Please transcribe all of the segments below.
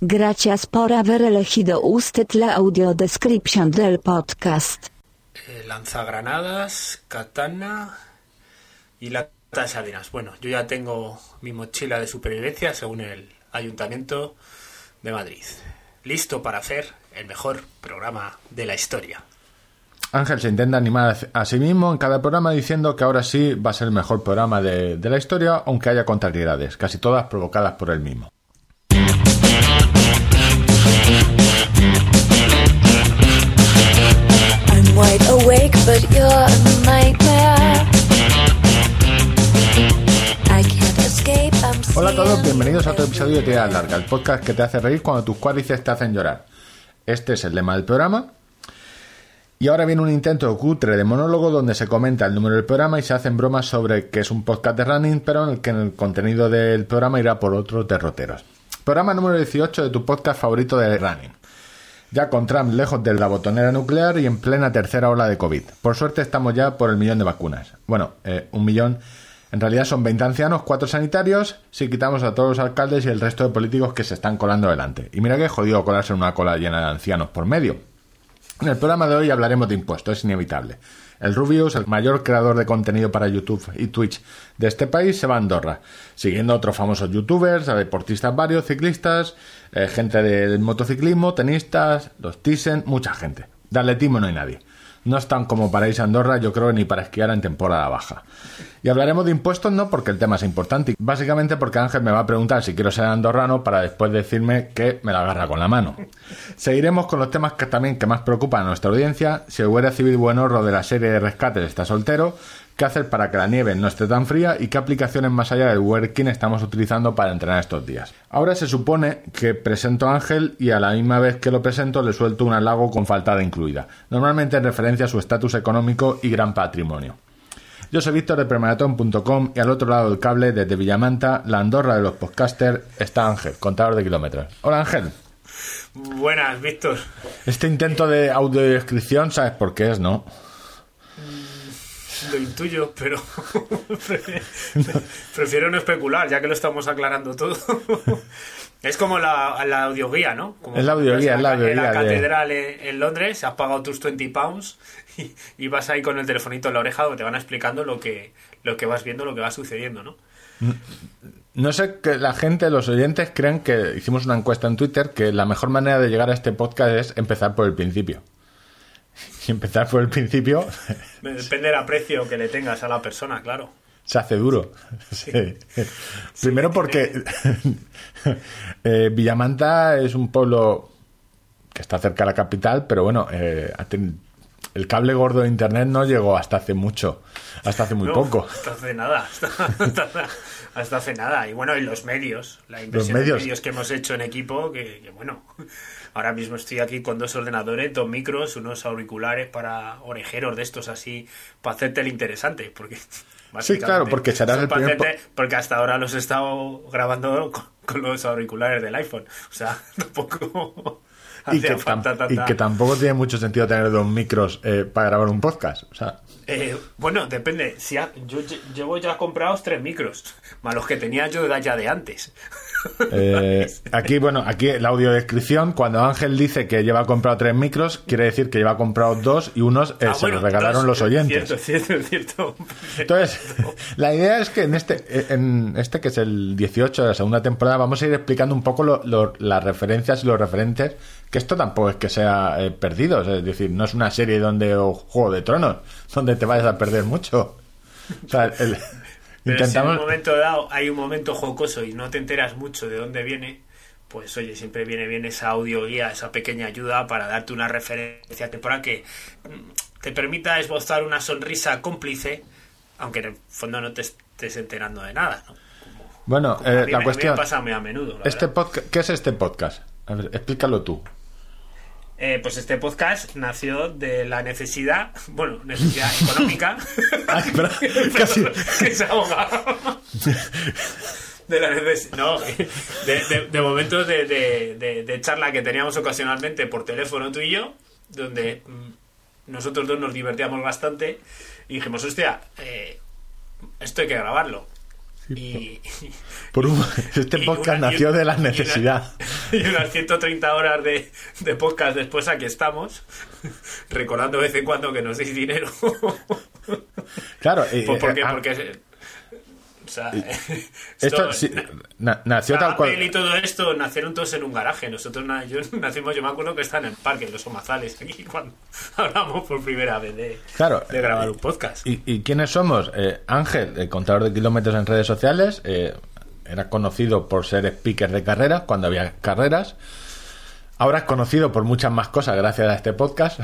Gracias por haber elegido usted la audiodescripción del podcast. Eh, lanzagranadas, katana y lata de sardinas. Bueno, yo ya tengo mi mochila de supervivencia según el Ayuntamiento de Madrid. Listo para hacer el mejor programa de la historia. Ángel se intenta animar a sí mismo en cada programa diciendo que ahora sí va a ser el mejor programa de, de la historia, aunque haya contrariedades, casi todas provocadas por él mismo. Wide awake, but you're a nightmare. I can't escape, I'm Hola a todos, bienvenidos a otro episodio de Tira Larga, el podcast que te hace reír cuando tus cuádriceps te hacen llorar. Este es el lema del programa. Y ahora viene un intento cutre de monólogo donde se comenta el número del programa y se hacen bromas sobre que es un podcast de running, pero en el que el contenido del programa irá por otros derroteros. Programa número 18 de tu podcast favorito de running. Ya con Trump lejos de la botonera nuclear y en plena tercera ola de COVID. Por suerte estamos ya por el millón de vacunas. Bueno, eh, un millón. En realidad son 20 ancianos, 4 sanitarios, si quitamos a todos los alcaldes y el resto de políticos que se están colando delante. Y mira que jodido colarse en una cola llena de ancianos por medio. En el programa de hoy hablaremos de impuestos, es inevitable. El Rubius, el mayor creador de contenido para YouTube y Twitch de este país, se va a Andorra, siguiendo a otros famosos youtubers, a deportistas varios, ciclistas, eh, gente del motociclismo, tenistas, los Thyssen, mucha gente. De atletismo no hay nadie. No están como para irse a Andorra, yo creo, ni para esquiar en temporada baja. Y hablaremos de impuestos no porque el tema es importante, básicamente porque Ángel me va a preguntar si quiero ser andorrano para después decirme que me la agarra con la mano. Seguiremos con los temas que también que más preocupan a nuestra audiencia, si el Guardia Civil Buenorro de la serie de rescates está soltero, qué hacer para que la nieve no esté tan fría y qué aplicaciones más allá del working estamos utilizando para entrenar estos días. Ahora se supone que presento a Ángel y a la misma vez que lo presento le suelto un halago con faltada incluida, normalmente en referencia a su estatus económico y gran patrimonio. Yo soy Víctor de Premaratón.com y al otro lado del cable, desde Villamanta, la Andorra de los podcasters, está Ángel, contador de kilómetros. Hola Ángel. Buenas, Víctor. Este intento de audiodescripción, ¿sabes por qué es, no? Lo intuyo, pero prefiero, no especular, ya que lo estamos aclarando todo. Es como la, la audioguía, ¿no? Como Es la audioguía, en la En la audioguía de- catedral en, en Londres, has pagado tus 20 pounds y, y vas ahí con el telefonito en la oreja donde te van explicando lo que, lo que vas viendo, lo que va sucediendo, ¿no? No sé que la gente, los oyentes, creen que hicimos una encuesta en Twitter que la mejor manera de llegar a este podcast es empezar por el principio. Empezar por el principio Depende del aprecio que le tengas a la persona, claro. se hace duro. Sí. Primero porque eh, Villamanta es un pueblo que está cerca de la capital, pero bueno, eh, el cable gordo de internet no llegó hasta hace mucho, hasta hace muy No, poco. Hasta hace nada. Hasta, hasta- hasta hace nada. Y bueno, y los medios. La inversión medios. de medios que hemos hecho en equipo, que, que bueno. Ahora mismo estoy aquí con dos ordenadores, dos micros, unos auriculares para orejeros de estos así, para hacerte el interesante. Porque, básicamente, claro, porque serás el primer Porque hasta ahora los he estado grabando con, con los auriculares del iPhone. O sea, tampoco Y que, falta y que tampoco tiene mucho sentido tener dos micros eh, para grabar un podcast. O sea, Eh, bueno, depende. Si ha- yo lle- llevo ya comprados tres micros, más los que tenía yo de ya de antes. Eh, aquí, bueno, aquí la audiodescripción, cuando Ángel dice que lleva comprado tres micros, quiere decir que lleva comprado dos y unos eh, Ah, se bueno, los regalaron dos, los oyentes. Cierto, cierto, cierto. Entonces, la idea es que en este, en este que es el 18 de la segunda temporada, vamos a ir explicando un poco lo- lo- las referencias y los referentes, que esto tampoco es que sea eh, perdidos, es decir, no es una serie donde, o Juego de Tronos, donde te vayas a perder mucho. O sea, el- Pero si en un momento dado hay un momento jocoso y no te enteras mucho de dónde viene, pues oye, siempre viene bien esa audioguía, esa pequeña ayuda para darte una referencia temporal que mm, te permita esbozar una sonrisa cómplice, aunque en el fondo no te estés enterando de nada. ¿no? Bueno, Como eh, a mí la cuestión... Me pasa muy a menudo. la Este podcast, ¿Qué es este podcast? A ver, explícalo tú. Eh, pues este podcast nació de la necesidad, bueno, necesidad económica. Ay, pero casi- que se ahoga. De la neces- no, de, de- de momentos de, de- de- de charla que teníamos ocasionalmente por teléfono tú y yo, donde mm, nosotros dos nos divertíamos bastante y dijimos, hostia, eh, esto hay que grabarlo. Y, Por un- este y podcast una- nació de la y una- necesidad. Y unas 130 horas de, de podcast después aquí estamos, recordando de vez en cuando que nos deis dinero. Claro, eh, Pues porque, eh, ah, porque o sea, esto sí, na- nació tal cual. Y todo esto nacieron todos en un garaje. Nosotros na- yo, nacimos, yo me acuerdo que está en el parque, en los Somazales, aquí cuando hablamos por primera vez de, Claro, de grabar un podcast. ¿Y, y quiénes somos? Eh, Ángel, el contador de kilómetros en redes sociales, eh, era conocido por ser speaker de carreras cuando había carreras. Ahora es conocido por muchas más cosas gracias a este podcast.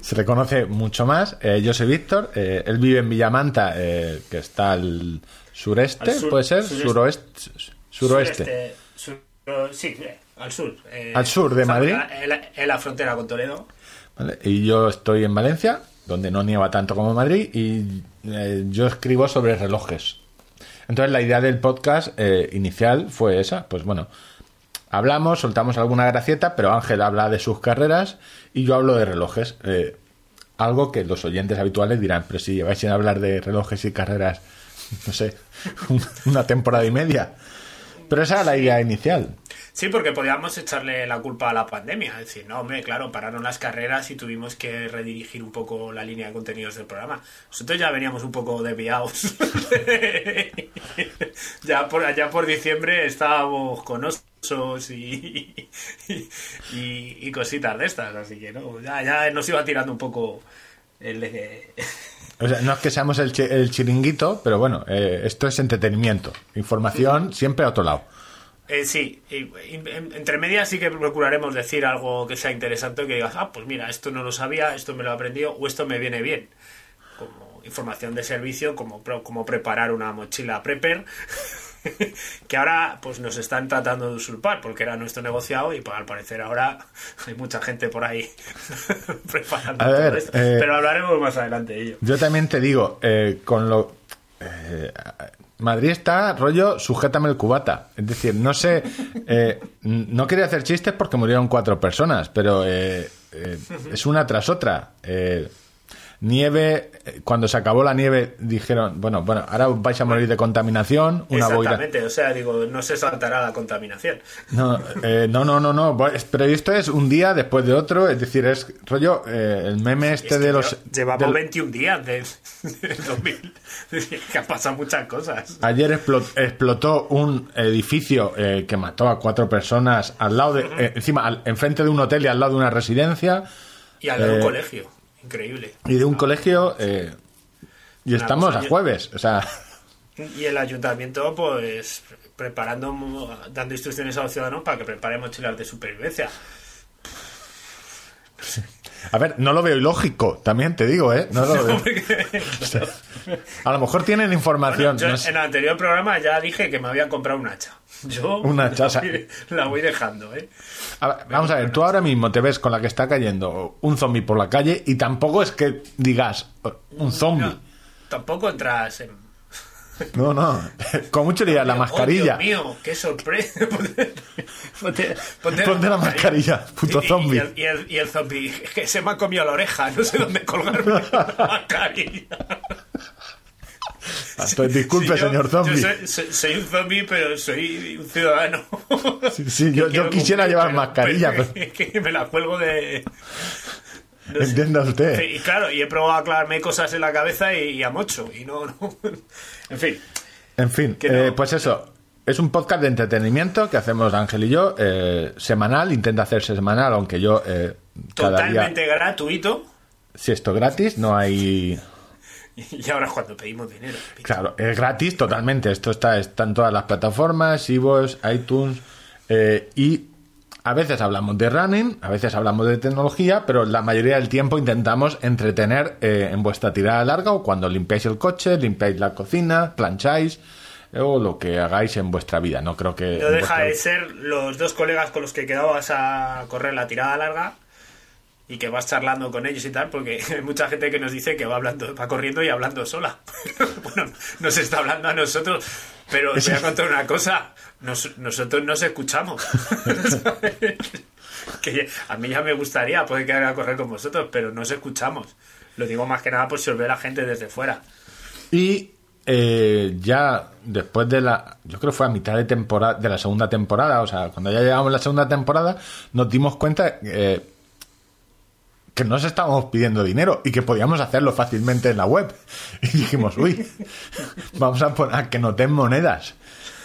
Se le conoce mucho más. Eh, yo soy Víctor, eh, él vive en Villamanta, eh, que está al sureste, sur- puede ser, sureste. suroeste. Suroeste. Sureste, sur- sí, eh, al sur. eh, Al sur de Madrid. En la, en la frontera con Toledo. ¿vale? Y yo estoy en Valencia, donde no nieva tanto como Madrid, y eh, yo escribo sobre relojes. Entonces la idea del podcast eh, inicial fue esa, pues bueno, hablamos, soltamos alguna gracieta, pero Ángel habla de sus carreras y yo hablo de relojes. eh, algo que los oyentes habituales dirán, pero si lleváis sin hablar de relojes y carreras, no sé, un- una temporada y media. Pero esa era la idea inicial. Sí, porque podíamos echarle la culpa a la pandemia. Es decir, no, hombre, claro, pararon las carreras y tuvimos que redirigir un poco la línea de contenidos del programa. Nosotros ya veníamos un poco desviados. ya, por, ya por diciembre estábamos con osos y, y, y cositas de estas. Así que no, ya, ya nos iba tirando un poco el... O sea, no es que seamos el, el chiringuito, pero bueno, eh, esto es entretenimiento. Información siempre a otro lado. Eh, sí, y- y- en- entre medias sí que procuraremos decir algo que sea interesante, que digas, ah, pues mira, esto no lo sabía, esto me lo he aprendido, o esto me viene bien. Como información de servicio, como, como preparar una mochila prepper, que ahora pues nos están tratando de usurpar, porque era nuestro negociado y pues, al parecer ahora hay mucha gente por ahí preparando A ver, todo esto. eh, Pero hablaremos más adelante de ello. Yo también te digo, eh, con lo... eh, Madrid está rollo, sujétame el cubata. Es decir, no sé, eh, no quería hacer chistes porque murieron cuatro personas, pero eh, eh, es una tras otra. Nieve, eh, cuando se acabó la nieve dijeron, bueno, bueno, ahora vais a morir de contaminación, una boira. Exactamente, o sea, digo, no se saltará la contaminación. No, eh, no, no, no, no, pero esto es un día después de otro, es decir, es rollo eh, el meme este de los... lle- Llevamos del- 21 días de, del 2000. que han pasado muchas cosas. Ayer explo- explotó un edificio eh, que mató a cuatro personas al lado de, eh, encima, al- enfrente de un hotel y al lado de una residencia Y al de un Eh, colegio. Increíble. y de un colegio eh, y Una estamos cosa, a jueves, o sea, Y el ayuntamiento, pues, preparando, dando instrucciones a los ciudadanos para que preparen mochilas de supervivencia. a ver, no lo veo ilógico, también te digo, ¿eh? No lo veo. A lo mejor tienen información. Yo no sé. en el anterior programa ya dije que me había comprado un hacha. Yo Un hacha, la voy, la voy dejando, ¿eh? A ver, vamos a ver, tú ahora mismo te ves con la que está cayendo un zombie por la calle y tampoco es que digas "Oh, un zombie. No, tampoco entras en... No, no. Con mucho dirías la Oh, mascarilla. Dios mío, qué sorpresa. Ponte, ponte- ponte Ponte la mascarilla, puto zombie. Y, el, y, el, y el zombie, que se me ha comido la oreja, no sé dónde colgarme la mascarilla. Entonces, disculpe, Sí, yo- señor zombie. Yo soy, un zombie, pero soy un ciudadano. Sí, sí, yo- quisiera cumplir, llevar pero- mascarilla, pero que me la cuelgo de... no. Entienda usted. Sí, y claro, y he probado a aclararme cosas en la cabeza y, y a mocho, y no, no. En fin, En fin, no. eh, pues eso. Es un podcast de entretenimiento que hacemos Ángel y yo, eh, semanal, intenta hacerse semanal, aunque yo eh, cada totalmente día, gratuito. si esto es gratis, no hay... Y ahora cuando pedimos dinero. Claro, es gratis totalmente, esto está, está en todas las plataformas, iVoox, iTunes, eh, y a veces hablamos de running, a veces hablamos de tecnología, pero la mayoría del tiempo intentamos entretener eh, en vuestra tirada larga o cuando limpiáis el coche, limpiáis la cocina, plancháis o lo que hagáis en vuestra vida. No creo que... No deja vuestra- de ser los dos colegas con los que quedabas a correr la tirada larga y que vas charlando con ellos y tal, porque hay mucha gente que nos dice que va hablando, va corriendo y hablando sola. bueno, nos está hablando a nosotros, pero os voy a contar una cosa, nos- nosotros nos escuchamos. que a mí ya me gustaría poder quedar a correr con vosotros, pero nos escuchamos. Lo digo más que nada por si os ve la gente desde fuera. Y eh, ya después de la, yo creo que fue a mitad de temporada, de la segunda temporada, o sea, cuando ya llegamos a la segunda temporada, nos dimos cuenta eh, que nos estábamos pidiendo dinero y que podíamos hacerlo fácilmente en la web. Y dijimos, uy, vamos a poner a que nos den monedas.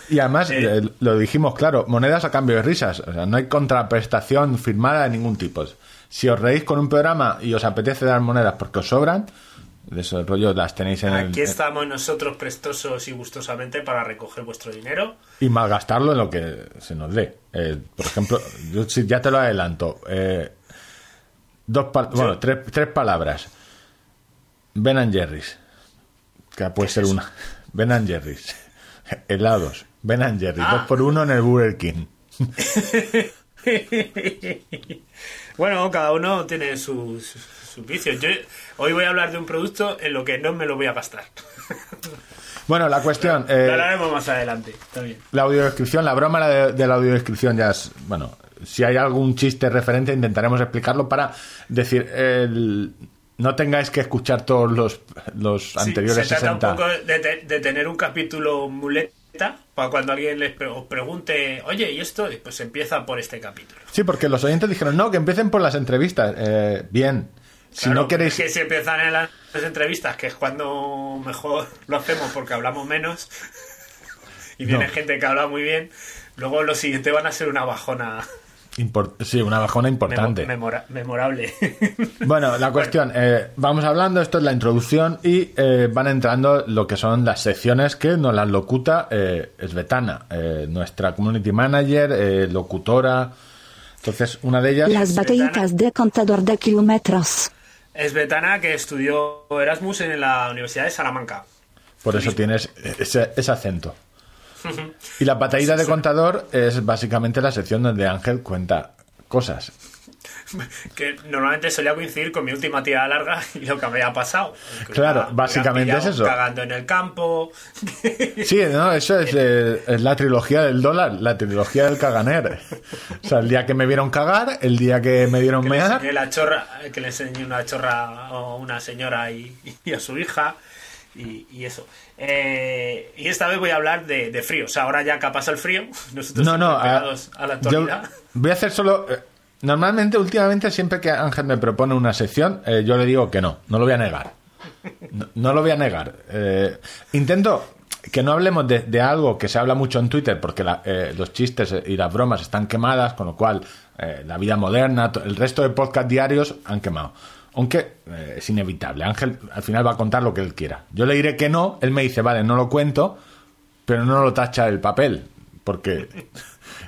Y además, eh, lo dijimos claro, monedas a cambio de risas. O sea, no hay contraprestación firmada de ningún tipo. Si os reís con un programa y os apetece dar monedas porque os sobran, de eso el rollo las tenéis en el... Aquí estamos nosotros prestosos y gustosamente para recoger vuestro dinero. Y malgastarlo en lo que se nos dé. Eh, por ejemplo, yo ya te lo adelanto. Eh, dos pal- bueno, tres, tres palabras. Ben and Jerry's. Que puede ser una. Ben and Jerry's. Helados. Ben and Jerry's. Ah. Dos por uno en el Burger King. Bueno, cada uno tiene sus, sus vicios. Yo hoy voy a hablar de un producto en lo que no me lo voy a gastar. Bueno, la cuestión. Lo eh, hablaremos más adelante. Está bien. la audiodescripción, la broma la de, de la audiodescripción ya es. Bueno, si hay algún chiste referente, intentaremos explicarlo para decir. el- no tengáis que escuchar todos los, los Sí, anteriores se trata 60. un poco de, de tener un capítulo muleta para cuando alguien les pre- os pregunte, oye, ¿y esto? Pues empieza por este capítulo. Sí, porque los oyentes dijeron, no, que empiecen por las entrevistas. Eh, bien. Si Claro, no queréis... es que si empiezan en las entrevistas, que es cuando mejor lo hacemos porque hablamos menos, y viene No. gente que habla muy bien, luego lo siguiente van a ser una bajona import- Sí, una bajona memo- importante. memora- memorable. Bueno, la cuestión, eh, vamos hablando, esto es la introducción y eh, van entrando lo que son las secciones que nos las locuta eh, Esbetana, eh, nuestra community manager, eh, locutora. Entonces, una de ellas... Las batallitas de contador de kilómetros. es Betana que estudió Erasmus en la Universidad de Salamanca. Por eso tienes ese, ese acento. Y la batallita de contador es básicamente la sección donde Ángel cuenta cosas. Que normalmente solía coincidir con mi última tirada larga y lo que me había pasado. Claro, me básicamente es eso. Cagando en el campo. Sí, no, eso es, eh, es la trilogía del dólar, la trilogía del caganer. O sea, el día que me vieron cagar, el día que me vieron que mear. la chorra, que le enseñé una chorra a una señora y, y a su hija y, y eso. Eh, y esta vez voy a hablar de, de frío. O sea, ahora ya que ha pasado el frío, nosotros No, no, a, la actualidad. voy a hacer solo. eh, Normalmente, últimamente, siempre que Ángel me propone una sección, eh, yo le digo que no, no lo voy a negar. No, no lo voy a negar. Eh, intento que no hablemos de, de algo que se habla mucho en Twitter, porque la- eh, los chistes y las bromas están quemadas, con lo cual eh, la vida moderna, el resto de podcast diarios han quemado. Aunque eh, es inevitable. Ángel al final va a contar lo que él quiera. Yo le diré que no, él me dice, vale, no lo cuento, pero no lo tacha el papel, porque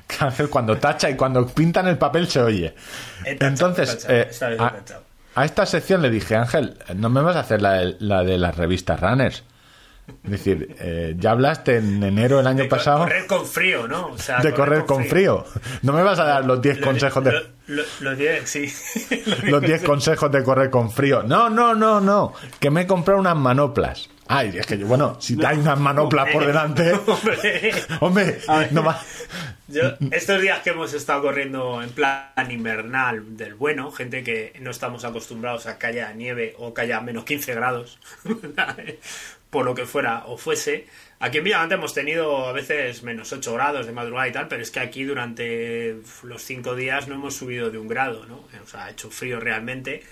que Ángel cuando tacha y cuando pintan el papel se oye. Entonces, eh, a, esta sección le dije, Ángel, no me vas a hacer la de, la de las revistas Runners. Es decir, eh, ya hablaste en enero del año De pasado Correr con frío, ¿no? O sea, de correr con frío. No me vas a dar los 10 Lo- consejos de... lo- Los 10, sí. los 10 consejos de correr con frío. No, no, no, no. Que me he comprado unas manoplas. Ay, es que yo, bueno, si hay unas manoplas por delante, Hombre. hombre, A ver. no va. Yo, estos días que hemos estado corriendo en plan invernal del bueno, gente que no estamos acostumbrados a que haya nieve o que haya menos 15 grados, por lo que fuera o fuese. Aquí en Villamante hemos tenido a veces menos 8 grados de madrugada y tal, pero es que aquí durante los 5 días no hemos subido de un grado, ¿no? O sea, ha hecho frío realmente.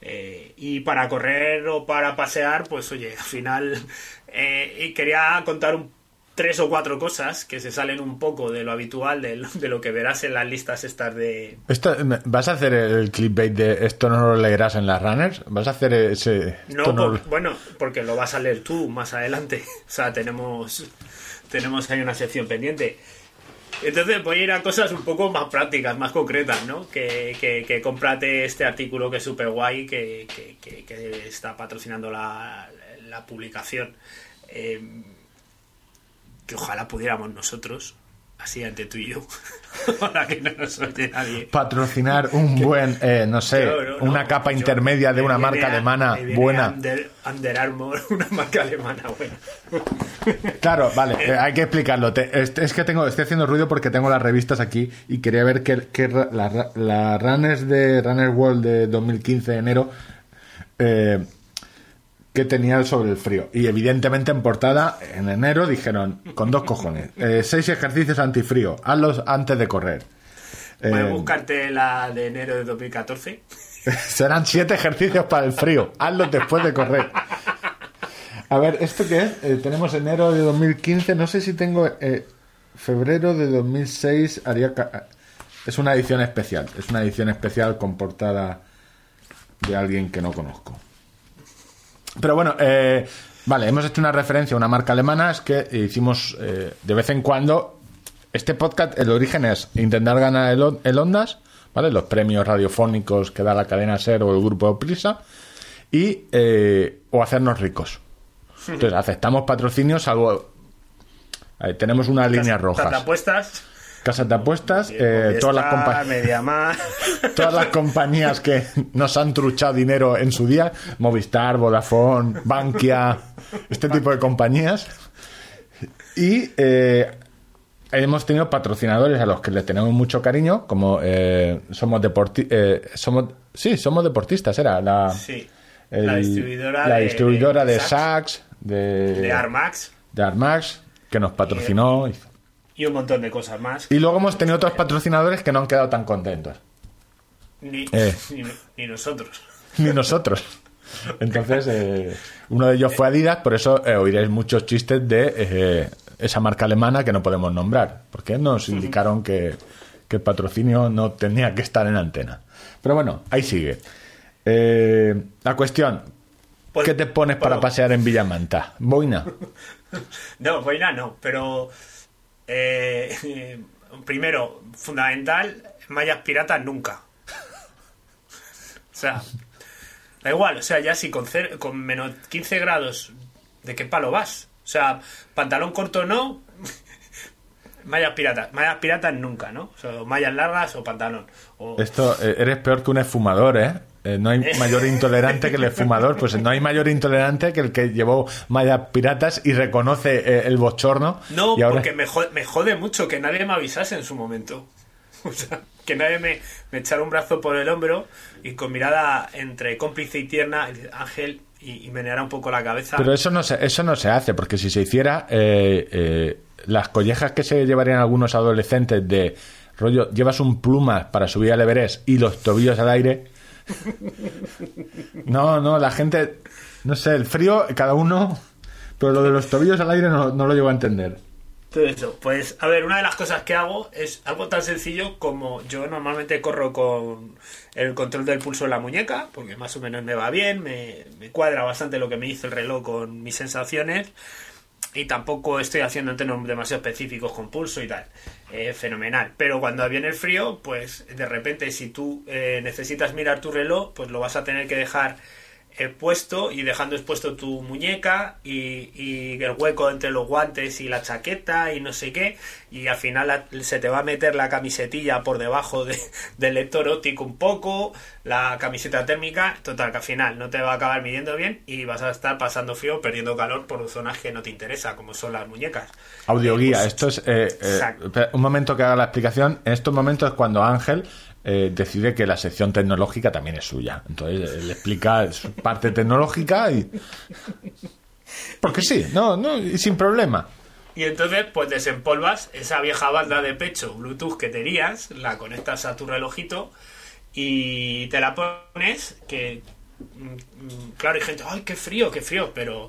Eh, y para correr o para pasear, pues oye, al final eh, y quería contar un tres o cuatro cosas que se salen un poco de lo habitual, de lo, de lo que verás en las listas estas de... Esto, ¿Vas a hacer el clickbait de esto no lo leerás en las runners? ¿Vas a hacer ese... No, bueno, porque lo vas a leer tú más adelante. O sea, tenemos, tenemos ahí una sección pendiente. Entonces voy a ir a cosas un poco más prácticas, más concretas, ¿no? Que, que, que cómprate este artículo que es súper guay, que, que, que- que está patrocinando la, la publicación. Eh, que ojalá pudiéramos nosotros, así ante tú y yo, para que no nos oye nadie. patrocinar un buen, eh, no sé, No, no, no. una capa intermedia de una marca a- alemana buena. Under, Under Armour, una marca alemana buena. Claro, vale, eh, hay que explicarlo. Te- es, es que tengo, estoy haciendo ruido porque tengo las revistas aquí y quería ver que, que ra- la, ra- la Runners de Runner World de 2015 de enero eh, que tenía sobre el frío. Y evidentemente en portada, en enero, dijeron, con dos cojones, eh, seis ejercicios antifrío, hazlos antes de correr. Puedes Eh, buscarte la de enero de 2014. serán siete ejercicios para el frío, hazlos después de correr. A ver, ¿esto qué es? Eh, tenemos enero de 2015, no sé si tengo eh, febrero de 2006, haría... ca- Es una edición especial, es una edición especial con portada de alguien que no conozco. Pero bueno, eh, vale, hemos hecho una referencia a una marca alemana, es que hicimos eh, de vez en cuando. Este podcast, el origen es intentar ganar el, on- el Ondas, ¿vale? Los premios radiofónicos que da la cadena Ser o el grupo Prisa, y, eh, o hacernos ricos. Entonces, aceptamos patrocinios, salvo. eh, tenemos unas líneas Te rojas. apuestas. Casas de apuestas, eh, todas las compañías todas las compañías que nos han truchado dinero en su día, Movistar, Vodafone, Bankia, este tipo de compañías. Y eh, hemos tenido patrocinadores a los que les tenemos mucho cariño, como eh, somos deportistas, somos, sí, somos deportistas, era la, Sí. el- la distribuidora la de- distribuidora de, de Saks, de, De Armax de Armax, que nos patrocinó. Y, y un montón de cosas más. y luego hemos tenido otros patrocinadores que no han quedado tan contentos. Ni, Eh. ni, ni nosotros. ni nosotros. Entonces, eh, uno de ellos fue Adidas, por eso eh, oiréis muchos chistes de eh, esa marca alemana que no podemos nombrar, porque nos indicaron que, que el patrocinio no tenía que estar en antena. Pero bueno, ahí sigue. Eh, la cuestión, Pues- ¿qué te pones para pasear en Villamanta? Boina. No, boina no, pero eh, primero, fundamental, mallas piratas nunca. O sea, da igual, o sea, ya si con, menos 15 grados, ¿de qué palo vas? O sea, pantalón corto no, mallas piratas, mallas piratas nunca, ¿no? O sea, mallas largas o pantalón. Esto, eh, eres peor que un esfumador, ¿eh? Eh, no hay mayor intolerante que el esfumador, pues no hay mayor intolerante que el que llevó mallas piratas y reconoce eh, el bochorno. No, y ahora- porque me jode, me jode mucho que nadie me avisase en su momento. O sea, que nadie me, me echara un brazo por el hombro y con mirada entre cómplice y tierna, Ángel, y, y meneara un poco la cabeza. Pero eso no se, eso no se hace, porque si se hiciera, eh, eh, las collejas que se llevarían algunos adolescentes de rollo, llevas un pluma para subir al Everest y los tobillos al aire. No, no, la gente, no sé, el frío, cada uno, pero lo de los tobillos al aire no, no lo llevo a entender. Todo eso. Pues, a ver, una de las cosas que hago es algo tan sencillo como yo normalmente corro con el control del pulso en la muñeca, porque más o menos me va bien, me, me cuadra bastante lo que me dice el reloj con mis sensaciones. Y tampoco estoy haciendo entrenos demasiado específicos con pulso y tal. Eh, fenomenal. Pero cuando viene el frío, pues de repente si tú eh, necesitas mirar tu reloj, pues lo vas a tener que dejar eh, puesto y dejando expuesto tu muñeca y, y el hueco entre los guantes y la chaqueta y no sé qué. Y al final la- se te va a meter la camisetilla por debajo de- del lector óptico un poco, la camiseta térmica. Total, que al final no te va a acabar midiendo bien y vas a estar pasando frío, perdiendo calor por zonas que no te interesa, como son las muñecas. Audioguía, Eh, pues, esto es... eh, eh, un momento que haga la explicación. En estos momentos es cuando Ángel eh, decide que la sección tecnológica también es suya. Entonces le explica su parte tecnológica y... Porque sí, no, no, y sin problema. Y entonces, pues desempolvas esa vieja banda de pecho Bluetooth que tenías, la conectas a tu relojito y te la pones. Que, mm, mm, claro, hay gente, ¡ay, qué frío, qué frío! Pero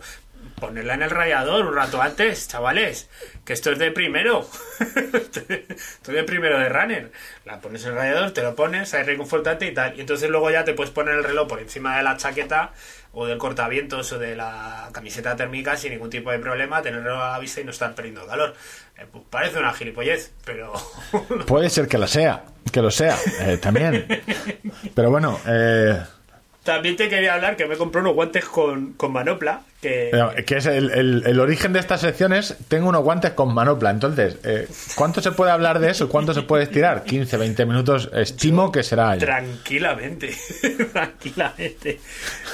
ponerla en el radiador un rato antes, chavales, que esto es de primero. esto es de primero de runner. La pones en el radiador, te lo pones, hay reconfortante y tal. Y entonces luego ya te puedes poner el reloj por encima de la chaqueta o del cortavientos o de la camiseta térmica sin ningún tipo de problema, tenerlo a la vista y no estar perdiendo calor. Eh, pues parece una gilipollez, pero... Puede ser que lo sea, que lo sea, eh, también. Pero bueno, eh, También te quería hablar que me compré unos guantes con, con manopla, que... que es el, el- el origen de estas secciones, tengo unos guantes con manopla. Entonces, eh, ¿cuánto se puede hablar de eso? ¿Cuánto se puede estirar? 15, 20 minutos, estimo que será. Tranquilamente, tranquilamente.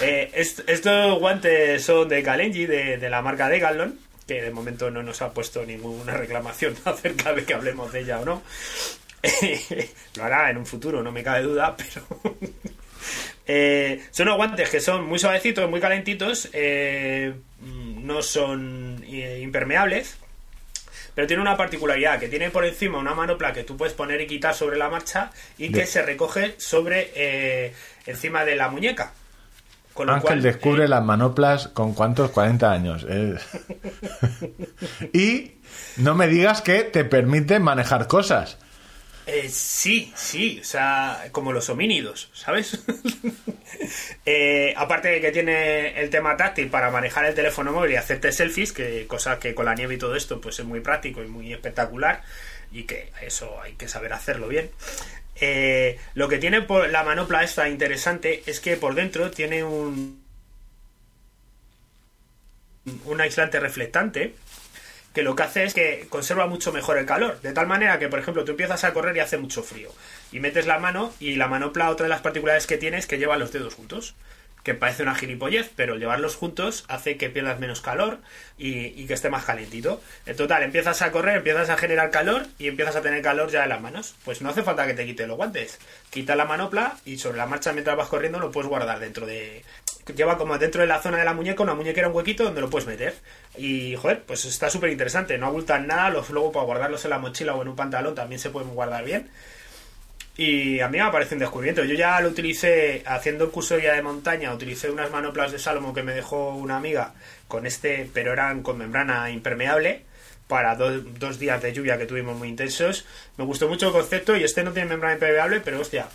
Eh, est- estos guantes son de Kalenji, de, de la marca Decathlon, que de momento no nos ha puesto ninguna reclamación acerca de que hablemos de ella o no. Lo hará en un futuro, no me cabe duda, pero... Eh, son unos guantes que son muy suavecitos, muy calentitos, eh, no son eh, impermeables, pero tiene una particularidad, que tiene por encima una manopla que tú puedes poner y quitar sobre la marcha y que se recoge sobre eh, encima de la muñeca. Con lo Ángel cual, descubre las manoplas con cuántos 40 años. Y no me digas que te permite manejar cosas. Eh, sí, sí, o sea, como los homínidos, ¿sabes? Eh, aparte de que tiene el tema táctil para manejar el teléfono móvil y hacerte selfies, que cosa que con la nieve y todo esto pues es muy práctico y muy espectacular y que eso hay que saber hacerlo bien. Eh, lo que tiene por la manopla esta interesante es que por dentro tiene un un aislante reflectante que lo que hace es que conserva mucho mejor el calor. De tal manera que, por ejemplo, tú empiezas a correr y hace mucho frío. Y metes la mano y la manopla, otra de las particularidades que tiene es que lleva los dedos juntos. Que parece una gilipollez, pero llevarlos juntos hace que pierdas menos calor y, que esté más calentito. En total, empiezas a correr, empiezas a generar calor y empiezas a tener calor ya en las manos. Pues no hace falta que te quite los guantes. Quita la manopla y sobre la marcha mientras vas corriendo lo puedes guardar dentro de, lleva como dentro de la zona de la muñeca una muñequera, un huequito donde lo puedes meter. Y, joder, pues está súper interesante. No abultan nada, los luego para guardarlos en la mochila o en un pantalón también se pueden guardar bien. Y a mí me parece un descubrimiento. Yo ya lo utilicé haciendo el curso de guía de montaña, utilicé unas manoplas de Salomon que me dejó una amiga con este, pero eran con membrana impermeable para do- dos días de lluvia que tuvimos muy intensos. Me gustó mucho el concepto y este no tiene membrana impermeable, pero hostia,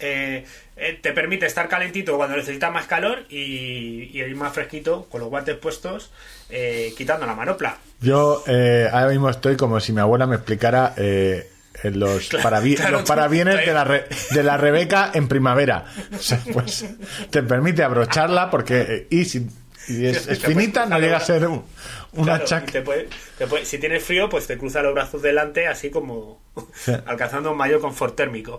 eh, eh, te permite estar calentito cuando necesitas más calor y, y ir más fresquito con los guantes puestos, eh, quitando la manopla. Yo eh, ahora mismo estoy como si mi abuela me explicara eh, los, claro, los tú- parabienes de la, re- de la Rebeca en primavera. O sea, pues te permite abrocharla porque eh, y si y es, finita, no llega a ser un, una Claro, te puede- te puede- si tienes frío, pues te cruza los brazos delante, así como Sí. alcanzando un mayor confort térmico.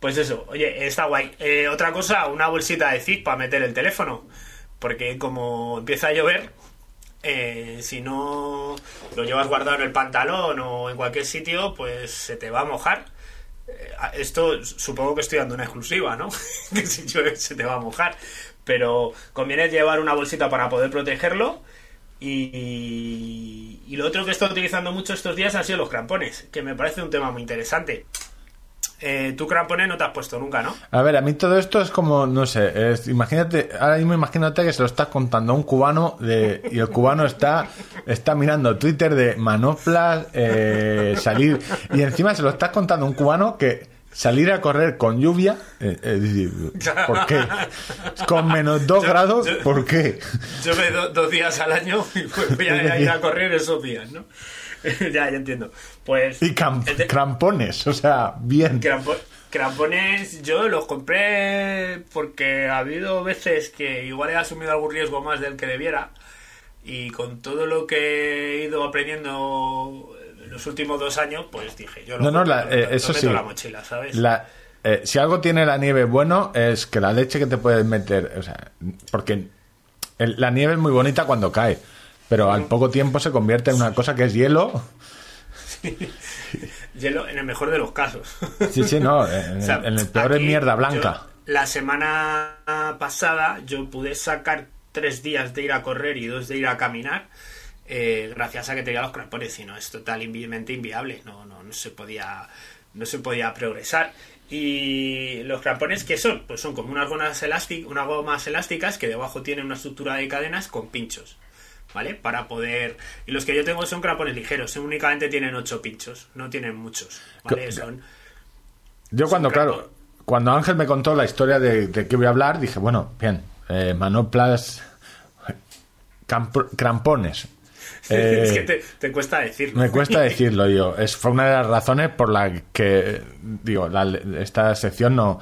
Pues eso, oye, está guay. Eh, otra cosa, una bolsita de zip para meter el teléfono. Porque como empieza a llover, eh, si no lo llevas guardado en el pantalón o en cualquier sitio, pues se te va a mojar. Eh, esto supongo que estoy dando una exclusiva, ¿no? que si llueve se te va a mojar. Pero conviene llevar una bolsita para poder protegerlo. Y, y lo otro que he estado utilizando mucho estos días han sido los crampones, que me parece un tema muy interesante. Eh, tú crampones no te has puesto nunca, ¿no? A ver, a mí todo esto es como, no sé, es- imagínate, ahora mismo imagínate que se lo estás contando a un cubano de, y el cubano está, está mirando Twitter de manoplas, eh, salir, y encima se lo estás contando a un cubano que salir a correr con lluvia, eh, ¿por qué? Con menos 2 Yo- grados, yo- ¿por qué? Yo me do- dos días al año y pues voy a ir a correr esos días, ¿no? ya, ya entiendo. Pues. Y de- crampones, o sea, bien. Crampo- Crampones yo los compré porque ha habido veces que igual he asumido algún riesgo más del que debiera y con todo lo que he ido aprendiendo en los últimos dos años, pues dije, yo lo, No, no, la- lo eh, eso lo meto sí. la mochila, ¿sabes? La, eh, si algo tiene la nieve bueno es que la leche que te puedes meter, o sea, porque el- la nieve es muy bonita cuando cae, pero al poco tiempo se convierte en una cosa que es hielo. Hielo en el mejor de los casos. Sí, sí, no, en, O sea, el, en el peor es mierda blanca. yo, la semana pasada yo pude sacar tres días de ir a correr y dos de ir a caminar eh, gracias a que tenía los crampones, si no es totalmente inviable, no, no, no se podía no se podía progresar. Y los crampones, ¿qué son? Pues son como unas gomas, elásticas, unas gomas elásticas que debajo tienen una estructura de cadenas con pinchos. ¿Vale? Para poder. Y los que yo tengo son crampones ligeros, únicamente tienen ocho pinchos, no tienen muchos. ¿Vale? Que- Son. Yo cuando, claro, cuando Ángel me contó la historia de, de qué voy a hablar, dije, bueno, bien, eh, manoplas, camp- crampones. Eh, es que te, te cuesta decirlo. Me cuesta decirlo yo. Es, fue una de las razones por la que, digo, la- esta sección no...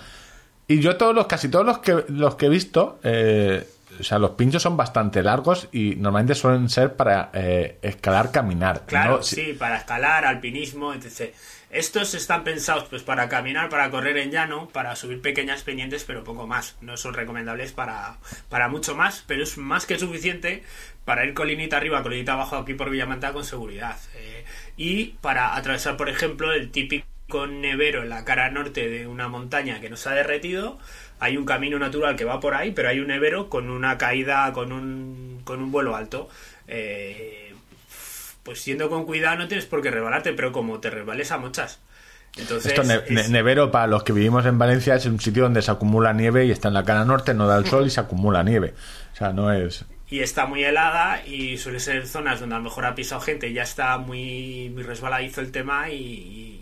Y yo todos los, casi todos los que, los que he visto, eh, o sea, los pinchos son bastante largos y normalmente suelen ser para eh, escalar, caminar. Claro, ¿no? sí, para escalar, alpinismo, etc. Estos están pensados pues para caminar, para correr en llano, para subir pequeñas pendientes, pero poco más. No son recomendables para, para mucho más, pero es más que suficiente para ir colinita arriba, colinita abajo aquí por Villamanta con seguridad. Eh, y para atravesar, por ejemplo, el típico nevero en la cara norte de una montaña que no se ha derretido, hay un camino natural que va por ahí, pero hay un nevero con una caída, con un, con un vuelo alto. Eh, pues siendo con cuidado no tienes por qué rebalarte, pero como te rebales a muchas. Entonces, Esto, ne- es- ne- nevero, para los que vivimos en Valencia, es un sitio donde se acumula nieve y está en la cara norte, no da el sol y se acumula nieve. O sea, no es... y está muy helada y suele ser zonas donde a lo mejor ha pisado gente y ya está muy, muy resbaladizo el tema y, y-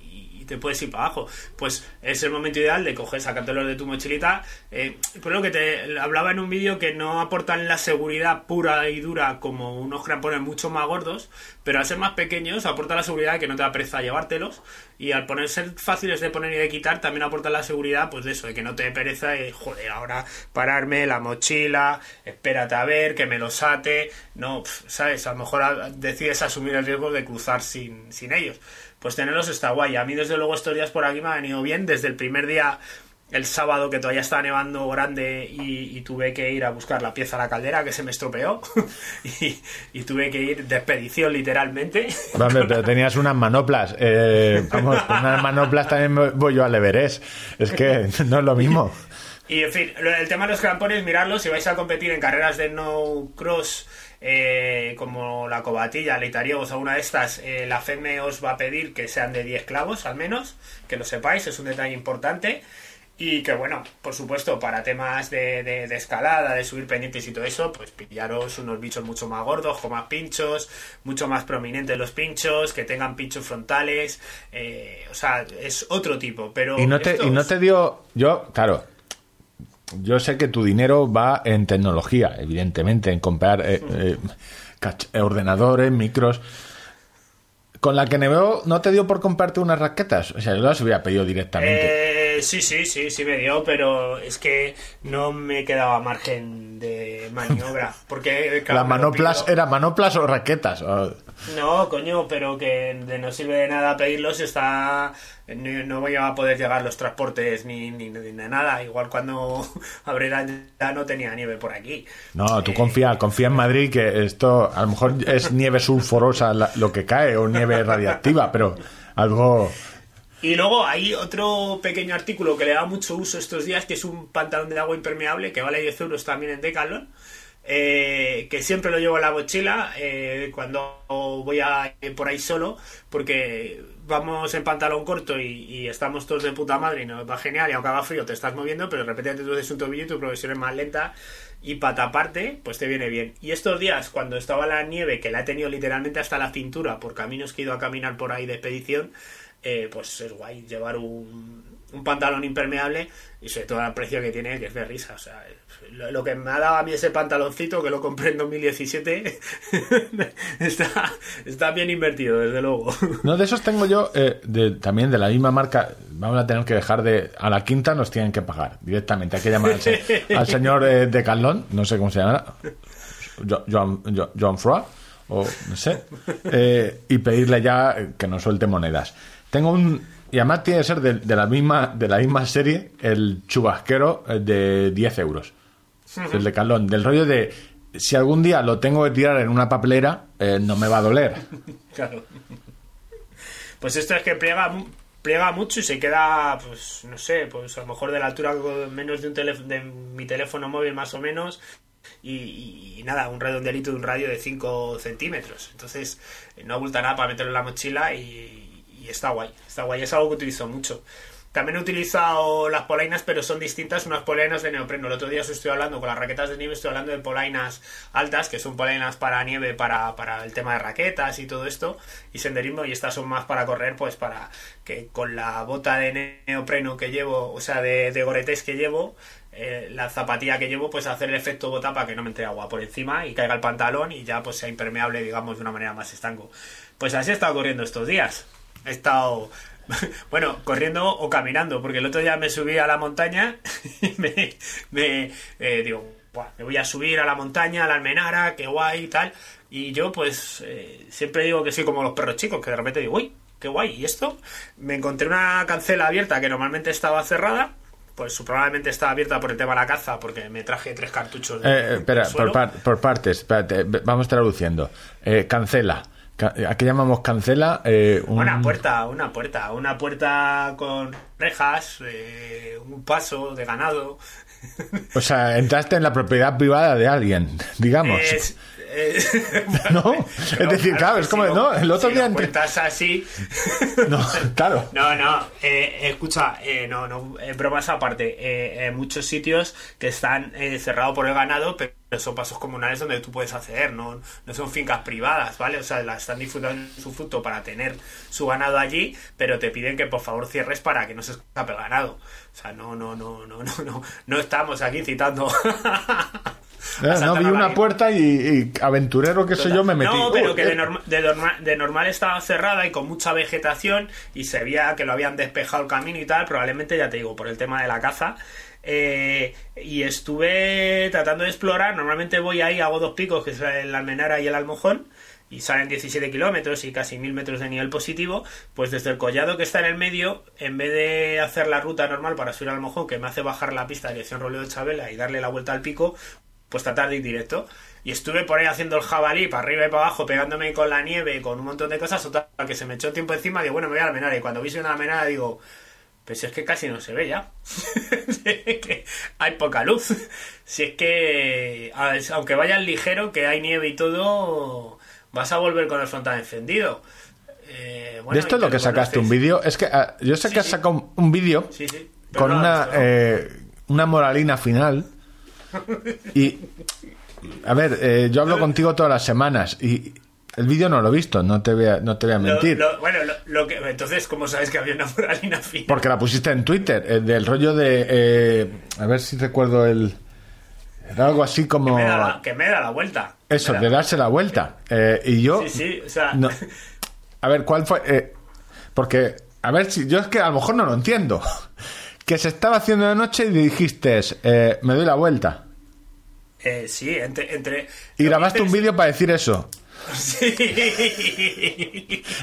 y te puedes ir para abajo. Pues es el momento ideal de coger, sacártelo de tu mochilita. Eh, por lo que te hablaba en un vídeo que no aportan la seguridad pura y dura como unos crampones mucho más gordos, pero al ser más pequeños aporta la seguridad de que no te da pereza llevártelos y al poner ser fáciles de poner y de quitar también aporta la seguridad pues de eso, de que no te pereza y joder, ahora pararme la mochila, espérate a ver, que me los ate, no, pf, sabes, a lo mejor decides asumir el riesgo de cruzar sin, sin ellos. Pues tenerlos está guay. A mí desde luego estos días por aquí me ha venido bien, desde el primer día el sábado que todavía estaba nevando grande y, y tuve que ir a buscar la pieza a la caldera que se me estropeó y, y tuve que ir de expedición literalmente. Hombre, pero tenías unas manoplas. Eh, vamos, con unas manoplas también voy yo al Everest. Es que no es lo mismo. Y en fin, el tema de los crampones, miradlos, si vais a competir en carreras de no cross eh, como la cobatilla, la itariegos o una de estas, eh, la FEME os va a pedir que sean de 10 clavos al menos, que lo sepáis, es un detalle importante. Y que bueno, por supuesto, para temas de, de- de escalada, de subir pendientes y todo eso, pues pillaros unos bichos mucho más gordos, con más pinchos, mucho más prominentes los pinchos, que tengan pinchos frontales, eh, o sea, es otro tipo, pero... Y no te, y no te dio. Yo, claro. Yo sé que tu dinero va en tecnología, evidentemente, en comprar eh, eh, eh, ordenadores, micros. Con la que Neveo no te dio por comprarte unas raquetas. O sea, yo las hubiera pedido directamente. Eh, sí, sí, sí, sí me dio, pero es que no me quedaba margen de maniobra. Porque claro, Las me lo manoplas. ¿eran manoplas o raquetas? O- No, coño, pero que de- no sirve de nada pedirlos, está... No, no voy a poder llegar los transportes ni, ni, ni nada. Igual cuando abriera ya no tenía nieve por aquí. No, tú Eh, confía, confía en Madrid que esto a lo mejor es nieve sulfurosa lo que cae o nieve radiactiva, pero algo... Y luego hay otro pequeño artículo que le da mucho uso estos días, que es un pantalón de agua impermeable, que vale 10 euros también en Decathlon, eh, que siempre lo llevo en la mochila eh, cuando voy a por ahí solo, porque vamos en pantalón corto y, estamos todos de puta madre y nos va genial y aunque haga frío te estás moviendo, pero de repente te tuves un tobillo y tu progresión es más lenta y para taparte, pues te viene bien. Y estos días, cuando estaba la nieve, que la he tenido literalmente hasta la cintura por caminos que he ido a caminar por ahí de expedición, eh, pues es guay llevar un, un pantalón impermeable y sobre todo el precio que tiene, que es de risa. O sea, lo, lo que me ha dado a mí ese pantaloncito, que lo compré en 2017, está, está bien invertido, desde luego. No, de esos tengo yo eh, de- también de la misma marca. Vamos a tener que dejar de... A la quinta nos tienen que pagar directamente. Hay que llamar al, se- al señor eh, de Carlón, no sé cómo se llama, Jo- Joan, Jo- Joan Froid, o no sé, eh, y pedirle ya que nos suelte monedas. Tengo un... Y además tiene que ser de, de la misma de la misma serie el chubasquero eh, de 10 euros. El de Carlón. Del rollo de... Si algún día lo tengo que tirar en una papelera, eh, no me va a doler. Claro. Pues esto es que pliega, pliega mucho y se queda, pues, no sé, pues a lo mejor de la altura menos de un teléfono, de mi teléfono móvil más o menos. Y, y- y nada, un redondelito de un radio de 5 centímetros. Entonces, no abulta nada para meterlo en la mochila y, y está guay. Está guay, es algo que utilizo mucho. También he utilizado las polainas, pero son distintas, unas polainas de neopreno. El otro día os estoy hablando con las raquetas de nieve, estoy hablando de polainas altas, que son polainas para nieve, para, para el tema de raquetas y todo esto, y senderismo, y estas son más para correr, pues para que con la bota de neopreno que llevo, o sea, de, de Gore-Tex que llevo, eh, la zapatilla que llevo, pues hacer el efecto bota para que no me entre agua por encima y caiga el pantalón y ya pues sea impermeable, digamos, de una manera más estanco. Pues así he estado corriendo estos días. He estado bueno, corriendo o caminando, porque el otro día me subí a la montaña y me, me eh, digo, "Buah, me voy a subir a la montaña, a la almenara, qué guay y tal. Y yo, pues, eh, siempre digo que soy como los perros chicos, que de repente digo, uy, qué guay, ¿y esto? Me encontré una cancela abierta que normalmente estaba cerrada. Pues probablemente estaba abierta por el tema de la caza, porque me traje tres cartuchos de, Eh, eh, espera, por, par- por partes, espérate, vamos traduciendo. Eh, cancela. Ca- Aquí llamamos cancela. eh, un- Una puerta, una puerta, una puerta con rejas, eh, un paso de ganado. O sea, entraste en la propiedad privada de alguien, digamos. Es- eh, ¿No? Es decir, claro, es como, no, el otro si día cuentas así. No, claro. No, no, eh, escucha, eh, no, no, eh, bromas aparte. Eh, en muchos sitios que están eh, cerrados por el ganado, pero son pasos comunales donde tú puedes acceder, no, no son fincas privadas, ¿vale? O sea, las están disfrutando su fruto para tener su ganado allí, pero te piden que por favor cierres para que no se escape el ganado. O sea, no, no, no, no, no, no, no estamos aquí citando. Eh, no, vi una puerta y, y aventurero que soy yo me metí. No, pero Uy, que de, eh, norma- de norma- de normal estaba cerrada y con mucha vegetación y se veía que lo habían despejado el camino y tal, probablemente ya te digo, por el tema de la caza. Eh, y estuve tratando de explorar, normalmente voy ahí, hago dos picos, que es el Almenara y el Almojón, y salen 17 kilómetros y casi 1000 metros de nivel positivo, pues desde el collado que está en el medio, en vez de hacer la ruta normal para subir al Almojón, que me hace bajar la pista de dirección Roleo de Chabela y darle la vuelta al pico, pues tratar de ir directo. Y estuve por ahí haciendo el jabalí para arriba y para abajo, pegándome con la nieve, con un montón de cosas, total, que se me echó tiempo encima, digo, bueno, me voy a la menara. Y cuando vi una menara, digo, pues si es que casi no se ve ya. Que hay poca luz. Si es que, aunque vayas ligero, que hay nieve y todo, vas a volver con el frontal encendido. Eh, bueno, de esto es lo que sacaste un vídeo. Es que ah, yo sé Sí, que has sí. sacado un, un vídeo Sí, con no una, eh, una moralina final. Y, a ver, eh, yo hablo contigo todas las semanas y el vídeo no lo he visto, no te voy a, no te voy a mentir. lo- bueno, lo, que, entonces, ¿cómo sabes que había una moralina fina? Porque la pusiste en Twitter, eh, del rollo de... eh, a ver si recuerdo el... Era algo así como... me da la- que me da la vuelta. Eso, de darse la vuelta. Eh, y yo... Sí, sí, o sea, No. A ver, ¿cuál fue? Eh, porque, a ver si yo es que a lo mejor no lo entiendo. Que se estaba haciendo de noche y dijiste, eh, me doy la vuelta. eh, sí, entre... entre Y grabaste un vídeo para decir eso. Sí.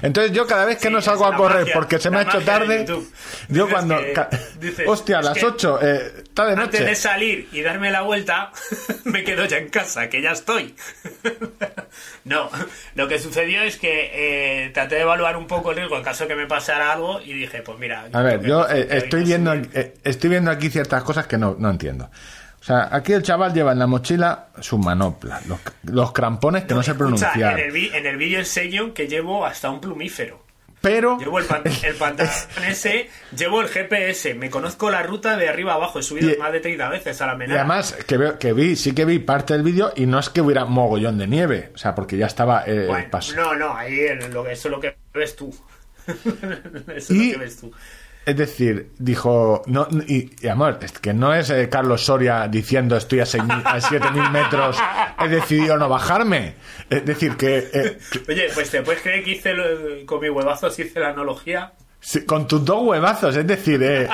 Entonces yo cada vez que Sí, no salgo a correr magia, porque se me ha hecho tarde, yo cuando... que- dices, hostia, a las que 8, eh, está de Antes de noche. salir y darme la vuelta, me quedo ya en casa, que ya estoy. no, lo que sucedió es que eh, traté de evaluar un poco el riesgo en caso de que me pasara algo y dije, pues mira... A ver, yo eh, estoy viendo eh, estoy viendo aquí ciertas cosas que no, no entiendo. O sea, aquí el chaval lleva en la mochila su manopla, los, los crampones que no, sé Escucha, pronunciar. En el, en el vídeo enseño que llevo hasta un plumífero. Pero Llevo el, pan- el pantalón ese, llevo el GPS, me conozco la ruta de arriba a abajo, he subido Y- más de 30 veces a la Y menera. además, que, veo, que vi, sí que vi parte del vídeo y no es que hubiera mogollón de nieve, o sea, porque ya estaba eh, Bueno, el paso. no, no, ahí lo eso es lo que ves tú. eso es Y- lo que ves tú. Es decir, dijo, no, y, y, amor, es que no es eh, Carlos Soria diciendo estoy a, 6.000 a 7.000 metros, he decidido no bajarme. Es decir, que eh, Oye, pues te puedes creer que hice lo- con mis huevazos hice la analogía. sí, con tus dos huevazos, es decir, eh,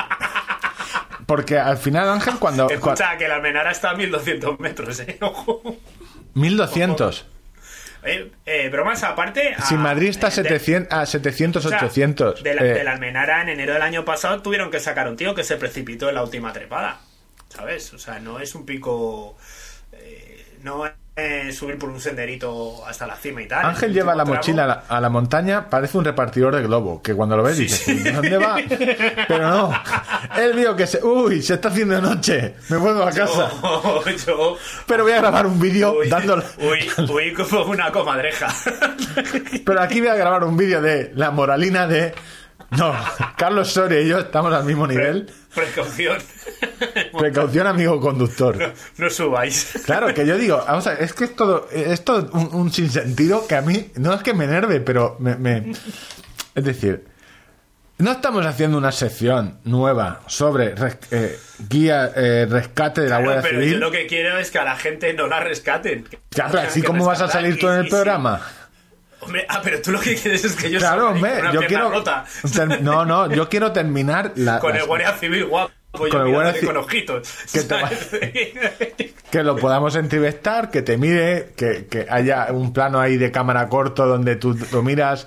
porque al final Ángel cuando... cua- Escucha, que la almenara está a 1200 metros, eh. Ojo. 1200. Eh, eh, bromas aparte. a- Si Madrid está a Ah, de- 700, a 700 o sea, 800. De la, eh, de la Almenara en enero del año pasado tuvieron que sacar un tío que se precipitó en la última trepada. ¿Sabes? O sea, no es un pico. eh, no es subir por un senderito hasta la cima y tal. Ángel El lleva la mochila a la, a la montaña, parece un repartidor de globo, que cuando lo ves Sí, dices, sí. "¿De ¿dónde va? Pero no, él vio que se... Uy, se está haciendo noche, me vuelvo a casa. Yo, yo- Pero voy a grabar un vídeo dándole... uy, uy, como una comadreja. Pero aquí voy a grabar un vídeo de la moralina de... No, Carlos Soria y yo estamos al mismo nivel. Precaución. Precaución, amigo conductor. No subáis. Claro, que yo digo, vamos a ver, es que es todo, es todo un, un sinsentido que a mí no es que me enerve, pero me, me- Es decir, no estamos haciendo una sección nueva sobre res- eh, guía, eh, rescate de la Claro, Guardia pero Civil. yo lo que quiero es que a la gente no la rescaten. Claro, así como vas a salir tú en el y sí. Hombre, ah, pero tú lo que quieres es que yo Claro, hombre, una yo quiero. rota. No, no, yo quiero terminar la. con las- el guardia civil guapo. Con yo el guardia con ojitos. que lo podamos entrevistar, que te mire, que, que haya un plano ahí de cámara corto donde tú lo miras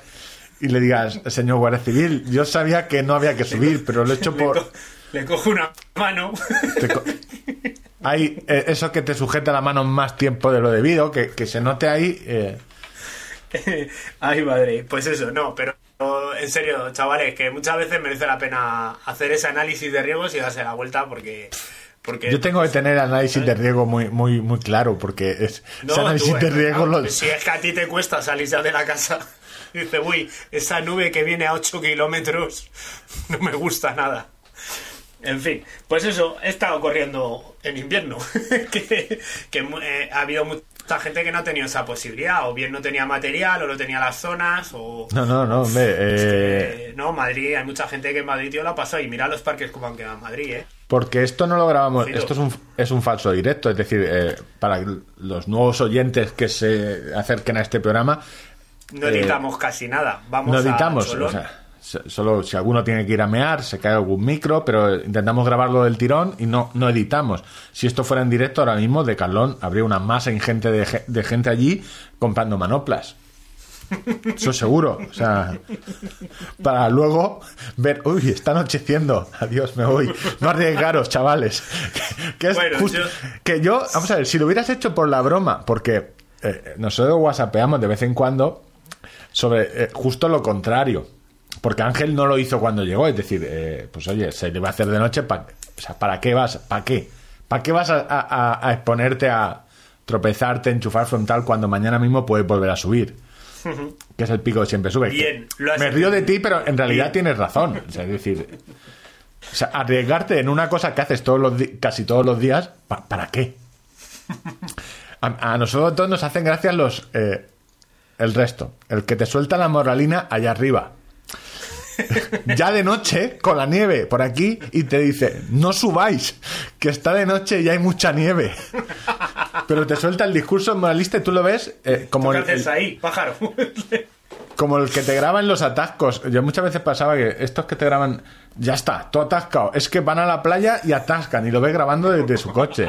y le digas, señor Guardia Civil, yo sabía que no había que subir, pero lo he hecho le, por... co- le cojo una mano. co- Hay eh, eso que te sujeta la mano más tiempo de lo debido, que, que se note ahí... eh, Ay, madre. Pues eso, no, pero en serio, chavales, que muchas veces merece la pena hacer ese análisis de riesgos y darse la vuelta porque... porque Yo tengo que tener análisis de riesgo muy, muy, muy claro, porque es, No, ese análisis tú, de eh, no, lo- Si es que a ti te cuesta salir ya de la casa, dice, uy, esa nube que viene a 8 kilómetros no me gusta nada. En fin, pues eso, he estado corriendo en invierno, que, que eh, ha habido mucha gente que no ha tenido esa posibilidad, o bien no tenía material, o no tenía las zonas, o... No, no, no, hombre, eh, no, Madrid, hay mucha gente que en Madrid tío la pasó y mira los parques como han quedado en Madrid, ¿eh? Porque esto no lo grabamos, Ciro. esto es un, es un falso directo, es decir, eh, para los nuevos oyentes que se acerquen a este programa, No Eh, editamos casi nada, vamos no a editamos, Cholón. o sea, so- solo si alguno tiene que ir a mear, se cae algún micro, pero intentamos grabarlo del tirón y no, no editamos. Si esto fuera en directo ahora mismo, de Carlón habría una masa ingente de, ge- de gente allí comprando manoplas. Eso seguro. O sea, para luego ver, uy, está anocheciendo, adiós, me voy. No arriesgaros, chavales. Que es Bueno, justo- yo- que yo, vamos a ver, si lo hubieras hecho por la broma, porque eh, nosotros whatsappeamos de vez en cuando sobre eh, justo lo contrario. Porque Ángel no lo hizo cuando llegó, es decir, eh, pues oye, se le va a hacer de noche, pa- o sea, ¿para qué vas? ¿Para qué? ¿Para qué vas a, a- a exponerte a tropezarte, enchufar frontal cuando mañana mismo puedes volver a subir? Que es el pico que siempre sube. Bien, lo has Me río de ti, pero en realidad Bien. tienes razón. O sea, es decir, o sea, arriesgarte en una cosa que haces todos los casi todos los días, ¿pa- ¿para qué? A, a nosotros todos nos hacen gracia los eh, el resto. El que te suelta la moralina allá arriba. Ya de noche, con la nieve por aquí, y te dice, no subáis, que está de noche y hay mucha nieve. Pero te suelta el discurso moralista y tú lo ves eh, como ¿Qué el, haces ahí, pájaro? como el que te graba en los atascos. Yo muchas veces pasaba que estos que te graban, ya está, todo atascado. Es que van a la playa y atascan y lo ves grabando desde su coche.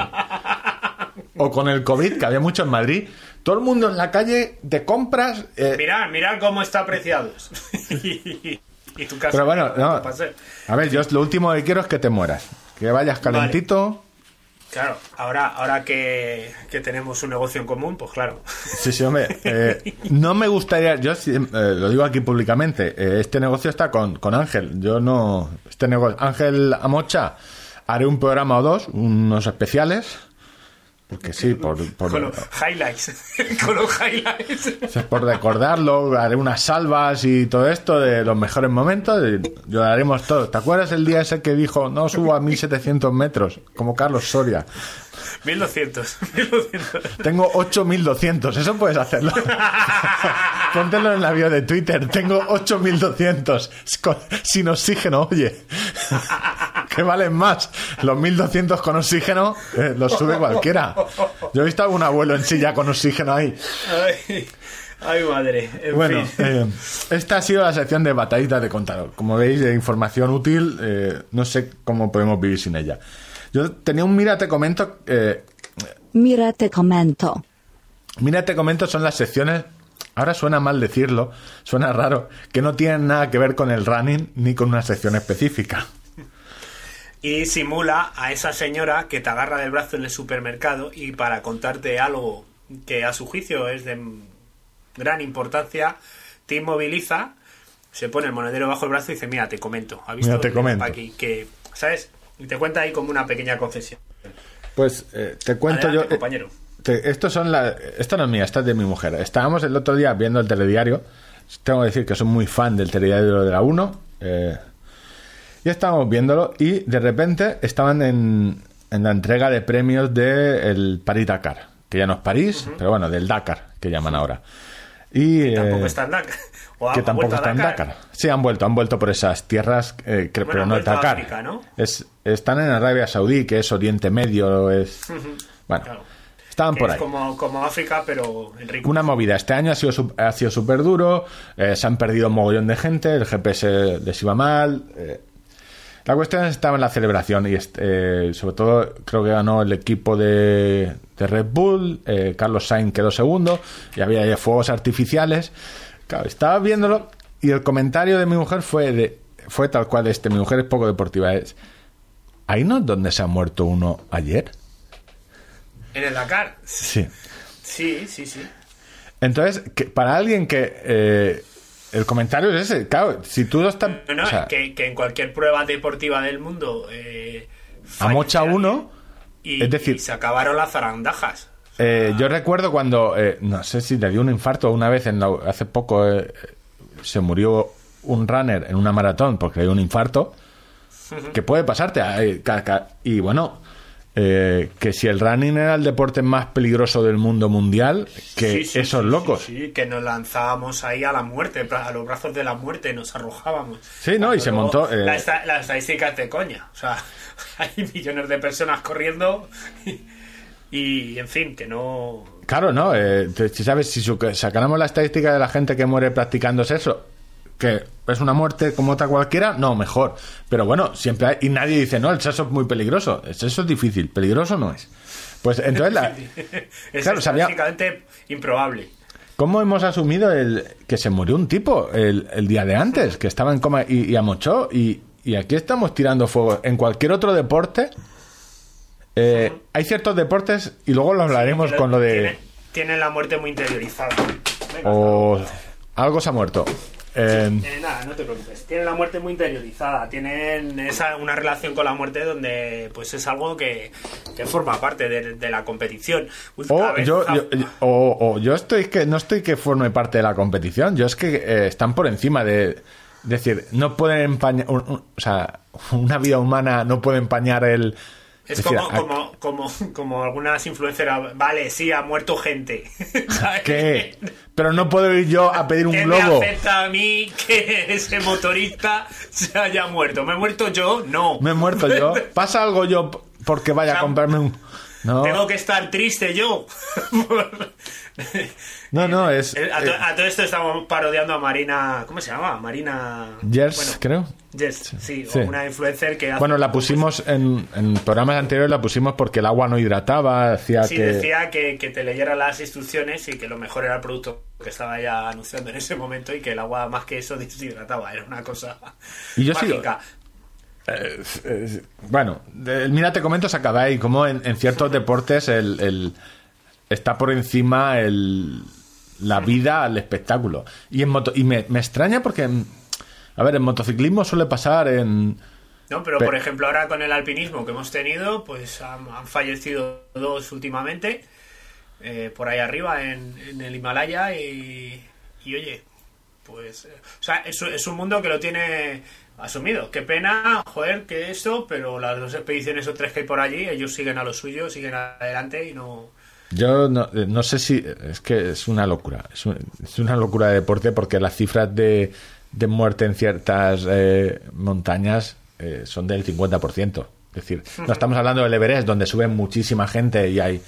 O con el COVID, que había mucho en Madrid. Todo el mundo en la calle de compras. eh, mirad, mirad cómo está apreciados. y, tu casa. pero bueno, no. A ver, yo lo último que quiero es que te mueras. Que vayas calentito. Claro, ahora, ahora que, que tenemos un negocio en común, pues claro. Sí, sí, hombre. eh, no me gustaría, yo eh, lo digo aquí públicamente, eh, este negocio está con, con Ángel. Yo no. Este negocio. Ángel Amocha, haré un programa o dos, unos especiales. Porque sí, por, por, Con los highlights. con los highlights. por recordarlo, haré unas salvas y todo esto de los mejores momentos. Lo haremos todo. ¿Te acuerdas el día ese que dijo no subo a 1700 metros? Como Carlos Soria. 1200. 1200. Tengo 8200, eso puedes hacerlo. Póntelo en la bio de Twitter. Tengo 8200 con- sin oxígeno, oye. Que valen más. Los 1200 con oxígeno eh, los sube cualquiera. Yo he visto algún abuelo en silla con oxígeno ahí. Ay, ay, madre. En Bueno, fin. eh, esta ha sido la sección de batallitas de contador. Como veis, de información útil, eh, no sé cómo podemos vivir sin ella. Yo tenía un mira, te comento. eh, Mira te comento. Mira, te comento, son las secciones. Ahora suena mal decirlo, suena raro, que no tienen nada que ver con el running ni con una sección específica. Y simula a esa señora que te agarra del brazo en el supermercado y para contarte algo que a su juicio es de gran importancia, te inmoviliza, se pone el monedero bajo el brazo y dice, mira, te comento. ¿Has visto Mira, te comento. Aquí, que, ¿Sabes? Y te cuenta ahí como una pequeña confesión. Pues eh, te cuento Adelante, yo. eh, compañero. te- estos son la, esta no es mía, esta es de mi mujer. Estábamos el otro día viendo el telediario. Tengo que decir que soy muy fan del telediario de la 1. eh, y estábamos viéndolo y de repente estaban en, en la entrega de premios del París Dakar. Que ya no es París, pero bueno, del Dakar, que llaman ahora. Y, Tampoco eh, está en Dakar. O que tampoco está en Dakar. Sí, han vuelto, han vuelto por esas tierras, eh, cre- Bueno, pero no es Dakar. África, ¿no? Es, están en Arabia Saudí, que es Oriente Medio, es... Bueno, Claro. estaban Que por es ahí. como, como África, pero en rico. Una movida. Este año ha sido ha sido súper duro, eh, se han perdido un mogollón de gente, el GPS les iba mal. La cuestión estaba en la celebración y eh, sobre todo creo que ganó el equipo de, de Red Bull, eh, Carlos Sainz quedó segundo y había ya fuegos artificiales. Claro, estaba viéndolo y el comentario de mi mujer fue de, fue tal cual este, mi mujer es poco deportiva, es ¿ahí no es donde se ha muerto uno ayer? En el Dakar. Sí. Sí, sí, sí. Entonces, que para alguien que... eh, el comentario es ese, claro, si tú no estás... No, no, o sea, que, que en cualquier prueba deportiva del mundo. Eh, Amocha uno, y, es decir- y se acabaron las zarandajas. Eh, yo recuerdo cuando, eh, no sé si le dio un infarto una vez, en la- hace poco eh, se murió un runner en una maratón porque le dio un infarto, que puede pasarte. eh, y bueno, eh, que si el running era el deporte más peligroso del mundo mundial, que Sí, sí, esos sí, locos. Sí, que nos lanzábamos ahí a la muerte, a los brazos de la muerte, nos arrojábamos. Sí, no, y Cuando se luego montó, eh, La, esta- la estadística es de coña. O sea, hay millones de personas corriendo y, y, en fin, que no. Claro, ¿no? Eh, si sabes, si sacáramos la estadística de la gente que muere practicando sexo, que es una muerte como otra cualquiera, no, mejor. Pero bueno, siempre hay, y nadie dice, no, el sexo es muy peligroso. El sexo es difícil, peligroso no es. Pues entonces, la, Es Claro, sabía- improbable. ¿cómo hemos asumido el que se murió un tipo el, el día de antes, que estaba en coma y, y amochó? Y, y aquí estamos tirando fuego. En cualquier otro deporte, eh, hay ciertos deportes, y luego lo hablaremos con lo de... Tiene, tienen la muerte muy interiorizada. Venga, O algo se ha muerto. Eh, Eh, nada, no te preocupes. Tienen la muerte muy interiorizada. Tienen esa, una relación con la muerte donde pues es algo que, que forma parte de, de la competición. O vez- yo, yo- yo- o, o yo estoy que no estoy que forme parte de la competición, yo es que eh, están por encima de es decir, no pueden empañar, o sea, una vida humana no puede empañar el Es decir, como, ¿a- como, como, como algunas influencers. Vale, sí, ha muerto gente. ¿Sabes? ¿Qué? Pero no puedo ir yo a pedir un ¿Qué globo. me afecta a mí que ese motorista se haya muerto? ¿Me he muerto yo? No. Me he muerto yo. ¿Pasa algo yo porque vaya a comprarme un No, Tengo que estar triste yo. no, no, es Eh, a, to- a todo esto estamos parodiando a Marina. ¿Cómo se llama? Marina. Jers, Bueno, creo. Jess, sí, Sí. o una influencer que hace- Bueno, la pusimos en, en programas anteriores, la pusimos porque el agua no hidrataba, hacía Sí, que... decía que, que te leyera las instrucciones y que lo mejor era el producto que estaba ya anunciando en ese momento y que el agua más que eso deshidrataba. Era una cosa Y yo sigo- mágica. Eh, eh, bueno, mira, te comento, Sacabay, como en, en ciertos deportes el, el- está por encima el, la vida al espectáculo. Y, en moto, y me, me extraña porque, mm, a ver, en motociclismo suele pasar en... No, pero Pe- por ejemplo ahora con el alpinismo que hemos tenido, pues han, han fallecido dos últimamente eh, por ahí arriba en, en el Himalaya y, y oye, pues, eh, o sea, es, es un mundo que lo tiene asumido. Qué pena, joder, que esto, pero las dos expediciones o tres que hay por allí, ellos siguen a lo suyo, siguen adelante y no... Yo no, eh, no sé si... Es que es una locura. Es, un- es una locura de deporte porque las cifras de, de muerte en ciertas eh, montañas eh, son del 50%. Es decir, no estamos hablando del Everest, donde sube muchísima gente y hay...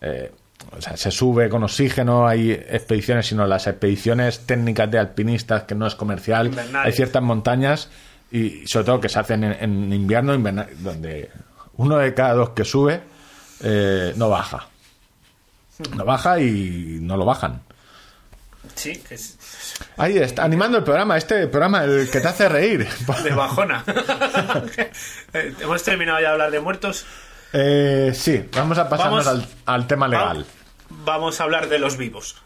eh, o sea, se sube con oxígeno, hay expediciones, sino las expediciones técnicas de alpinistas, que no es comercial. Invernales. Hay ciertas montañas, y sobre todo que se hacen en, en invierno, donde uno de cada dos que sube eh, no baja. No baja y no lo bajan. Sí, que es Ahí está, animando el programa, este programa, el que te hace reír. de bajona. Hemos terminado ya de hablar de muertos. Eh, sí, vamos a pasarnos Vamos- al, al tema legal. Vamos a hablar de los vivos.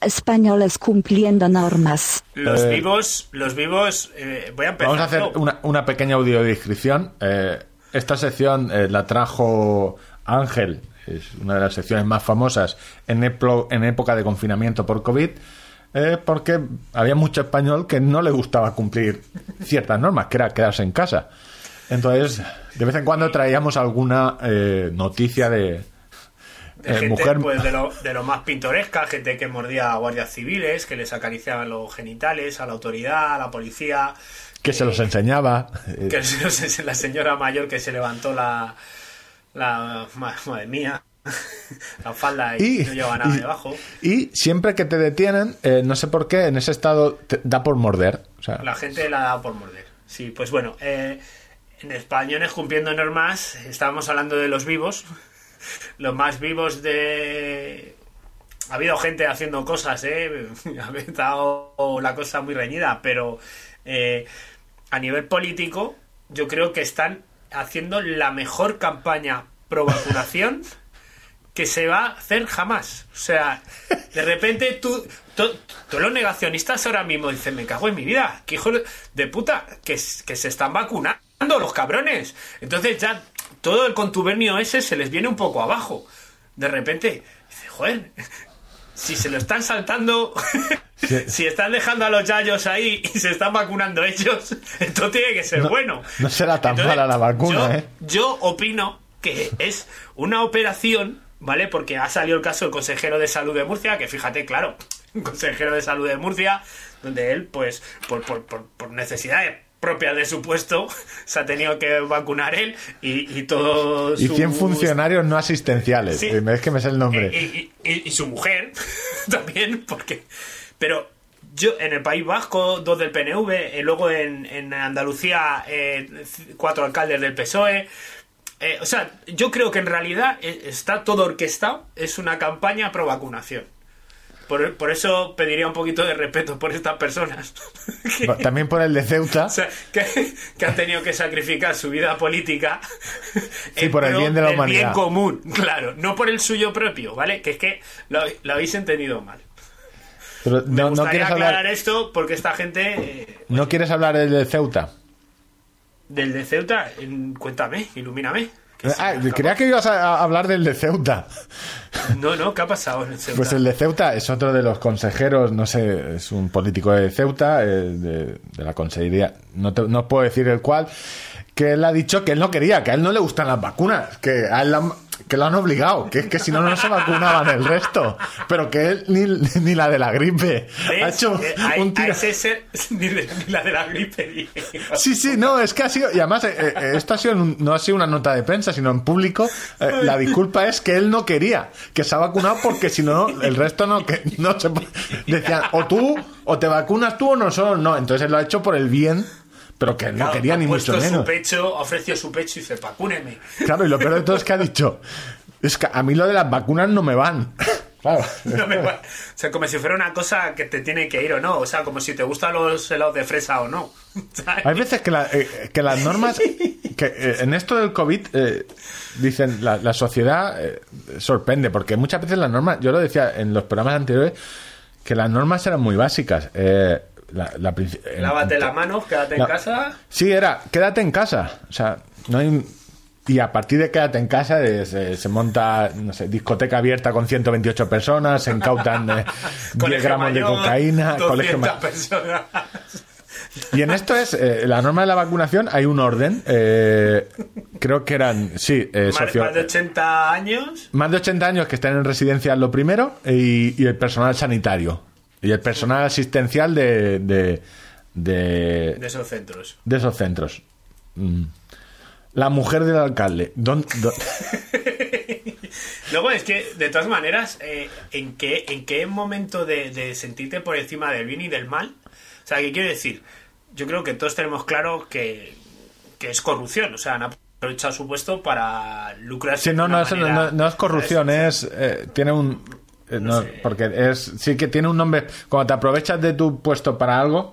Españoles cumpliendo normas. Los Eh, vivos, los vivos, eh, voy a empezar. Vamos a hacer una, una pequeña audiodescripción. Eh, esta sección eh, la trajo Ángel, es una de las secciones más famosas en, época de confinamiento por COVID, eh, porque había mucho español que no le gustaba cumplir ciertas normas, que era quedarse en casa. Entonces, de vez en cuando traíamos alguna eh, noticia de, De eh, gente mujer. pues, de, lo, de lo más pintoresca, gente que mordía a guardias civiles, que les acariciaban los genitales, a la autoridad, a la policía. que se los enseñaba. Que se- la señora mayor que se levantó la. La ma- madre mía. la falda y, y, no llevaba nada y- debajo. y siempre que te detienen, eh, no sé por qué, en ese estado te da por morder. O sea, La gente la da por morder. Sí, pues bueno, eh, en españoles cumpliendo normas, estábamos hablando de los vivos. Los más vivos de. Ha habido gente haciendo cosas, ¿eh? Ha estado la cosa muy reñida, pero eh, a nivel político, yo creo que están haciendo la mejor campaña pro vacunación que se va a hacer jamás. O sea, de repente tú, to- todos los negacionistas ahora mismo dicen, me cago en mi vida, que hijo de puta, que se están vacunando los cabrones. Entonces ya todo el contubernio ese se les viene un poco abajo. De repente, dice, joder, si se lo están saltando, Sí. si están dejando a los yayos ahí y se están vacunando ellos, esto tiene que ser No- bueno. no será tan Entonces, mala la vacuna, yo, ¿eh? Yo opino que es una operación, ¿vale? Porque ha salido el caso del consejero de salud de Murcia, que fíjate, claro, un consejero de salud de Murcia, donde él, pues, por, por, por, por necesidades propias de su puesto, se ha tenido que vacunar él y, y todos Y sus- 100 funcionarios no asistenciales. Sí. Eh, Es que me sé el nombre. y, y- y- y su mujer también, porque. Pero yo en el País Vasco, dos del PNV, eh, luego en, en Andalucía, eh, cuatro alcaldes del PSOE. Eh, o sea, yo creo que en realidad eh, está todo orquestado, es una campaña pro vacunación. Por, por eso pediría un poquito de respeto por estas personas. Que- También por el de Ceuta. o sea, que, que han tenido que sacrificar su vida política Sí, por el bien de la humanidad. bien común, claro, no por el suyo propio, ¿vale? Que es que lo, lo habéis entendido mal. Pero Me no, no quieres aclarar hablar, esto porque esta gente eh, no quieres hablar del de Ceuta. del de Ceuta, cuéntame, ilumíname. Que Ah, creía que ibas a hablar del de Ceuta. No, no, ¿qué ha pasado en el Ceuta? Pues el de Ceuta es otro de los consejeros, no sé, es un político de Ceuta, eh, de, de la consejería, no, te- no puedo decir el cual, que él ha dicho que él no quería, que a él no le gustan las vacunas, que a él la que lo han obligado, que es que si no, no se vacunaban el resto, pero que él ni, ni la de la gripe. ¿Ves? Ha hecho Eh, un a tiro. ese ni, de- ni la de la gripe. Sí, sí, no, es que ha sido, y además eh, eh, esto ha sido un- no ha sido una nota de prensa, sino en público. Eh, la disculpa es que él no quería, que se ha vacunado porque si no, el resto no, que no se decían, o tú, o te vacunas tú o nosotros no. Entonces él lo ha hecho por el bien, pero que él no Claro, quería ni mucho su menos. pecho, ofreció su pecho y dice, vacúneme. Claro, y lo peor de todo es que ha dicho, es que a mí lo de las vacunas no me van. Claro. No me va- O sea, como si fuera una cosa que te tiene que ir o no. O sea, como si te gustan los helados de fresa o no. ¿Sabes? Hay veces que, la- eh, que las normas, que eh, en esto del COVID, eh, dicen, la, la sociedad eh, sorprende, porque muchas veces las normas, yo lo decía en los programas anteriores, que las normas eran muy básicas. Eh, la, la Lávate las manos, quédate en casa. Sí, era, quédate en casa. O sea, no hay... Y a partir de quédate en casa eh, se, se monta, no sé, discoteca abierta con 128 personas, se incautan eh, 10 Colegio gramos de cocaína, 200 colegio personas. y en esto es, eh, la norma de la vacunación, hay un orden. eh, creo que eran, sí, eh, Más, socio- más de 80 años. más de 80 años que están en residencia lo primero y, y el personal sanitario. Y el personal asistencial de, de, de, De esos centros. de esos centros. Mm. La mujer del alcalde. ¿Dón- dó- Luego es que, de todas maneras, eh, ¿en, qué, ¿en qué momento de, de sentirte por encima del bien y del mal? O sea, ¿qué quiero decir? Yo creo que todos tenemos claro que, que es corrupción. O sea, han aprovechado su puesto para lucrarse. Sí, no, no, eso no, manera- no- no es corrupción, ¿sabes? es. eh, tiene un. Eh, no, sé. Porque es. Sí que tiene un nombre. Cuando te aprovechas de tu puesto para algo.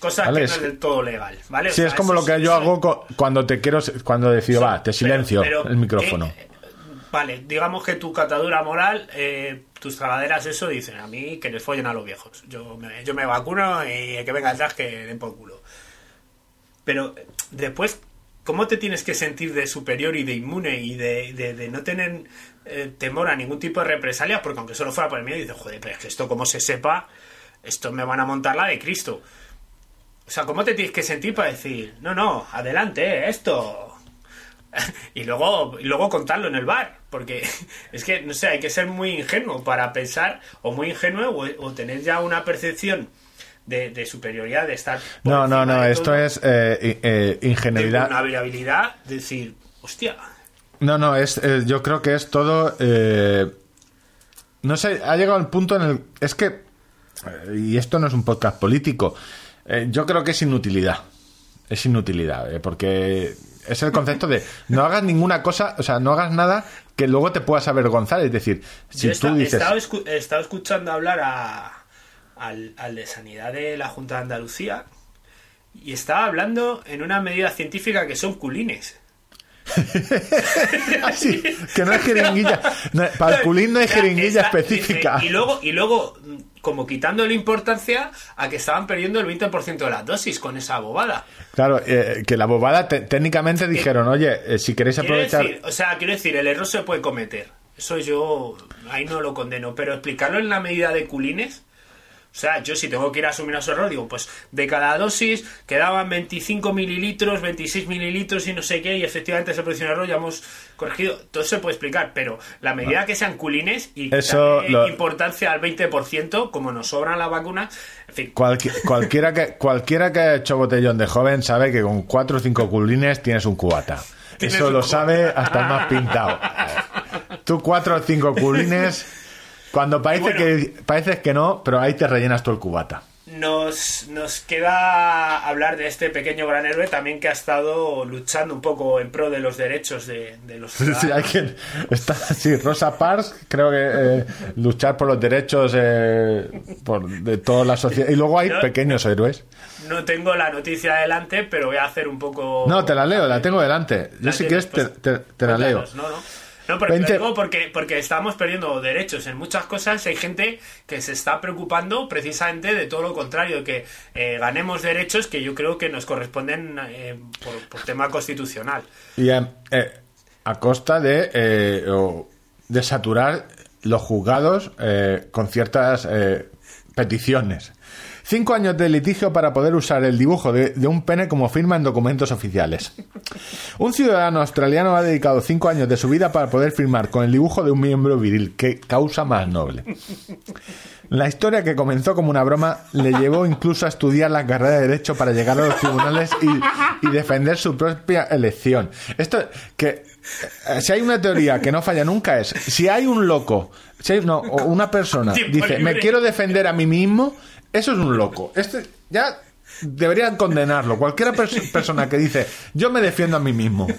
Cosa Vale, que no es del todo legal, ¿vale? O Sí, sea, es como lo que yo hago cuando te quiero. Cuando decido, va, te silencio pero, el micrófono. eh, vale, digamos que tu catadura moral, eh, tus tragaderas, eso dicen a mí que les follen a los viejos. Yo me, yo me vacuno y que venga atrás que den por culo. Pero eh, después, ¿cómo te tienes que sentir de superior y de inmune y de, de- de no tener eh, temor a ningún tipo de represalias? Porque aunque solo fuera por el miedo, dices, joder, pero es que esto como se sepa, esto me van a montar la de Cristo. O sea, ¿cómo te tienes que sentir para decir, no, no, adelante, eh, esto? y luego, y luego contarlo en el bar, porque es que, no sé, hay que ser muy ingenuo para pensar, o muy ingenuo, o, o tener ya una percepción de, de superioridad, de estar... No, no, no, esto todo, es eh, eh, eh, de ingenuidad. vulnerabilidad, de decir, hostia, No, no, es, eh, yo creo que es todo. eh, no sé, ha llegado el punto en el. Es que. eh, Y esto no es un podcast político. eh, yo creo que es inutilidad. Es inutilidad, porque es el concepto de no hagas ninguna cosa, o sea, no hagas nada que luego te puedas avergonzar. Es decir, si Yo tú he dices. estado, escu- he estado escuchando hablar a, al, al de Sanidad de la Junta de Andalucía y estaba hablando en una medida científica que son culines. Así, que no hay jeringuilla. no- para el culín no sea, jeringuilla específica. dice, y luego, y luego, como quitándole importancia a que estaban perdiendo el 20% de las dosis con esa bobada. Claro, eh, que la bobada te- técnicamente dijeron, oye, eh, si queréis aprovechar... decir, o sea, quiero decir, el error se puede cometer. Eso yo ahí no lo condeno. Pero explicarlo en la medida de culines. O sea, yo si tengo que ir a asumir ese error, digo, pues de cada dosis quedaban 25 mililitros, 26 mililitros y no sé qué, y efectivamente se produce un error, ya hemos corregido. Todo se puede explicar, pero la medida que sean culines y Eso lo- importancia al 20%, como nos sobran las vacunas, en fin. Cualqui- cualquiera, que, cualquiera que ha hecho botellón de joven sabe que con cuatro o cinco culines tienes un cubata. Eso lo cubata. sabe hasta el más pintado. Tú cuatro o cinco culines, cuando parece Bueno. que pareces que no, pero ahí te rellenas tú el cubata. Nos, nos queda hablar de este pequeño gran héroe también que ha estado luchando un poco en pro de los derechos de, de los Sí, sí, hay ciudadanos. quien está así. Rosa Parks, creo que eh, luchar por los derechos eh, por, de toda la sociedad. Y luego hay pequeños héroes. No tengo la noticia adelante, pero voy a hacer un poco... No, te la leo, la tengo delante. Yo La si quieres te, pues, te- te la leo. Cuéntanos, No, no. No, porque, digo porque, porque estamos perdiendo derechos en muchas cosas. Hay gente que se está preocupando precisamente de todo lo contrario, de que eh, ganemos derechos que yo creo que nos corresponden eh, por, por tema constitucional. Y eh, eh, a costa de, o de saturar los juzgados eh, con ciertas peticiones. Cinco años de litigio para poder usar el dibujo de, de un pene como firma en documentos oficiales. Un ciudadano australiano ha dedicado cinco años de su vida para poder firmar con el dibujo de un miembro viril. ¡Qué causa más noble! La historia que comenzó como una broma le llevó incluso a estudiar la carrera de Derecho para llegar a los tribunales y, y defender su propia elección. Esto, que eh, si hay una teoría que no falla nunca es, si hay un loco, si hay- no, o una persona dice, me libre". quiero defender a mí mismo, eso es un loco. Este ya deberían condenarlo. Cualquier pers- persona que dice, yo me defiendo a mí mismo.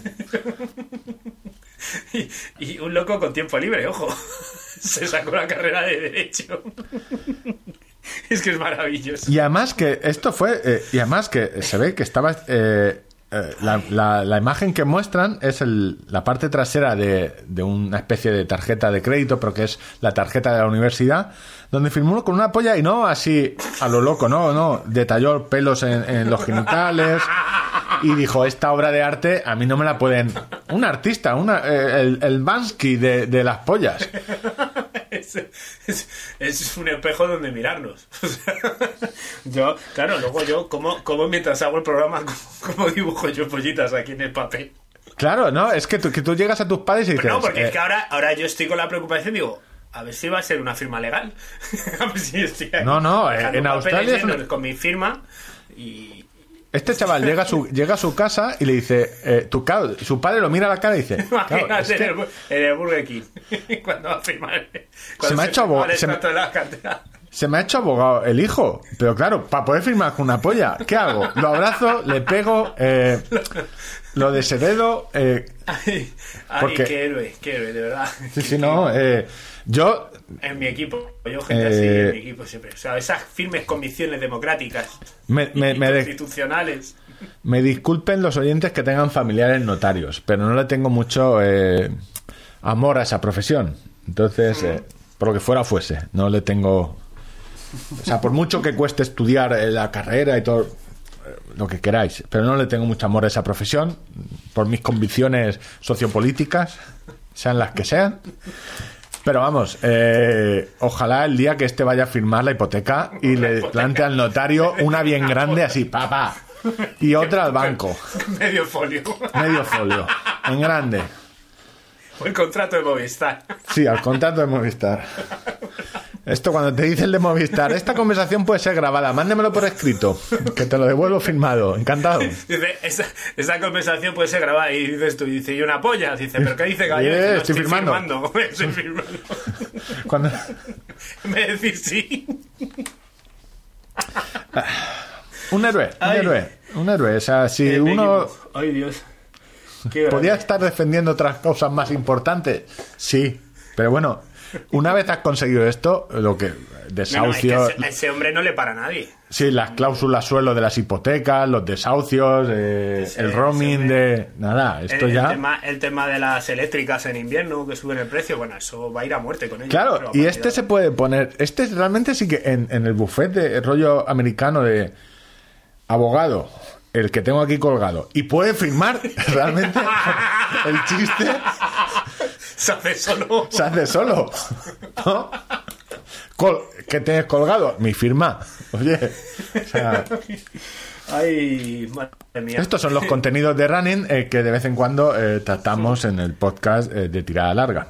Y, y un loco con tiempo libre, ojo. Se sacó la carrera de Derecho. Es que es maravilloso. Y además que esto fue, eh, y además que se ve que estaba, eh, eh, la, la- la imagen que muestran es el- la parte trasera de, de una especie de tarjeta de crédito, pero que es la tarjeta de la universidad, donde firmó con una polla y no así a lo loco, no, no, detalló pelos en, en los genitales y dijo, esta obra de arte a mí no me la pueden... Un artista, una, eh, el, el Bansky de, de las pollas. Es, es- es un espejo donde mirarnos. O sea, yo, claro, luego yo, como, como mientras hago el programa, como dibujo yo pollitas aquí en el papel. Claro, no, es que tú, que tú llegas a tus padres y dices... Pero no, porque eh, es que ahora, ahora yo estoy con la preocupación, digo, a ver si va a ser una firma legal. a ver si estoy aquí No, no, en Australia es una- con mi firma y, Este chaval llega a su, llega a su casa y le dice, eh, tu, su padre lo mira a la cara y dice, claro, es que- en, el, en el Burger King cuando va a firmar. cuando me ha hecho se me- se me ha hecho abogado el hijo, pero claro, para poder firmar con una polla, ¿qué hago? Lo abrazo, le pego, eh, lo desheredo, eh, Ay, ay, Porque- qué héroe, qué héroe, de verdad. sí, sí, no, eh, yo, En mi equipo, yo gente así Eh, en mi equipo siempre. O sea, esas firmes convicciones democráticas me, me- y me de- constitucionales. me disculpen los oyentes que tengan familiares notarios, pero no le tengo mucho eh, amor a esa profesión. Entonces, eh, por lo que fuera fuese, no le tengo... O sea, por mucho que cueste estudiar eh, la carrera y todo eh, lo que queráis, pero no le tengo mucho amor a esa profesión, por mis convicciones sociopolíticas, sean las que sean. Pero vamos, eh, ojalá el día que este vaya a firmar la hipoteca y le plante al notario una bien grande así, papá, y otra al banco, Medio folio. medio folio, en grande. O el contrato de Movistar. Sí, al contrato de Movistar. Esto cuando te dice el de Movistar, esta conversación puede ser grabada, mándemelo por escrito, que te lo devuelvo firmado, encantado. Dice, esa, esa conversación puede ser grabada y dices tú, dice, y una polla. Dice, ¿pero qué dice caballero? Eh, Dice, "No, estoy firmando". estoy firmando. Cuando... En vez de decir sí. Un héroe, un Ay. héroe, un héroe. O sea, si mi uno. Ay, Dios. Qué podía estar defendiendo otras causas más importantes, sí. Pero bueno, una vez has conseguido esto, lo que No, no, es que desahucios, ese- hombre no le para a nadie. sí, las cláusulas suelo de las hipotecas, los desahucios, eh, Ese- el roaming de nada, esto el, ya el tema, el tema de las eléctricas en invierno que suben el precio, bueno, eso va a ir a muerte con ello. Claro, y este se puede poner, este realmente sí que en, en el buffet de rollo americano de abogado, el que tengo aquí colgado, y puede firmar realmente el chiste se hace solo. se hace solo. ¿no? ¿Qué tienes colgado? Mi firma. Oye, o sea, Ay, madre mía. estos son los contenidos de running eh, que de vez en cuando eh, tratamos en el podcast eh, de tirada larga.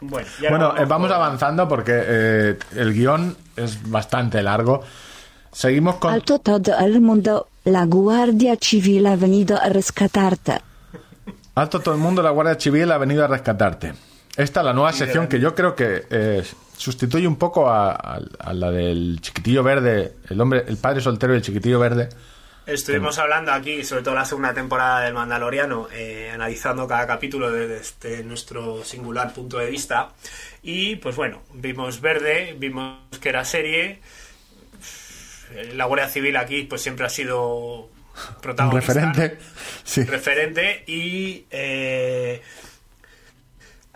Bueno, eh, vamos con- avanzando porque eh, el guion es bastante largo. Seguimos con... Alto todo el mundo, la Guardia Civil ha venido a rescatarte. Alto todo el mundo, la Guardia Civil ha venido a rescatarte. Esta es la nueva sección que yo creo que eh, sustituye un poco a, a- a la del chiquitillo verde, el hombre, el padre soltero y el chiquitillo verde. Estuvimos hablando aquí, sobre todo la segunda temporada del Mandaloriano, eh, analizando cada capítulo desde nuestro singular punto de vista. Y pues bueno, vimos verde, vimos que era serie. La Guardia Civil aquí pues siempre ha sido protagonista. referente. Sí. referente y eh,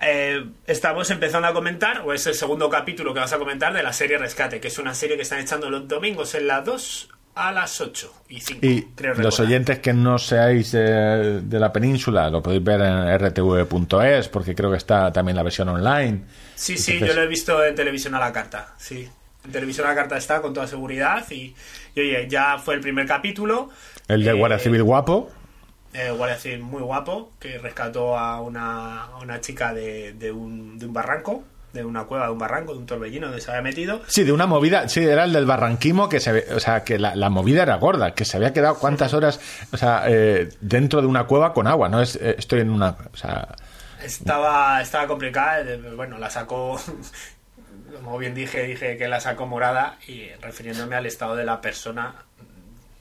eh, estamos empezando a comentar, o es el segundo capítulo que vas a comentar de la serie Rescate, que es una serie que están echando los domingos en las 2 a las 8 y 5. Y los oyentes que no seáis eh, de la península lo podéis ver en rtv.es porque creo que está también la versión online. Sí, sí, yo lo he visto en televisión a la carta, sí. En televisión a la carta está con toda seguridad y, y, oye, ya fue el primer capítulo. El de Eh, Guardia Civil guapo. eh, guardia civil muy guapo que rescató a una, a una chica de, de un, de un barranco, de una cueva de un barranco, de un torbellino donde se había metido. Sí, de una movida, sí, era el del barranquismo que se o sea, que la, la movida era gorda, que se había quedado cuántas horas, o sea, eh, dentro de una cueva con agua, no es, eh, estoy en una, o sea, Estaba, estaba complicada, eh, bueno, la sacó, como bien dije, dije que la sacó morada y refiriéndome al estado de la persona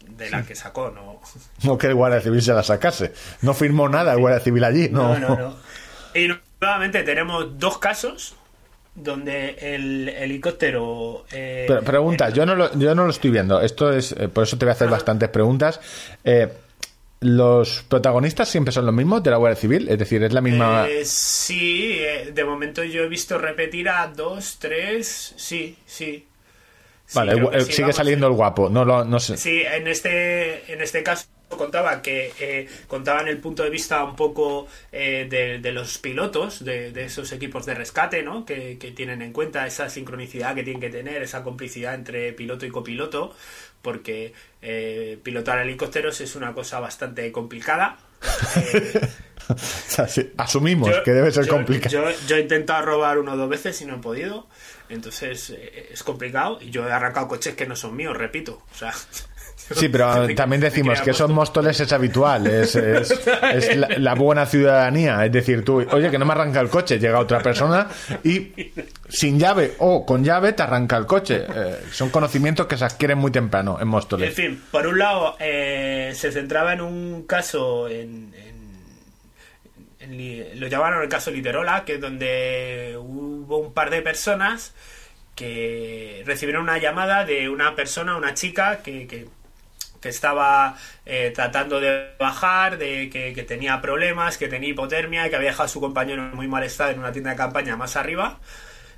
de la que sacó, no, no que el Guardia Civil se la sacase, no firmó nada el Guardia Civil allí, no, No, no, no. Y nuevamente tenemos dos casos donde el helicóptero... eh, Pero, pregunta, yo no, lo, yo no lo estoy viendo, esto es, eh, por eso te voy a hacer bastantes preguntas. Eh, ¿Los protagonistas siempre son los mismos de la Guardia Civil? Es decir, es la misma... eh, sí, eh, de momento yo he visto repetir a dos, tres, sí, sí. Vale, el- sí, sigue vamos, saliendo el guapo, no lo, no sé. Sí, en este, en este caso contaba que eh, contaban el punto de vista un poco eh, de, de los pilotos de, de esos equipos de rescate, ¿no? Que, que tienen en cuenta esa sincronicidad que tienen que tener, esa complicidad entre piloto y copiloto, porque eh, pilotar helicópteros es una cosa bastante complicada. Eh, O sea, sí, asumimos yo- que debe ser yo- complicado. Yo, yo he intentado robar uno o dos veces y no he podido. Entonces eh, es complicado. Y yo he arrancado coches que no son míos, repito. O sea. Sí, pero también decimos que puesto- móstoles es habitual, es, es- es la, la buena ciudadanía. Es decir, tú, oye, que no me arranca el coche, llega otra persona y sin llave o con llave te arranca el coche. Eh, son conocimientos que se adquieren muy temprano en En móstoles. fin, por un lado, eh, se centraba en un caso en. en- en lo llamaron el caso Literola, que es donde hubo un par de personas que recibieron una llamada de una persona, una chica, que, que, estaba eh, tratando de bajar, de que, que tenía problemas, que tenía hipotermia, que había dejado a su compañero en muy mal estado en una tienda de campaña más arriba.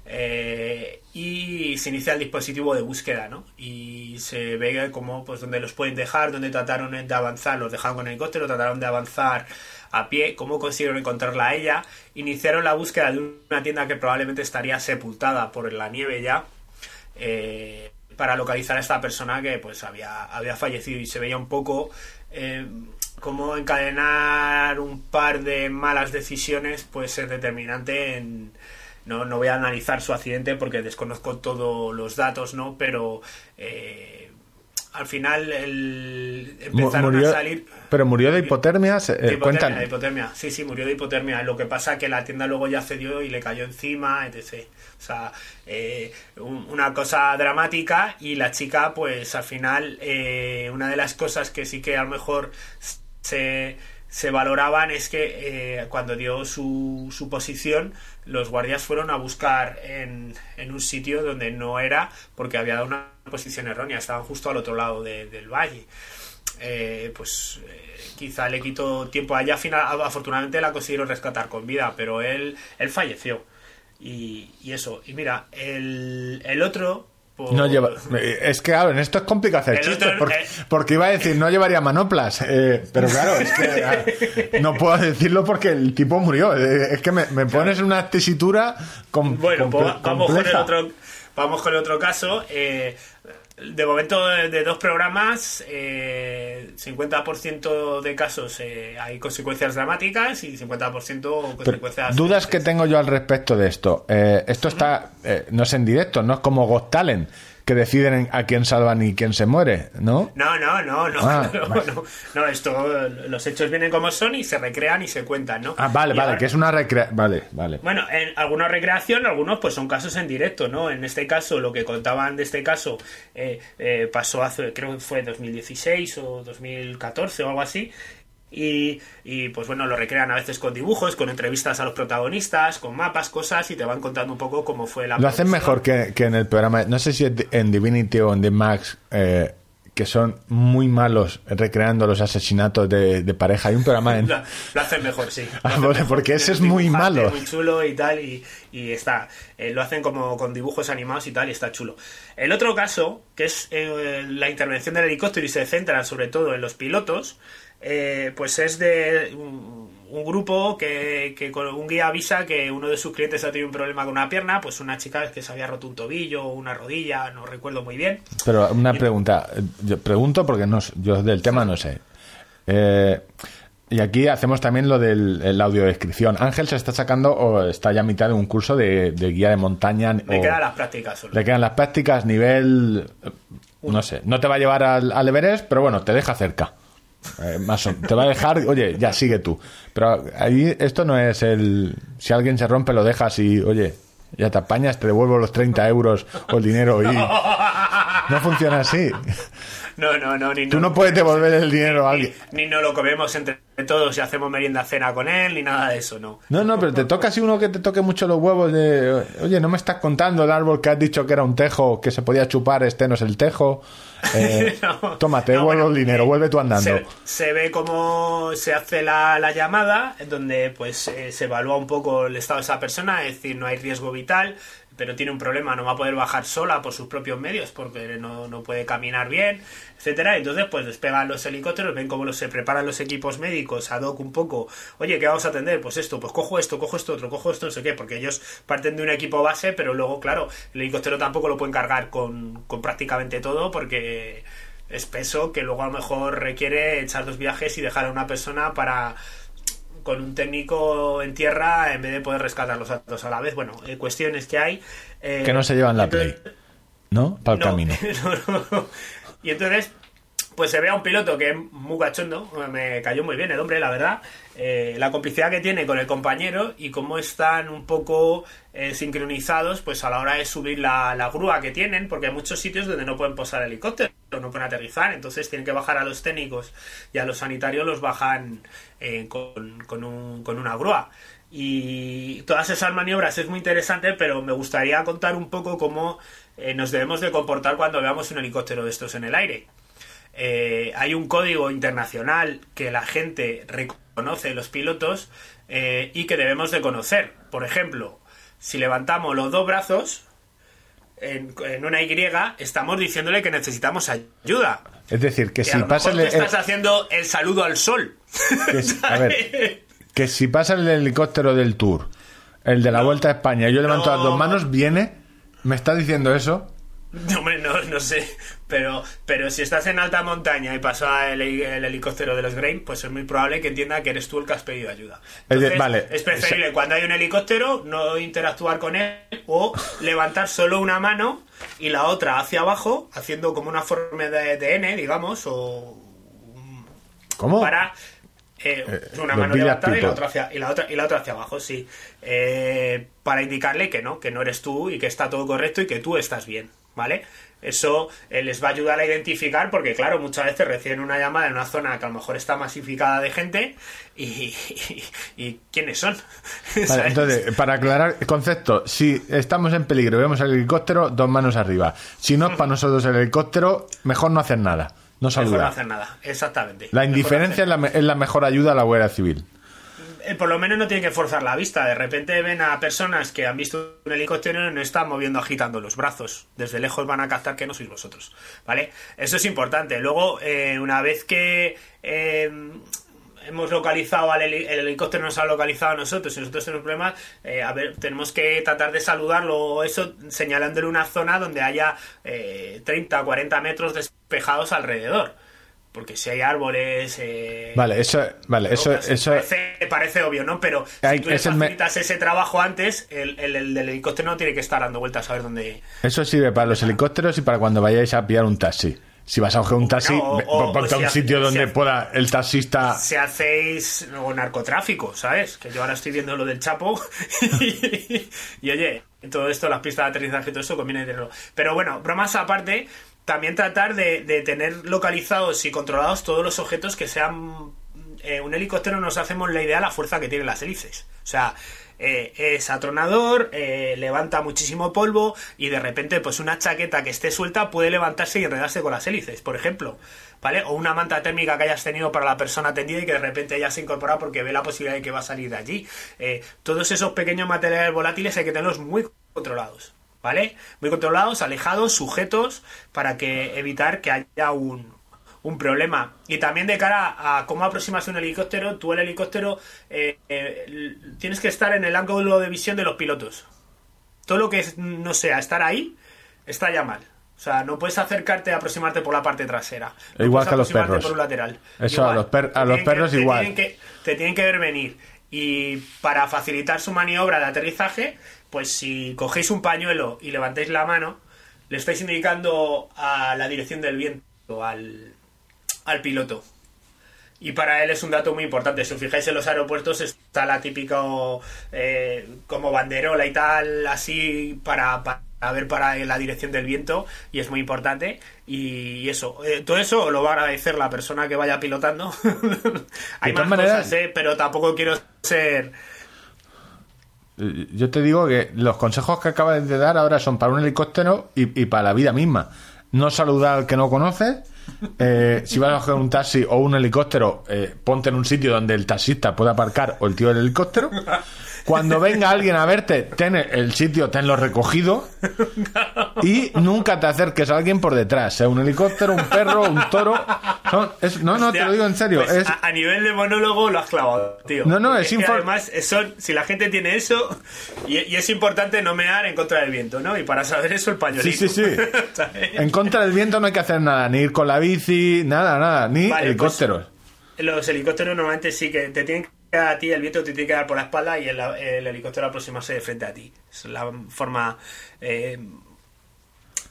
Eh, y se inicia el dispositivo de búsqueda, ¿no? Y se ve como, pues, donde los pueden dejar, donde trataron de avanzar, los dejaron con el helicóptero, trataron de avanzar a pie, cómo consiguieron encontrarla a ella. Iniciaron la búsqueda de una tienda que probablemente estaría sepultada por la nieve ya, eh, para localizar a esta persona que, pues, había, había fallecido y se veía un poco... eh, cómo encadenar un par de malas decisiones pues es determinante no, no voy a analizar su accidente porque desconozco todos los datos, ¿no? Pero eh, al final el, empezaron murió- a salir... pero murió de hipotermia. se- eh, De hipotermia, de hipotermia. Sí, sí, murió de hipotermia. Lo que pasa que la tienda luego ya cedió y le cayó encima, etc. O sea, eh, un- una cosa dramática y la chica, pues al final, eh, una de las cosas que sí que a lo mejor se, se valoraban es que eh, cuando dio su, su posición, los guardias fueron a buscar en, en un sitio donde no era porque había dado una posición errónea, estaban justo al otro lado de- del valle. Eh, pues eh, quizá le quitó tiempo allá, final, afortunadamente la consiguieron rescatar con vida, pero él, él falleció. Y, y eso, y mira, el, el otro... No lleva, eh, es que claro, en esto es complicado hacer El chistes otro- porque, porque iba a decir no llevaría manoplas, eh, pero claro, es que ah, no puedo decirlo porque el tipo murió. eh, es que me, me pones en una tesitura com- Bueno, pues vamos con el otro, vamos con el otro caso. Eh, de momento, de dos programas, eh, 50% de casos eh, hay consecuencias dramáticas y 50% Pero, consecuencias. dudas que tengo yo al respecto de esto. Eh, esto está, eh, no es en directo, no es como Got Talent, que deciden en- a quién salvan y quién se muere, ¿no? No, no, no, no, Ah, no, vale. no, no, esto, los hechos vienen como son y se recrean y se cuentan, ¿no? Ah, vale, Y vale, ahora- que es una recrea... Vale, vale. Bueno, en algunos recreación, algunos pues son casos en directo, ¿no? En este caso, lo que contaban de este caso eh, eh, pasó hace, creo que fue 2016 o 2014 o algo así. Y, y, pues bueno, lo recrean a veces con dibujos, con entrevistas a los protagonistas, con mapas, cosas, y te van contando un poco cómo fue la Lo hacen mejor que, que en el programa. No sé si en Divinity o en The Max, eh, que son muy malos recreando los asesinatos de, de pareja. Hay un programa en. Lo, lo hacen mejor, sí. Ah, hacen mejor. porque ese es muy malo. Muy chulo y tal, y, y está. eh, lo hacen como con dibujos animados y tal, y está chulo. El otro caso, que es eh, la intervención del helicóptero y se centra sobre todo en los pilotos, eh, pues es de un, un grupo que, que con un guía avisa que uno de sus clientes ha tenido un problema con una pierna, pues una chica que se había roto un tobillo o una rodilla, no recuerdo muy bien. Pero una pregunta. Yo pregunto porque no, yo del tema no sé. Eh, y aquí hacemos también lo de la audiodescripción. Ángel se está sacando o está ya a mitad de un curso de, de guía de montaña. O- quedan las prácticas solo. Le quedan las prácticas nivel. eh, No sé, no te va a llevar al, al Everest, pero bueno, te deja cerca. Eh, más o- te va a dejar, oye, ya sigue tú. Pero ahí esto no es el. Si alguien se rompe, lo dejas y, oye, ya te apañas, te devuelvo los 30 euros o el dinero y. No funciona así. No, no, no, ni Tú no puedes devolver el dinero a alguien. ni no lo comemos entre todos y hacemos merienda cena con él, ni nada de eso, no. No, no, pero te toca así uno que te toque mucho los huevos de, oye, no me estás contando el árbol que has dicho que era un tejo, que se podía chupar, este no es el tejo. Eh, No. toma, te No, bueno, el dinero, vuelve tú andando. Se, se ve cómo se hace la, la llamada, en donde pues eh, se evalúa un poco el estado de esa persona, es decir, no hay riesgo vital, pero tiene un problema, no va a poder bajar sola por sus propios medios porque no, no puede caminar bien, etcétera. Entonces, pues despegan los helicópteros, ven cómo los, se preparan los equipos médicos, ad hoc un poco, oye, ¿qué vamos a atender? Pues esto, pues cojo esto, cojo esto otro, cojo esto, no sé qué, porque ellos parten de un equipo base, pero luego, claro, el helicóptero tampoco lo pueden cargar con, con prácticamente todo porque es peso que luego a lo mejor requiere echar dos viajes y dejar a una persona para con un técnico en tierra en vez de poder rescatar los datos a la vez. Bueno, eh, cuestiones que hay. eh, Que no se llevan la Play. ¿No? Para el no, camino. no, no. Y entonces, pues se ve a un piloto que es muy cachondo, me cayó muy bien el hombre, la verdad. Eh, la complicidad que tiene con el compañero y cómo están un poco eh, sincronizados pues a la hora de subir la, grúa que tienen, porque hay muchos sitios donde no pueden posar helicóptero, no pueden aterrizar, entonces tienen que bajar a los técnicos y a los sanitarios los bajan eh, con, con, un- con una grúa. Y todas esas maniobras es muy interesante, pero me gustaría contar un poco cómo nos debemos de comportar cuando veamos un helicóptero de estos en el aire. Hay un código internacional que la gente los pilotos, eh, y que debemos de conocer. Por ejemplo, si levantamos los dos brazos en, en una Y, estamos diciéndole que necesitamos ayuda. Es decir, que si pasa el, estás haciendo el saludo al sol. que si- a ver, que si pasa el helicóptero del Tour, el de la Vuelta a España, y yo levanto No. las dos manos, viene, me está diciendo eso. No, hombre, no, no sé, pero, pero si estás en alta montaña y pasa el, el helicóptero de los Grain, pues es muy probable que entienda que eres tú el que has pedido ayuda. Entonces, vale. es preferible cuando hay un helicóptero no interactuar con él o levantar solo una mano y la otra hacia abajo, haciendo como una forma de, de N, digamos, o ¿Cómo? para eh, una los mano levantada y la otra hacia y la otra y la otra hacia abajo sí Eh, para indicarle que no que no eres tú y que está todo correcto y que tú estás bien ¿vale? Eso eh, les va a ayudar a identificar porque, claro, muchas veces reciben una llamada en una zona que a lo mejor está masificada de gente y, y- y ¿quiénes son? Entonces, para aclarar el concepto, si estamos en peligro y vemos el helicóptero, dos manos arriba. Si no es para nosotros el helicóptero, mejor no hacer nada. No Mejor no saludar. hacer nada, exactamente. La indiferencia es la, es la mejor ayuda a la Guardia Civil. Eh, por lo menos no tienen que forzar la vista. De repente ven a personas que han visto un helicóptero y no están moviendo, agitando los brazos. Desde lejos van a captar que no sois vosotros. ¿Vale? Eso es importante. Luego, eh, una vez que eh, hemos localizado al el helicóptero nos ha localizado a nosotros y nosotros tenemos problemas, eh, a ver, tenemos que tratar de saludarlo o eso señalándole una zona donde haya eh, 30, 40 metros despejados alrededor. Porque si hay árboles... eh, Vale, eso, vale, eso, eso, parece, parece obvio, ¿no? Pero Hay- si tú le me- ese trabajo antes, el, el, el del helicóptero no tiene que estar dando vueltas a ver dónde... eso sirve para los helicópteros y para cuando vayáis a pillar un taxi. Si vas a coger un taxi, o- ve- o- ponte a un si sitio hace- donde si- pueda el taxista. Si hacéis o narcotráfico, ¿sabes? Que yo ahora estoy viendo lo del Chapo y, y, oye, todo esto, las pistas de aterrizaje y todo eso conviene tenerlo. Pero bueno, bromas aparte, también tratar de, tener localizados y controlados todos los objetos que sean... eh, un helicóptero nos hacemos la idea de la fuerza que tienen las hélices. O sea, eh, es atronador, eh, levanta muchísimo polvo y de repente pues una chaqueta que esté suelta puede levantarse y enredarse con las hélices, por ejemplo. ¿Vale? O una manta térmica que hayas tenido para la persona atendida y que de repente ella se incorpora porque ve la posibilidad de que va a salir de allí. Todos esos pequeños materiales volátiles hay que tenerlos muy controlados. ¿Vale? Muy controlados, alejados, sujetos, para que evitar que haya un, un problema. Y también de cara a cómo aproximas un helicóptero, tú el helicóptero eh, eh, tienes que estar en el ángulo de visión de los pilotos. Todo lo que es- no sea estar ahí está ya mal. O sea, no puedes acercarte a aproximarte por la parte trasera. No Igual que a los perros. por un lateral. Eso a los per- a Te los perros te igual. tienen que- te tienen que ver venir. Y para facilitar su maniobra de aterrizaje, pues si cogéis un pañuelo y levantáis la mano, le estáis indicando a la dirección del viento al, al piloto. Y para él es un dato muy importante. Si os fijáis en los aeropuertos está la típica eh, como banderola y tal, así para, para ver para la dirección del viento y es muy importante. Y eso, eh, todo eso lo va a agradecer la persona que vaya pilotando. Hay más maneras- cosas, eh, pero tampoco quiero ser... Eh, Yo te digo que los consejos que acabas de dar ahora son para un helicóptero y, para la vida misma. No saludar al que no conoces. eh, si vas a coger un taxi o un helicóptero, eh, ponte en un sitio donde el taxista pueda aparcar o el tío del helicóptero. Cuando venga alguien a verte, ten el sitio, tenlo recogido. Y nunca te acerques a alguien por detrás, sea un helicóptero, un perro, un toro. Son- es- no, no, te lo digo en serio. pues es, a, a nivel de monólogo lo has clavado, tío. No, no, es que infor- Además, son, si la gente tiene eso, y, y es importante no mear en contra del viento, ¿no? Y para saber eso, el pañuelito. Sí, sí, sí. En contra del viento no hay que hacer nada, ni ir con la bici, nada, nada, ni Vale, helicópteros. Los helicópteros normalmente sí que te tienen a ti, el viento te tiene que dar por la espalda y el, el helicóptero aproximarse de frente a ti. Es la forma eh,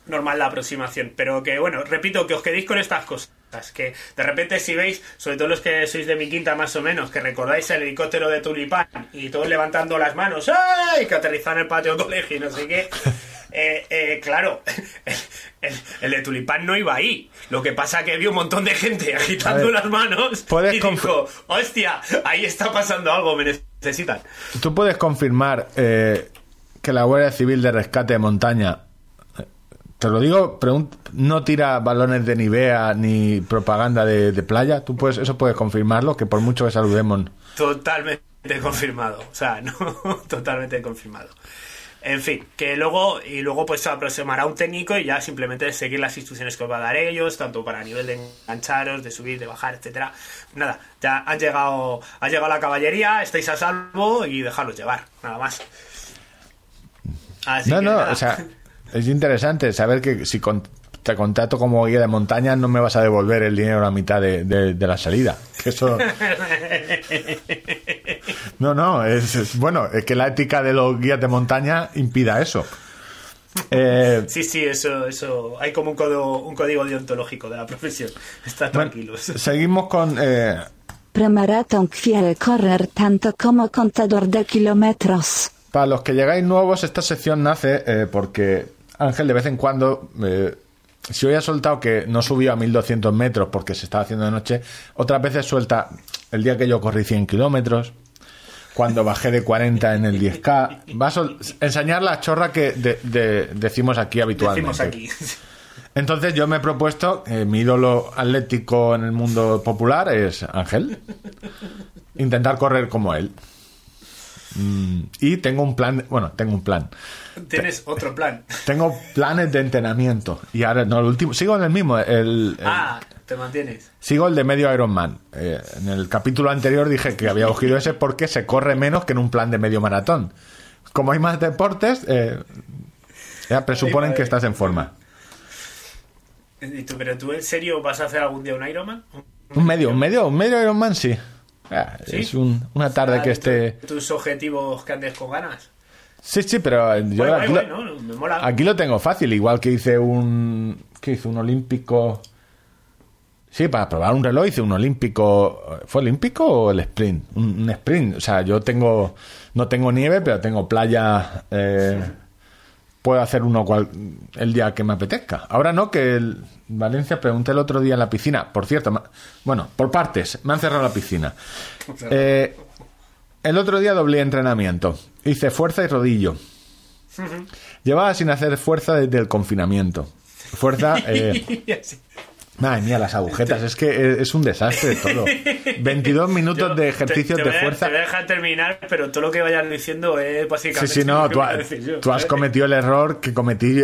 normal de aproximación. Pero que, bueno, repito, que os quedéis con estas cosas. Que de repente si veis, sobre todo los que sois de mi quinta más o menos, que recordáis el helicóptero de Tulipán y todos levantando las manos, ¡ay! Que aterrizan en el patio del colegio y no sé qué. Eh, eh, claro, el, el- el de Tulipán no iba ahí. Lo que pasa que vio un montón de gente agitando ver, las manos y dijo, hostia, ahí está pasando algo, me necesitan. ¿Tú puedes confirmar eh, que la Guardia Civil de Rescate de Montaña, eh, te lo digo, no tira balones de Nivea ni propaganda de, de playa? ¿Tú puedes, eso puedes confirmarlo? Que por mucho que saludemos. Totalmente confirmado. O sea, no, totalmente confirmado. En fin, que luego, y luego pues se aproximará un técnico y ya simplemente seguir las instrucciones que os va a dar ellos, tanto para nivel de engancharos, de subir, de bajar, etcétera. Nada, ya han llegado, ha llegado la caballería, estáis a salvo y dejarlos llevar, nada más. Así no, que no, nada. o sea, es interesante saber que si con- te contrato como guía de montaña no me vas a devolver el dinero a la mitad de, de- de la salida. Que eso... No, no, es, es- bueno, es que la ética de los guías de montaña impida eso. Eh, Sí, sí, eso, eso. Hay como un, codo- un código deontológico de la profesión. Estad bueno, tranquilos. seguimos con... eh, Premaratón quiere correr tanto como contador de kilómetros. Para los que llegáis nuevos, esta sección nace eh, porque Ángel de vez en cuando, eh, si hoy ha soltado que no subió a 1200 metros porque se estaba haciendo de noche, otras veces suelta el día que yo corrí 100 kilómetros, cuando bajé de 40 en el 10K. Va a sol- enseñar la chorra que de- de- decimos aquí habitualmente. Decimos aquí. Entonces yo me he propuesto, eh, mi ídolo atlético en el mundo popular es Ángel. Intentar correr como él. Mm, y tengo un plan, bueno, tengo un plan. Tienes otro plan. Tengo planes de entrenamiento. Y ahora, no, el último, sigo en el mismo, el, el- Ah, te mantienes. sigo el de medio Ironman. Eh, en el capítulo anterior dije que había cogido ese porque se corre menos que en un plan de medio maratón. Como hay más deportes, eh, ya presuponen que estás en forma. ¿Y tú, pero tú en serio vas a hacer algún día un Ironman? Un medio, un medio, un medio Ironman, sí. Ah, ¿Sí? Es un- una tarde que esté. Tus objetivos que andes con ganas. Sí, sí, pero eh, yo Guay, aquí, guay, lo, guay, ¿no? Me mola. aquí lo tengo fácil, igual que hice un. ¿Qué hice? Un olímpico. Sí, para probar un reloj hice un olímpico. ¿Fue olímpico o el sprint? Un, un sprint. O sea, yo tengo. No tengo nieve, pero tengo playa. eh, puedo hacer uno cual- el día que me apetezca. Ahora no, que el Valencia pregunté el otro día en la piscina. Por cierto, ma- bueno, por partes, me han cerrado la piscina. Eh, el otro día doblé entrenamiento. Hice fuerza y rodillo. Llevaba sin hacer fuerza desde el confinamiento. Fuerza. eh. Madre mía, las agujetas, es que es un desastre todo. 22 minutos Yo de ejercicios te de fuerza. Te voy a dejar terminar, pero todo lo que vayas diciendo es Sí, básicamente. sí, no, lo que tú, ha- yo, has cometido el error que cometí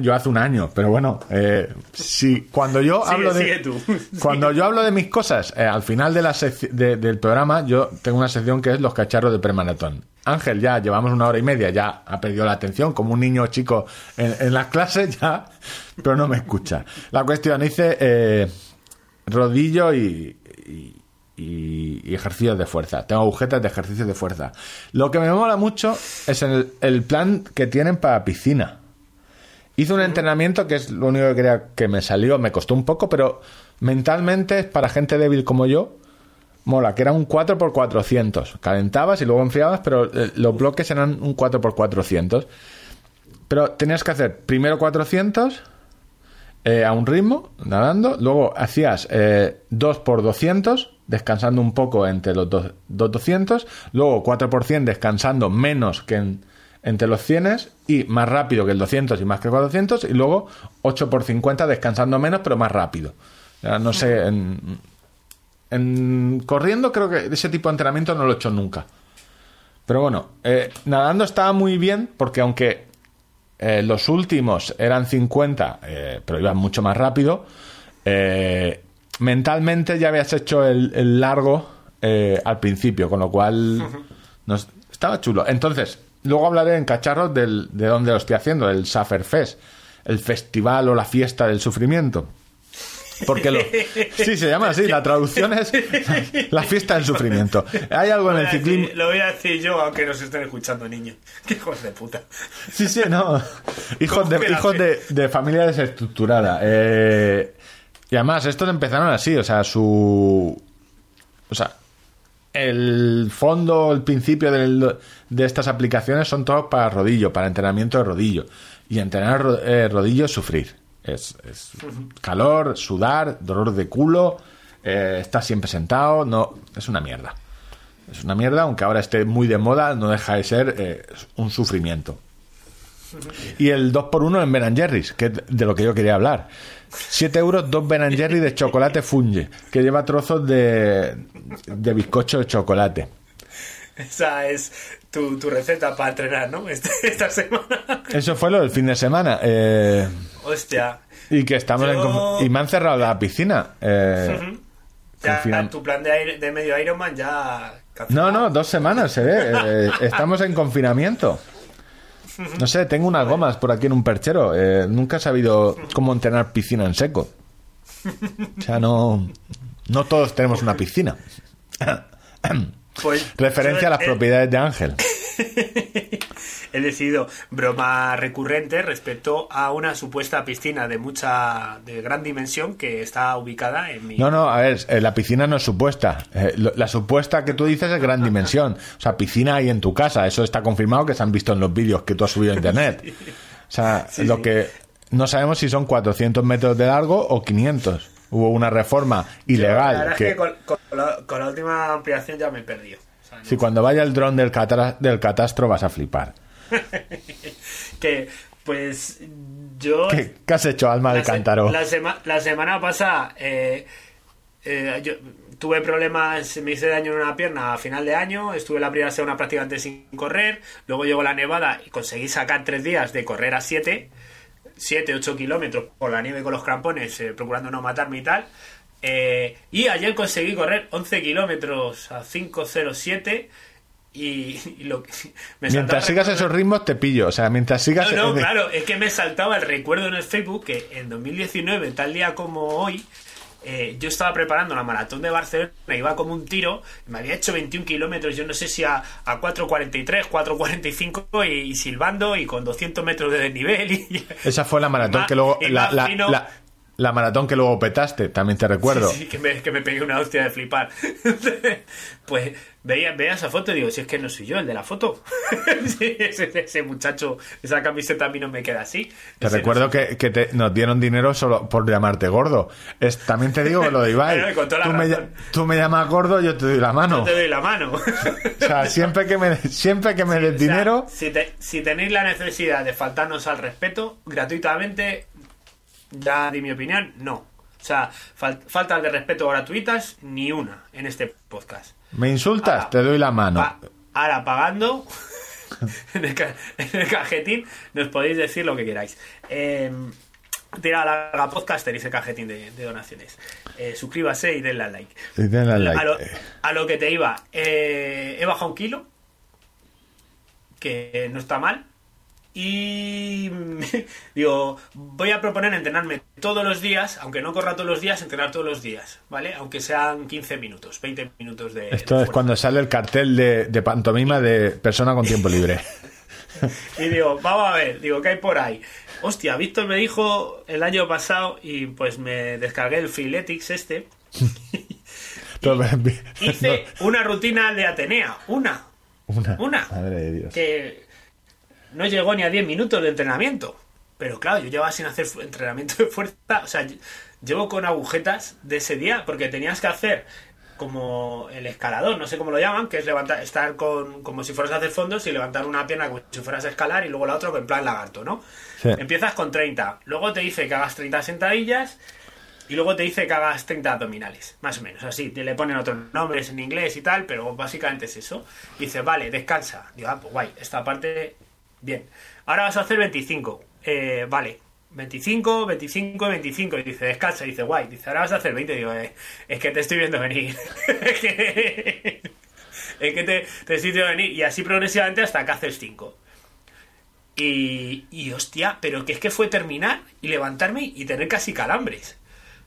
yo hace un año. Pero bueno, eh, si cuando yo Sigue, hablo de tú. cuando yo hablo de mis cosas, eh, al final de la de- del programa, yo tengo una sección que es los cacharros de premaratón. Ángel ya llevamos una hora y media, ya ha perdido la atención, como un niño chico en, las clases, ya, pero no me escucha. La cuestión, hice eh, rodillo y, ejercicios de fuerza. Tengo agujetas de ejercicios de fuerza. Lo que me mola mucho es el, el plan que tienen para piscina. Hice un entrenamiento que es lo único que quería que me salió, me costó un poco, pero mentalmente es para gente débil como yo. Mola, que era un 4x400. Calentabas y luego enfriabas, pero eh, los bloques eran un 4x400. Pero tenías que hacer primero 400 eh, a un ritmo, nadando. Luego hacías eh, 2x200, descansando un poco entre los dos, dos 200. Luego 4% descansando menos que en- entre los 100 y más rápido que el 200 y más que el 400. Y luego 8x50 descansando menos, pero más rápido. No sé, en, en corriendo creo que ese tipo de entrenamiento no lo he hecho nunca. Pero bueno, eh, nadando estaba muy bien porque aunque eh, los últimos eran 50, eh, pero iban mucho más rápido, eh, mentalmente ya habías hecho el, el largo eh, al principio, con lo cual nos- estaba chulo. Entonces, luego hablaré en cacharros del, de dónde lo estoy haciendo, el Fest, el festival o la fiesta del sufrimiento. Porque lo, sí, se llama así, la traducción es la fiesta del sufrimiento. Hay algo en el ciclismo... Lo voy a decir yo, aunque nos estén escuchando niños. Qué hijos de puta. Sí, sí, no. Hijos de, ¿Cómo que la hijos de, de familia desestructurada. Eh, y además, estos empezaron así, o sea, su. O sea, el fondo, el principio del- de estas aplicaciones son todos para rodillo, para entrenamiento de rodillo. Y entrenar eh, rodillo es sufrir. Es, calor, sudar, dolor de culo, eh, estar siempre sentado, no, es una mierda. Es una mierda, aunque ahora esté muy de moda, no deja de ser eh, un sufrimiento. Y el 2x1 en Ben Jerry's, que es de lo que yo quería hablar. 7 euros, 2 Ben Jerry's de chocolate funge, que lleva trozos de, de bizcocho de chocolate. Esa es tu, tu receta para entrenar, ¿no? Esta, esta semana. Eso fue lo del fin de semana. eh, Hostia. y que estamos en Yo- conf- y me han cerrado la piscina. eh, Ya, tu plan de, aire- de medio Ironman ya. No, no, dos semanas se ve. eh, estamos en confinamiento. No sé, tengo unas gomas por aquí en un perchero. eh, nunca he sabido cómo entrenar piscina en seco. O sea, no, no todos tenemos una piscina. Pues, Referencia a las he- propiedades de Ángel. He decidido broma recurrente respecto a una supuesta piscina de mucha. de gran dimensión que está ubicada en mi. No, no, a ver, eh, la piscina no es supuesta. Eh, la supuesta que tú dices es gran dimensión. O sea, piscina hay en tu casa. Eso está confirmado que se han visto en los vídeos que tú has subido a internet. O sea, Sí, lo sí. que no sabemos si son 400 metros de largo o 500. Hubo una reforma La ilegal verdad es que, que con, con la, con la última ampliación ya me he perdido. O sea, no- si cuando vaya el dron del, catra- del catastro vas a flipar. que, pues, yo... ¿Qué, qué has hecho, alma de la, se- cántaro? la sema- la semana pasada eh, eh, yo tuve problemas, me hice daño en una pierna a final de año, estuve la primera semana prácticamente sin correr, luego llegó la nevada y conseguí sacar tres días de correr a siete, siete, ocho kilómetros por la nieve con los crampones, eh, procurando no matarme y tal. Eh, y ayer conseguí correr 11 kilómetros a 5.07 y, y lo que me Mientras sigas esos ritmos te pillo. O sea, mientras sigas... no, no, claro, es que me saltaba el recuerdo en el Facebook que en 2019, tal día como hoy, eh, yo estaba preparando la maratón de Barcelona, iba como un tiro, me había hecho 21 kilómetros, yo no sé si a, a 4.43, 4.45 y, y silbando y con 200 metros de desnivel. Y, Esa fue la maratón que luego... La, la- la- la maratón que luego petaste, también te recuerdo. Sí, sí, que me, que me pegué una hostia de flipar. pues veía, veía esa foto y digo, si es que no soy yo el de la foto. Sí, ese, ese muchacho, esa camiseta a mí no me queda así. Te Ese no recuerdo yo. que, que te- nos dieron dinero solo por llamarte gordo. Es, también te digo lo de Ibai. Bueno, y con toda la tú, me, tú me llamas gordo, yo te doy la mano. No te doy la mano. O sea, siempre que me, siempre que me des O sea, dinero, si, te- si tenéis la necesidad de faltarnos al respeto, gratuitamente, ya di mi opinión, no. O sea, fal- faltas de respeto gratuitas, ni una en este podcast. me insultas, te doy la mano. Pa- ahora pagando en, el ca- en el cajetín nos podéis decir lo que queráis. Eh, tira la larga podcast, tenéis el cajetín de, de donaciones. Eh, suscríbase y denle al like. Y denle al like. A, lo, a lo que te iba, eh, he bajado un kilo, que no está mal. Y digo, voy a proponer entrenarme todos los días, aunque no corra todos los días, entrenar todos los días, ¿vale? Aunque sean 15 minutos, 20 minutos de... Esto de es cuando sale el cartel de, de pantomima de persona con tiempo libre. Y digo, vamos a ver, digo, ¿qué hay por ahí? Hostia, Víctor me dijo el año pasado y pues me descargué el Freeletics este. Hice una rutina de Atenea, una, una. una. Madre de Dios. que no llegó ni a 10 minutos de entrenamiento. Pero claro, yo llevaba sin hacer entrenamiento de fuerza. O sea, ll- llevo con agujetas de ese día porque tenías que hacer como el escalador, no sé cómo lo llaman, que es levantar, estar con, como si fueras a hacer fondos y levantar una pierna como si fueras a escalar y luego la otra en plan lagarto, ¿no? Sí. Empiezas con 30, luego te dice que hagas 30 sentadillas y luego te dice que hagas 30 abdominales, más o menos, así, te le ponen otros nombres en inglés y tal, pero básicamente es eso. Dice, vale, descansa. Digo, ah, pues guay, esta parte, bien. Ahora vas a hacer 25, eh, vale. 25, 25, 25. Y dice, descansa. Y dice, guay. Dice, ahora vas a hacer 20. Digo, eh, es que te estoy viendo venir. es que, es que te, te estoy viendo venir. Y así progresivamente hasta que haces 5. Y, y hostia, pero que es que fue terminar y levantarme y tener casi calambres.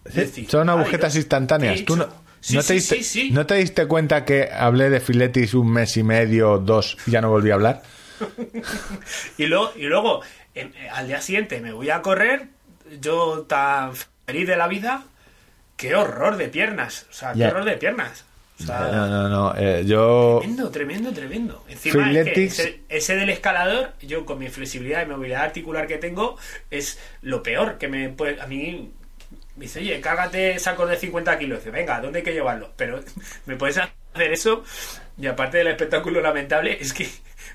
Decir, Son agujetas ¿qué he instantáneas. Tú no? Sí, no te sí, diste. ¿No te diste cuenta que hablé de filetis un mes y medio, dos, y ya no volví a hablar? Y luego, y luego en- eh, al día siguiente me voy a correr, yo tan feliz de la vida, qué horror de piernas, o sea, qué horror de piernas. O sea, No, no, no. eh, yo. Tremendo, tremendo, tremendo. Encima es que Freeletics- ese, ese del escalador, yo con mi flexibilidad y movilidad articular que tengo, es lo peor que me puede. A mí me dice, oye, cárgate sacos de 50 kilos. Dice, venga, ¿dónde hay que llevarlos? Pero me puedes hacer eso. Y aparte del espectáculo lamentable, es que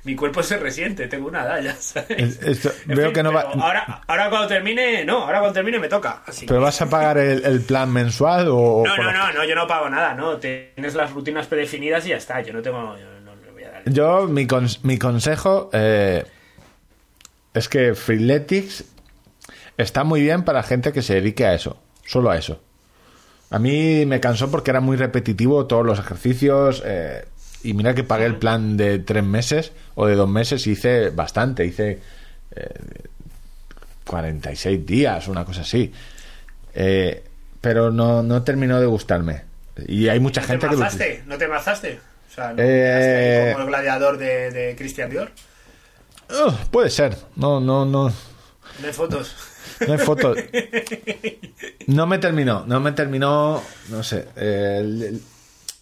mi cuerpo se resiente, tengo una edad, ¿sabes? Es- esto- En veo fin, que no va. Ahora, ahora cuando termine, no, ahora cuando termine me toca. Así. ¿Pero vas a pagar el, el plan mensual o.? No, no, no, no, yo no pago nada, ¿no? Tienes las rutinas predefinidas y ya está. Yo no tengo. yo no le voy a dar. Yo, mi, cons- mi consejo eh, es que Freeletics está muy bien para gente que se dedique a eso, solo a eso. A mí me cansó porque era muy repetitivo todos los ejercicios eh, y mira que pagué el plan de tres meses o de dos meses y hice bastante, hice eh, 46 días, una cosa así. Eh, pero no, no terminó de gustarme. Y hay mucha ¿No gente te que lo mazaste? ¿No te mazaste? O sea, ¿no Eh, como el gladiador de, de Christian Dior? Ugh, puede ser. No, no, no. De fotos. No hay fotos. No me terminó, no me terminó, no sé, eh,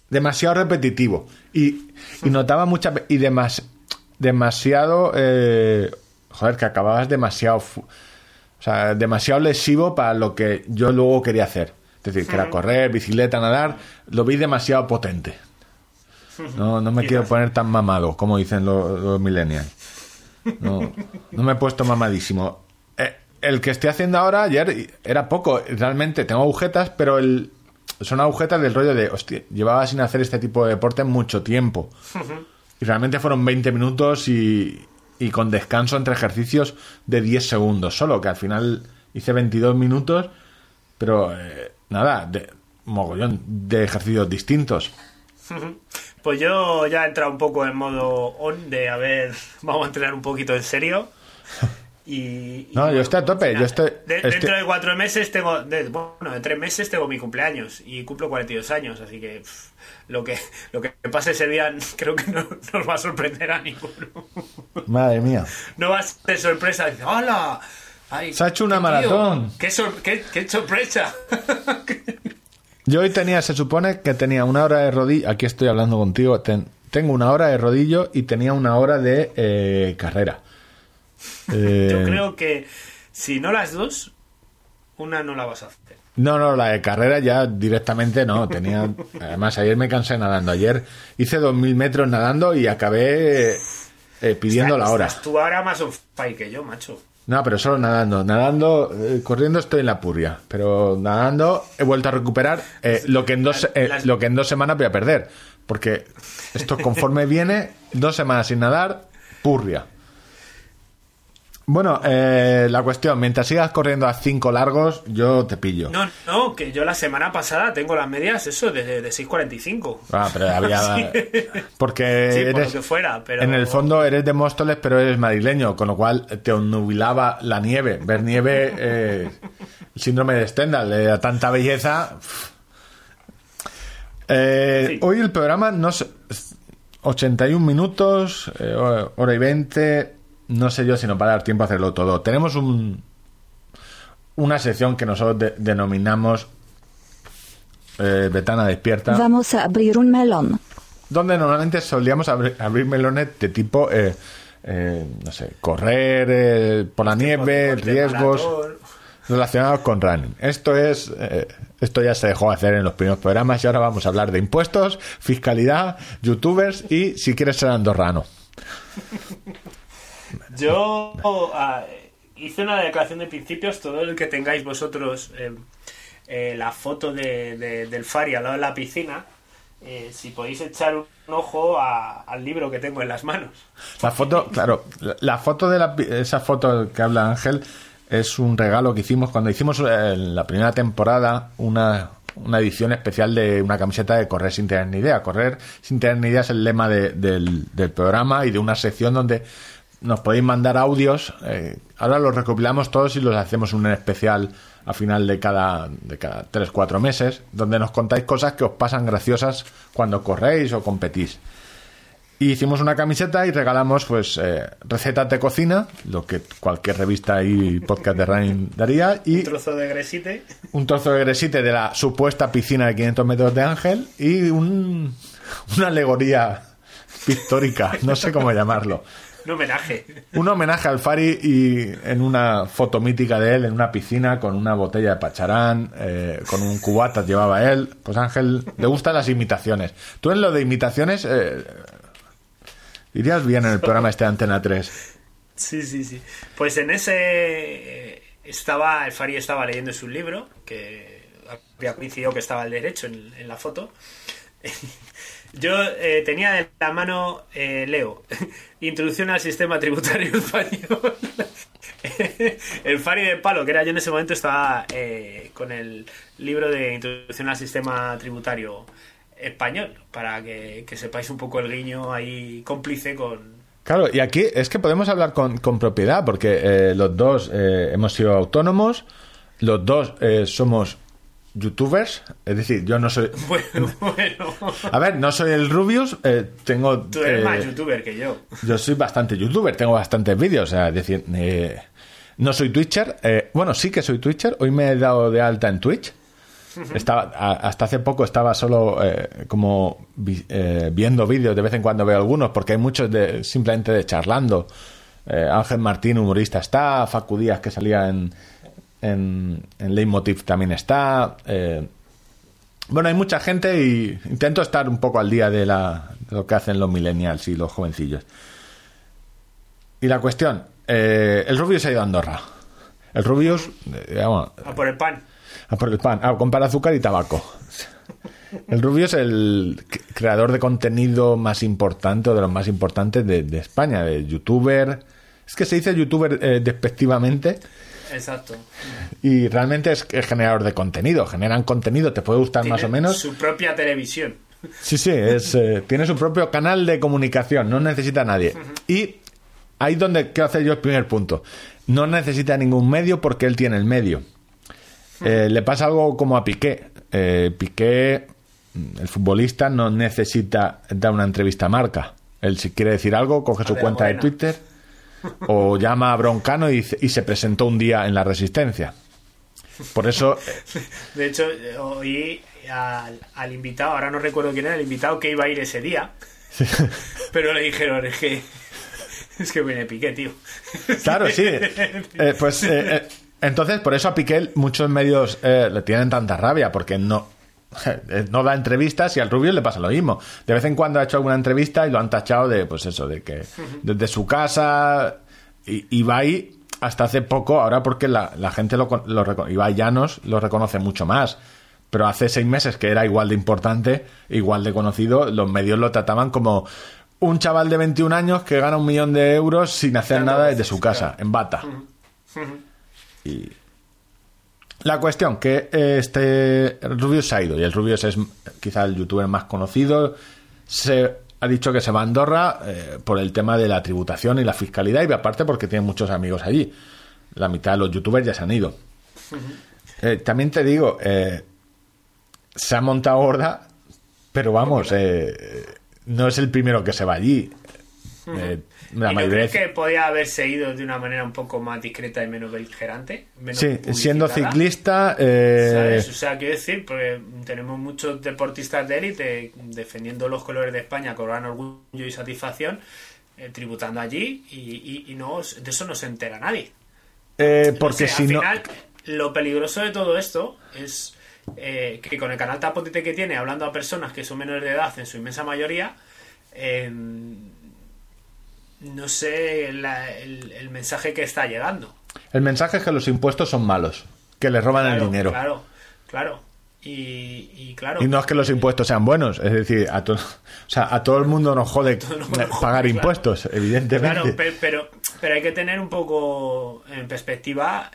demasiado repetitivo. Y, y notaba mucha... Y demas, demasiado... eh, joder, que acababas demasiado, o sea, demasiado lesivo para lo que yo luego quería hacer. Es decir, que era correr, bicicleta, nadar, lo vi demasiado potente. No, no me quiero poner tan mamado, como dicen los, los millennials. No, no me he puesto mamadísimo. Eh, el que estoy haciendo ahora, ayer, era poco. Realmente tengo agujetas, pero el, son agujetas del rollo de, hostia, llevaba sin hacer este tipo de deporte mucho tiempo. Y realmente fueron 20 minutos y, y con descanso entre ejercicios de 10 segundos solo, que al final hice 22 minutos, pero eh, nada, de, mogollón de ejercicios distintos. Pues yo ya he entrado un poco en modo on de a ver, vamos a entrenar un poquito en serio. Y, y No, yo estoy a tope, nada, yo estoy- de- estoy- Dentro de cuatro meses tengo, de- bueno, de tres meses tengo mi cumpleaños y cumplo 42 años, así que pff, lo que lo que pase ese día creo que no nos va a sorprender a ninguno. Madre mía. No va a ser sorpresa. Dice, ¡Hola! Ay, Se ha hecho una tío, maratón. ¡Qué, sor- qué- qué sorpresa! Yo hoy tenía, se supone que tenía una hora de rodillo, aquí estoy hablando contigo, ten- tengo una hora de rodillo y tenía una hora de eh, carrera. Eh, Yo creo que si no las dos, una no la vas a hacer. No, no, la de carrera ya directamente no. Tenía. Además, ayer me cansé nadando. Ayer hice 2.000 metros nadando y acabé eh, pidiendo la hora. Estás tú ahora más on fire que yo, macho. No, pero solo nadando. Nadando, eh, corriendo estoy en la puria. Pero nadando he vuelto a recuperar eh, lo, que en dos, eh, lo que en dos semanas voy a perder. Porque esto conforme viene, dos semanas sin nadar, purria. Bueno, eh, la cuestión, mientras sigas corriendo a cinco largos, yo te pillo. No, no, que yo la semana pasada tengo las medias, eso, de, de 6.45. Ah, pero había. Sí. Porque Sí, por lo eres. que fuera, pero... En el fondo eres de Móstoles, pero eres madrileño, con lo cual te nubilaba la nieve. Ver nieve, eh, el síndrome de Stendhal, le da tanta belleza. Eh, Sí. Hoy el programa, no sé, 81 minutos, eh, hora y 20, no sé yo si nos va a dar tiempo a hacerlo todo. Tenemos un, una sección que nosotros de- denominamos eh, Betana Despierta Vamos a abrir un melón. donde normalmente solíamos abrir, abrir melones de tipo, eh, eh, no sé, correr eh, por la nieve, Deporte, riesgos relacionados con running. Esto es, eh, esto ya se dejó hacer en los primeros programas y ahora vamos a hablar de impuestos, fiscalidad, youtubers y si quieres ser andorrano. Yo ah, hice una declaración de principios, todo el que tengáis vosotros eh, eh, la foto de, de- del Fari al lado de la piscina, eh, si podéis echar un ojo a- al libro que tengo en las manos. La foto, claro, la, foto de la, esa foto que habla Ángel es un regalo que hicimos cuando hicimos eh, en la primera temporada una, una edición especial de una camiseta de Correr sin tener ni idea. Correr sin tener ni idea es el lema de- del programa y de una sección donde nos podéis mandar audios. eh, ahora los recopilamos todos y los hacemos un especial a final de cada, de cada 3-4 meses, donde nos contáis cosas que os pasan graciosas cuando corréis o competís. Y hicimos una camiseta y regalamos pues eh, recetas de cocina, lo que cualquier revista y podcast de running daría, y Un trozo de gresite. un trozo de gresite de la supuesta piscina de 500 metros de Ángel y un, una alegoría pictórica, no sé cómo llamarlo. Un homenaje. Un homenaje al Fari y en una foto mítica de él en una piscina con una botella de pacharán, eh, con un cubata llevaba él. Pues Ángel le gustan las imitaciones. Tú en lo de imitaciones eh, irías bien en el programa este de Antena 3. Sí, sí, sí. Pues en ese eh, estaba, el Fari estaba leyendo su libro, que había coincidido que estaba al derecho en, en la foto. Yo eh, tenía en la mano, eh, leo, Introducción al sistema tributario español. el Fari de Palo, que era yo en ese momento, estaba eh, con el libro de Introducción al sistema tributario español, para que, que sepáis un poco el guiño ahí cómplice con, Claro, y aquí es que podemos hablar con, con propiedad, porque eh, los dos eh, hemos sido autónomos, los dos eh, somos youtubers, es decir, yo no soy... Bueno, bueno. A ver, no soy el Rubius, eh, tengo... Tú eres eh, más youtuber que yo. Yo soy bastante youtuber, tengo bastantes vídeos, o sea, es decir, eh, no soy twitcher, eh, bueno, sí que soy twitcher, hoy me he dado de alta en Twitch. Estaba, a- hasta hace poco estaba solo eh, como vi- eh, viendo vídeos, de vez en cuando veo algunos, porque hay muchos de simplemente de charlando Ángel Martín, humorista, está. Facu Díaz, que salía en, en, en Leitmotiv, también está. Eh, bueno, hay mucha gente y intento estar un poco al día de, la, de lo que hacen los millennials y los jovencillos. Y la cuestión, eh, el Rubius ha ido a Andorra. El Rubius, eh, vamos, A por el pan. a por el pan, a comprar azúcar y tabaco. El Rubius es el creador de contenido más importante o de los más importantes de, de España, de youtuber. Es que se dice youtuber eh, despectivamente Exacto. y realmente es, es generador de contenido. Generan contenido, te puede gustar más o menos. Su propia televisión. Sí, sí, es, eh, tiene su propio canal de comunicación, no necesita a nadie. Y ahí donde quiero hacer yo el primer punto. No necesita ningún medio porque él tiene el medio. Eh, le pasa algo como a Piqué. Eh, Piqué, el futbolista, no necesita dar una entrevista a marca. Él si quiere decir algo, coge su cuenta de. Twitter o llama a Broncano y, se presentó un día en la Resistencia. Por eso De hecho, oí al, al invitado, ahora no recuerdo quién era, el invitado que iba a ir ese día. Pero le dijeron, es que. Es que viene Piqué, tío. Claro, sí. Eh, pues eh, eh, entonces, por eso a Piqué muchos medios eh, le tienen tanta rabia, porque no, no da entrevistas y al Rubio le pasa lo mismo. De vez en cuando ha hecho alguna entrevista y lo han tachado de, pues eso, de que desde su casa y, ahí hasta hace poco, ahora porque la, la gente lo, lo reconoce, Ibai Llanos lo reconoce mucho más. Pero hace seis meses que era igual de importante, igual de conocido, los medios lo trataban como un chaval de 21 años que gana un millón de euros sin hacer nada desde su casa, en bata. Y la cuestión que eh, este Rubius se ha ido y el Rubius es quizá el youtuber más conocido. Se ha dicho que se va a Andorra eh, por el tema de la tributación y la fiscalidad y aparte porque tiene muchos amigos allí. La mitad de los youtubers ya se han ido. Eh, también te digo, eh, se ha montado gorda, pero vamos, eh, no es el primero que se va allí. Eh, la ¿Y no mayoría crees que podía haberse ido de una manera un poco más discreta y menos beligerante? Menos Sí, siendo ciclista, eh, ¿Sabes? O sea, quiero decir, porque tenemos muchos deportistas de élite defendiendo los colores de España con gran orgullo y satisfacción, eh, tributando allí y, y- y no de eso no se entera nadie. eh, No porque sé, si al no... final, lo peligroso de todo esto es eh, que con el canal Tapotete que tiene, hablando a personas que son menores de edad en su inmensa mayoría, eh, no sé la- el, el mensaje que está llegando. El mensaje es que los impuestos son malos, que le roban el dinero. Claro, claro. Y, y claro. Y no es que los impuestos sean buenos, es decir, a, to- o sea, a todo el mundo nos jode pagar claro. impuestos, evidentemente. Claro, pe- pero, pero hay que tener un poco en perspectiva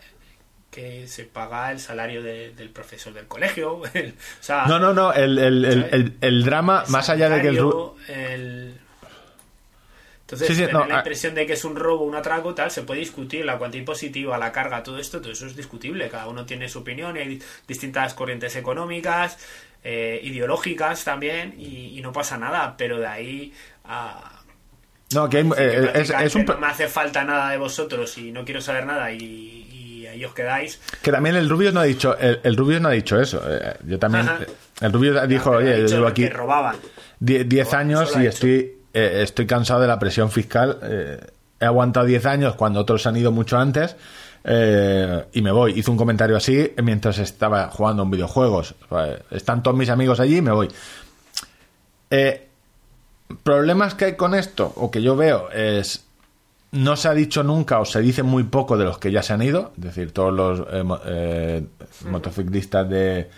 que se paga el salario de- del profesor del colegio. el- o sea, No, no, no, el, el- el- drama, más allá de que el... Entonces, Sí, sí, tener no, la ah. impresión de que es un robo, un atraco, tal, se puede discutir, la cuantía impositiva, la carga, todo esto, todo eso es discutible, cada uno tiene su opinión, y hay distintas corrientes económicas, eh, ideológicas también, y, y no pasa nada, pero de ahí a... No, que hay- decir que eh, es, un... no me hace falta nada de vosotros y no quiero saber nada y, ahí os quedáis. Que también el Rubius no ha dicho, el, el Rubius no ha dicho eso. eh, Yo también, Ajá. el Rubius dijo, oye, yo llevo aquí que robaban. 10 Solo años y estoy, eh, estoy cansado de la presión fiscal. eh, he aguantado 10 años cuando otros han ido mucho antes eh, y me voy. Hizo un comentario así mientras estaba jugando en videojuegos. Están todos mis amigos allí y me voy. Eh, problemas que hay con esto, o que yo veo, es. No se ha dicho nunca o se dice muy poco de los que ya se han ido, es decir, todos los eh, eh, motociclistas de,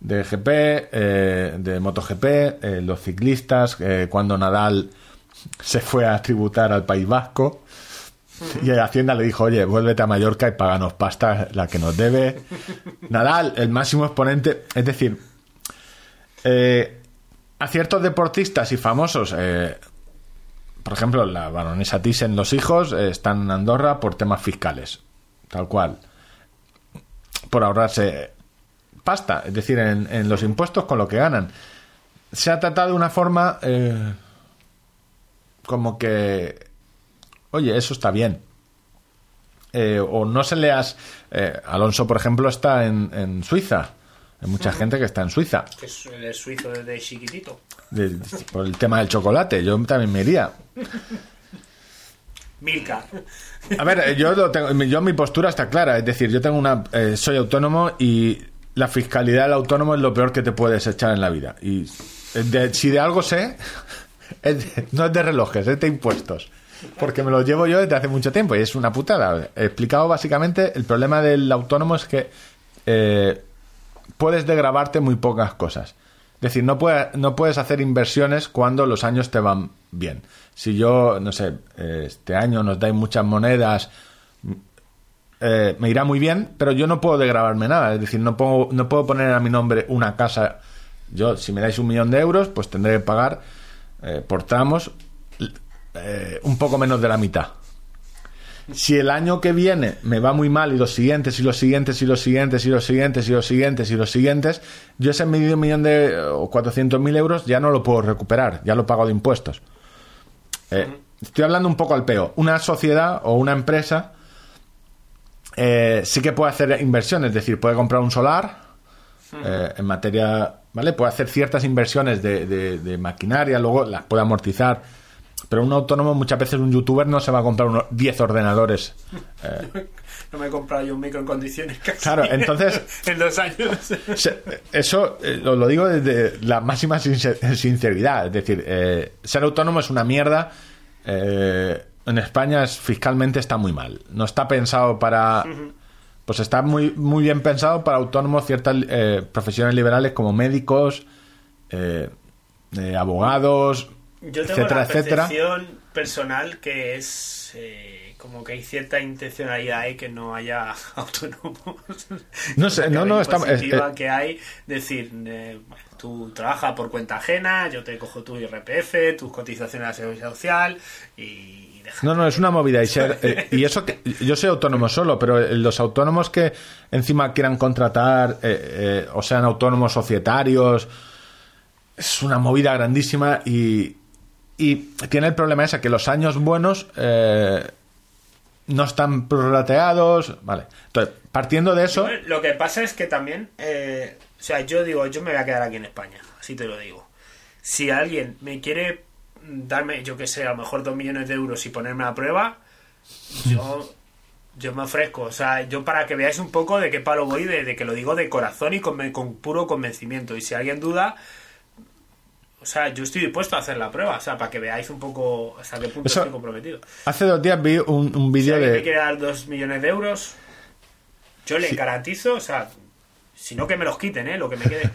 de GP, de MotoGP, los ciclistas, cuando Nadal se fue a tributar al País Vasco y Hacienda le dijo, oye, vuélvete a Mallorca y páganos pasta la que nos debe. Nadal, el máximo exponente, es decir, eh, a ciertos deportistas y famosos, eh, por ejemplo, la baronesa Thyssen, los hijos, eh, están en Andorra por temas fiscales, tal cual, por ahorrarse pasta, es decir, en, los impuestos con lo que ganan. Se ha tratado de una forma como que, oye, eso está bien. Eh, o no se le has... eh, Alonso, por ejemplo, está en, en Suiza. Hay mucha gente que está en Suiza Que es el suizo desde chiquitito. de- por el tema del chocolate. Yo también me iría. Milka. A ver, eh, yo, lo tengo- yo mi postura está clara. Es decir, yo tengo una. eh, soy autónomo y la fiscalidad del autónomo es lo peor que te puedes echar en la vida. Y de- si de algo sé, no es de relojes, es de impuestos. Porque me lo llevo yo desde hace mucho tiempo y es una putada. He explicado básicamente el problema del autónomo es que eh, puedes degravarte muy pocas cosas. Es decir, no, puede- no puedes hacer inversiones cuando los años te van bien. Si yo, no sé, eh, este año nos dais muchas monedas, eh, me irá muy bien, pero yo no puedo degravarme nada. Es decir, no puedo, no puedo poner a mi nombre una casa. Yo, si me dais un millón de euros, pues tendré que pagar eh, por tramos eh, un poco menos de la mitad. Si el año que viene me va muy mal y los siguientes y los siguientes y los siguientes y los siguientes y los siguientes y los siguientes, yo ese medio millón de o 400 mil euros ya no lo puedo recuperar, ya lo pago de impuestos. Eh, Estoy hablando un poco al peo. Una sociedad o una empresa sí que puede hacer inversiones, es decir, puede comprar un solar en materia, ¿vale? Puede hacer ciertas inversiones de, de- de maquinaria, luego las puede amortizar. Pero un autónomo, muchas veces un youtuber no se va a comprar unos 10 ordenadores. No me he comprado yo un micro en condiciones casi. Claro, entonces- en dos años. Se- Eso eh, lo, lo digo desde la máxima sincer- sinceridad. Es decir, eh, ser autónomo es una mierda. Eh, en España es, fiscalmente está muy mal. No está pensado para. Pues está muy, muy bien pensado para autónomos ciertas eh, profesiones liberales como médicos, eh, eh, abogados, Yo tengo etcétera, la etcétera. personal que es eh, como que hay cierta intencionalidad ahí que no haya autónomos. No sé, no, no, está- impositiva eh, que hay, decir, eh, tú trabajas por cuenta ajena, yo te cojo tu IRPF, tus cotizaciones a la seguridad social y No, no, es una movida. Y, ser- eh, y eso que yo soy autónomo solo, pero los autónomos que encima quieran contratar eh, eh, o sean autónomos societarios, es una movida grandísima y, y tiene el problema ese que los años buenos no están prorrateados. Vale. Entonces, partiendo de eso, Lo que pasa es que también, eh, o sea, yo digo, yo me voy a quedar aquí en España, así te lo digo. Si alguien me quiere darme, yo que sé, a lo mejor dos millones de euros y ponerme a prueba, yo, yo me ofrezco. O sea, yo para que veáis un poco de qué palo voy, de, de que lo digo de corazón y con, con puro convencimiento. Y si alguien duda, o sea, yo estoy dispuesto a hacer la prueba, o sea, para que veáis un poco hasta qué punto Eso- estoy comprometido. hace dos días vi un, un Si vídeo me de... quiere dar dos millones de euros, yo le Sí. garantizo, o sea, si no que me los quiten, ¿eh? Lo que me quede.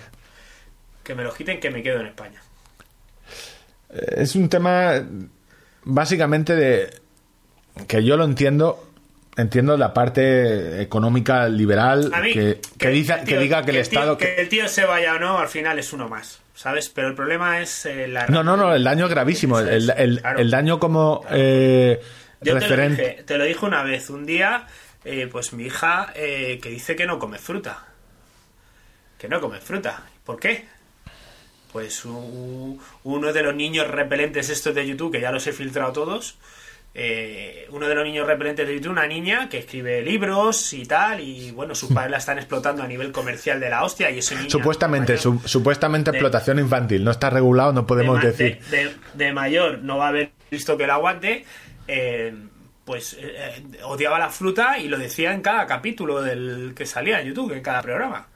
que me los quiten, que me quedo en España. Es un tema básicamente de que yo lo entiendo. Entiendo la parte económica liberal mí, que, que, dice- el tío- que diga que el tío- Estado. que el tío se vaya o no, al final es uno más, ¿sabes? Pero el problema es eh, la. No, no, no, el daño es gravísimo. El, el- claro. el daño como eh, Yo te lo, referente. dije, te lo dije una vez, un día, eh, pues mi hija eh, que dice que no come fruta. Que no come fruta. ¿Por qué? Pues uno de los niños repelentes estos de YouTube, que ya los he filtrado todos, eh, uno de los niños repelentes de YouTube, una niña que escribe libros y tal, y bueno, sus padres la están explotando a nivel comercial de la hostia, y ese niño... Supuestamente, mayor, su- supuestamente de- explotación infantil. No está regulado, no podemos de, decir. de- mayor no va a haber visto que el aguante, eh, pues eh, eh, odiaba la fruta y lo decía en cada capítulo del que salía en YouTube, en cada programa.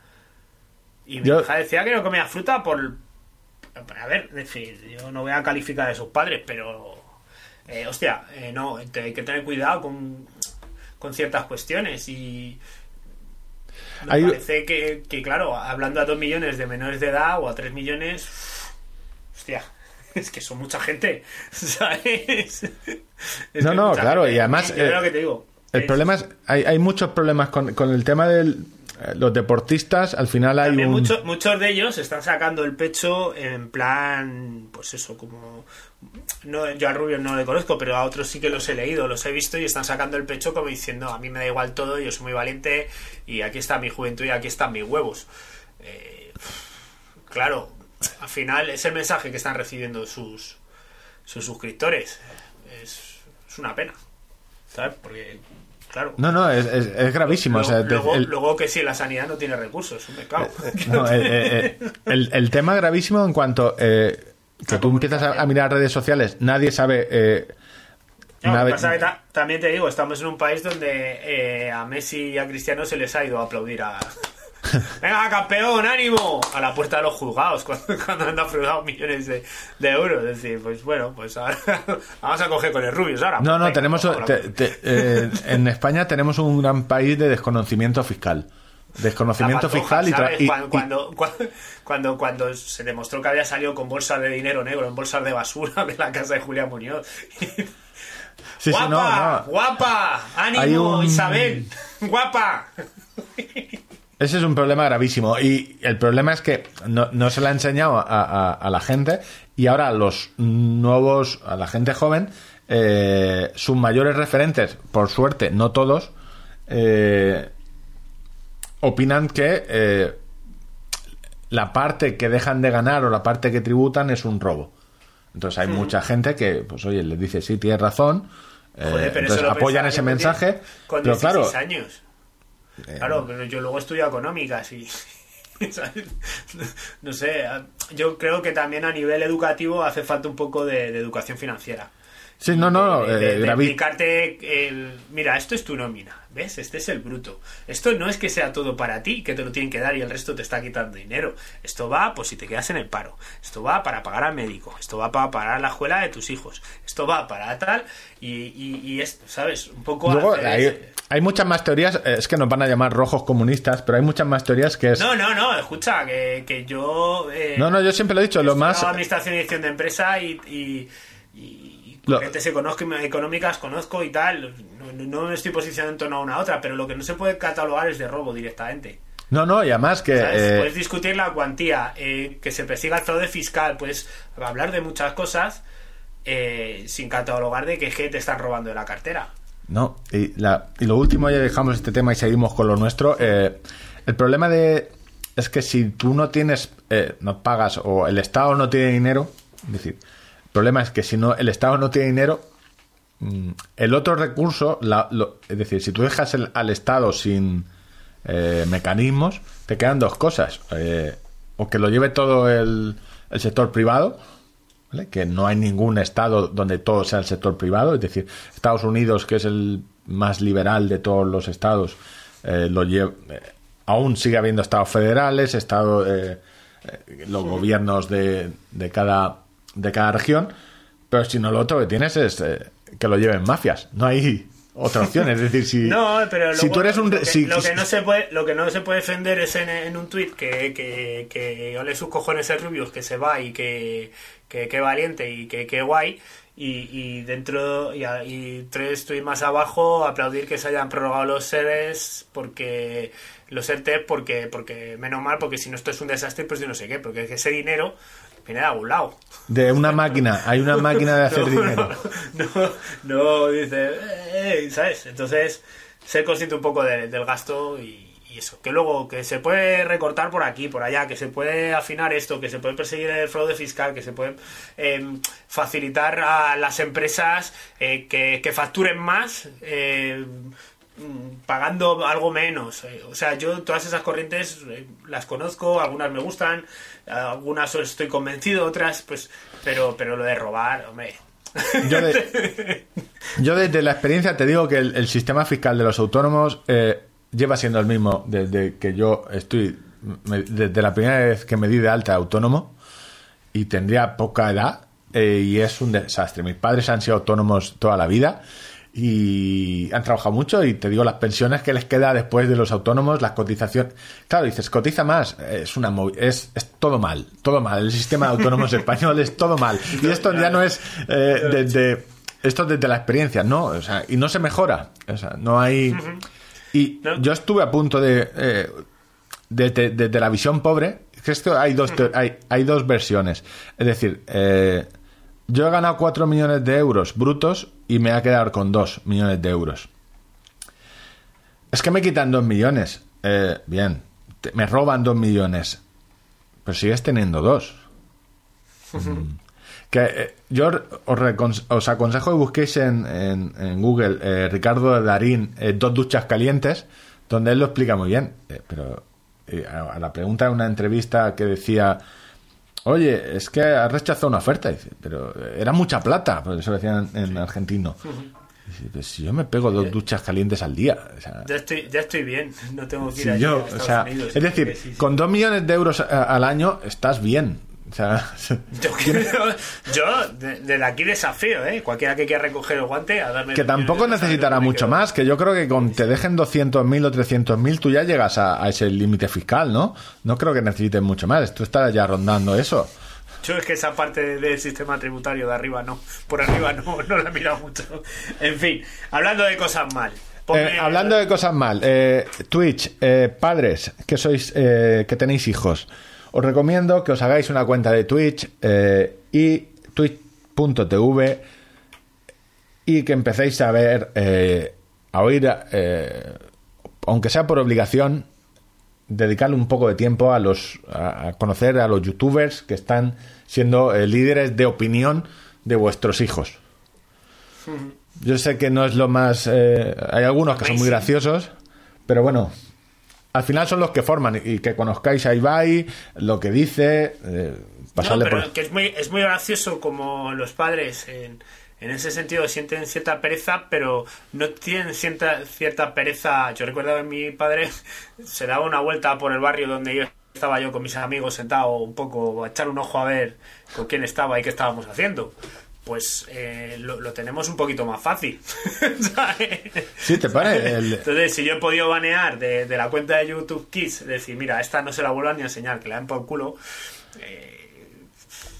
Y mi Yo- hija decía que no comía fruta por... A ver, en fin, yo no voy a calificar a sus padres, pero... eh, hostia, eh, no, hay que tener cuidado con, con ciertas cuestiones y... Me Hay- parece que, que, claro, hablando a dos millones de menores de edad o a tres millones, hostia, es que son mucha gente, ¿sabes? Es No, no, claro, gente. y además, eh, lo que te digo. El es- problema es. Hay, hay muchos problemas con, con el tema de los deportistas. Al final hay También un. mucho- muchos de ellos están sacando el pecho en plan, pues eso, como... No, yo a Rubio no le conozco, pero a otros sí que los he leído, los he visto y están sacando el pecho como diciendo, a mí me da igual todo, yo soy muy valiente y aquí está mi juventud y aquí están mis huevos. Eh, claro, al final es el mensaje que están recibiendo sus, sus suscriptores. Es, es una pena, ¿sabes? Porque, claro... No, no, es, es- es gravísimo. o sea, luego, luego- el- luego que si la sanidad no tiene recursos, me cago. No, eh, eh, eh, el, el tema gravísimo en cuanto eh, que tú empiezas a, a mirar redes sociales, nadie sabe. eh, No, una pasa que ta- también te digo, estamos en un país donde eh, a Messi y a Cristiano se les ha ido a aplaudir a... Venga, campeón, ánimo, a la puerta de los juzgados cuando, cuando han defraudado millones de, de euros. Es decir, pues bueno, pues ahora vamos a coger con el Rubius ahora. No, no, venga, tenemos vamos, te- te- eh, en España tenemos un gran país de desconocimiento fiscal. Desconocimiento fiscal y, cuando, y- cuando, cuando, cuando, se demostró que había salido con bolsas de dinero negro en bolsas de basura de la casa de Julián Muñoz. sí, sí, guapa, no, no. guapa, ánimo, un- Isabel, guapa. Ese es un problema gravísimo. Y el problema es que no, no se le ha enseñado a, a- a la gente y ahora los nuevos, a la gente joven, eh, sus mayores referentes, por suerte, no todos, eh, opinan que eh, la parte que dejan de ganar o la parte que tributan es un robo. Entonces hay mucha gente que, pues oye, les dice, sí, tienes razón. eh, Joder, pero entonces apoyan ese mensaje. Con pero 16 claro, años. Claro, pero yo luego estudio económicas y. ¿sabes? No sé, yo creo que también a nivel educativo hace falta un poco de, de educación financiera. sí, no, no, de, de- eh, de explicarte el mira esto es tu nómina ves este es el bruto. Esto no es que sea todo para ti que te lo tienen que dar y el resto te está quitando dinero. Esto va pues si te quedas en el paro. Esto va para pagar al médico. Esto va para pagar la escuela de tus hijos. Esto va para tal y, y, y esto sabes un poco Luego hacer hay, muchas más teorías, eh, es que nos van a llamar rojos comunistas, pero hay muchas más teorías que es... no no no escucha que, que yo eh, No, no, yo siempre lo he dicho, lo más... administración y dirección de empresa y, y, y Lo- económicas conozco y tal. No, no- me estoy posicionando en torno a una a otra, pero lo que no se puede catalogar es de robo directamente. No, no, y además que... eh, Puedes discutir la cuantía, eh, que se persiga el fraude fiscal, puedes hablar de muchas cosas eh, sin catalogar de que, que te están robando de la cartera. No, y, la- y lo último, ya dejamos este tema y seguimos con lo nuestro. eh, el problema de es que si tú no tienes, eh, no pagas o el Estado no tiene dinero, es decir, el problema es que si no el Estado no tiene dinero, mm, el otro recurso, la- lo- es decir, si tú dejas el- al Estado sin eh, mecanismos, te quedan dos cosas. eh, o que lo lleve todo el, el sector privado, ¿vale? que no hay ningún estado donde todo sea el sector privado, es decir, Estados Unidos, que es el más liberal de todos los estados, eh, lo lle- eh, aún sigue habiendo estados federales, estado, eh, eh, los gobiernos de, de cada de cada región, pero si no lo otro que tienes es que lo lleven mafias, no hay otra opción, es decir, si, No, pero si tú eres un... lo que, si- lo que no se puede lo que no se puede defender es en, en un tuit que, que, que ole sus cojones el Rubius que se va y que que, que valiente y que, que guay y, y dentro y, a- y tres tweets más abajo aplaudir que se hayan prorrogado los seres porque los ERTE porque porque menos mal porque si no esto es un desastre pues yo no sé qué porque ese dinero viene de algún lado de una máquina, hay una máquina de hacer no, dinero. No, no, no, dice, eh, ¿sabes? Entonces, ser consciente un poco de- del gasto y, y eso. Que luego, que se puede recortar por aquí, por allá, que se puede afinar esto, que se puede perseguir el fraude fiscal, que se puede eh, facilitar a las empresas eh, que, que facturen más. eh, mm, pagando algo menos eh, o sea yo todas esas corrientes eh, las conozco algunas me gustan algunas estoy convencido otras pues pero pero lo de robar hombre Yo, de- yo desde la experiencia te digo que el, el sistema fiscal de los autónomos eh, lleva siendo el mismo desde que yo estoy, desde la primera vez que me di de alta autónomo y tendría poca edad eh, y es un desastre. Mis padres han sido autónomos toda la vida y han trabajado mucho y te digo las pensiones que les queda después de los autónomos, las cotizaciones. Claro, dices, cotiza más, es una es, es todo mal, todo mal. El sistema de autónomos español es todo mal. Y esto ya no es eh, desde esto desde la experiencia, no, o sea, y no se mejora, o sea, no hay y No. yo estuve a punto de eh, desde, desde la visión pobre, que esto hay dos, teo- hay, hay dos versiones. Es decir, eh, yo he ganado 4 millones de euros brutos y me voy a quedar con 2 millones de euros. Es que me quitan 2 millones. Eh, bien, te- me roban 2 millones. Pero sigues teniendo 2. Que eh, yo os, os aconsejo que busquéis en, en- en Google eh, Ricardo Darín eh, dos duchas calientes, donde él lo explica muy bien. Eh, pero a, la pregunta de una entrevista que decía, oye, es que has rechazado una oferta. Dice, pero era mucha plata, por eso lo decían en argentino. Dice, pues si yo me pego dos duchas calientes al día. o sea, Ya estoy, ya estoy bien, no tengo que ir si yo, a o sea, Unidos. es decir, sí, sí. con dos millones de euros a- al año estás bien. O sea, Yo, yo de- desde aquí desafío, ¿eh? Cualquiera que quiera recoger el guante a darme... que tampoco de necesitará mucho más, que yo creo que con te dejen 200.000 o 300.000 tú ya llegas a, a ese límite fiscal, ¿no? No creo que necesites mucho más, tú estarás ya rondando eso. Yo es que esa parte del sistema tributario de arriba no. Por arriba no, no la he mirado mucho. En fin, hablando de cosas mal. Eh, hablando de cosas mal, eh, Twitch, eh, padres que sois, eh, que tenéis hijos, os recomiendo que os hagáis una cuenta de Twitch eh, y twitch.tv y que empecéis a ver, eh, a oír, eh, aunque sea por obligación, dedicarle un poco de tiempo a los a, conocer a los youtubers que están siendo eh, líderes de opinión de vuestros hijos. Yo sé que no es lo más. eh, hay algunos que son muy graciosos, pero bueno, al final son los que forman y que conozcáis a Ibai, lo que dice, eh, No, pero por. que es muy, es muy gracioso como los padres en, en ese sentido sienten cierta pereza, pero no tienen cierta, cierta pereza. Yo recuerdo que mi padre se daba una vuelta por el barrio donde yo estaba yo con mis amigos sentado un poco a echar un ojo a ver con quién estaba y qué estábamos haciendo. Pues eh, lo, lo tenemos un poquito más fácil. ¿sabes? Sí, te pare. el- Entonces, si yo he podido banear de, de la cuenta de YouTube Kids, decir, mira, esta no se la vuelvan ni a enseñar, que la den por el culo. eh,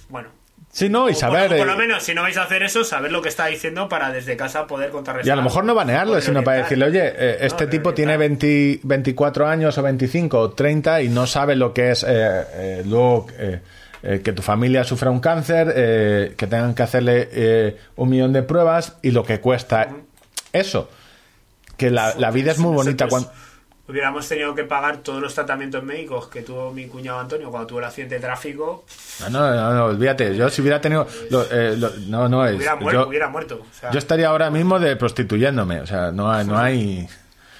bueno. Sí, no, y saber. por, por lo menos, si no vais a hacer eso, saber lo que está diciendo para desde casa poder contrarrestar. Y a lo mejor no banearlo, sino para decirle, oye, eh, este No, tipo tiene reorientar. 20 24 años o 25 o 30 y no sabe lo que es eh, eh, luego eh, que tu familia sufra un cáncer, eh, que tengan que hacerle eh, un millón de pruebas y lo que cuesta eso. Que la, la vida es muy bonita cuando... Hubiéramos tenido que pagar todos los tratamientos médicos que tuvo mi cuñado Antonio cuando tuvo el accidente de tráfico. No, no, no, no, olvídate. Yo si hubiera tenido... lo- eh, lo- no, no es... Hubiera muerto. yo, hubiera muerto. O sea, yo estaría ahora mismo de prostituyéndome. O sea, no hay... No, hay,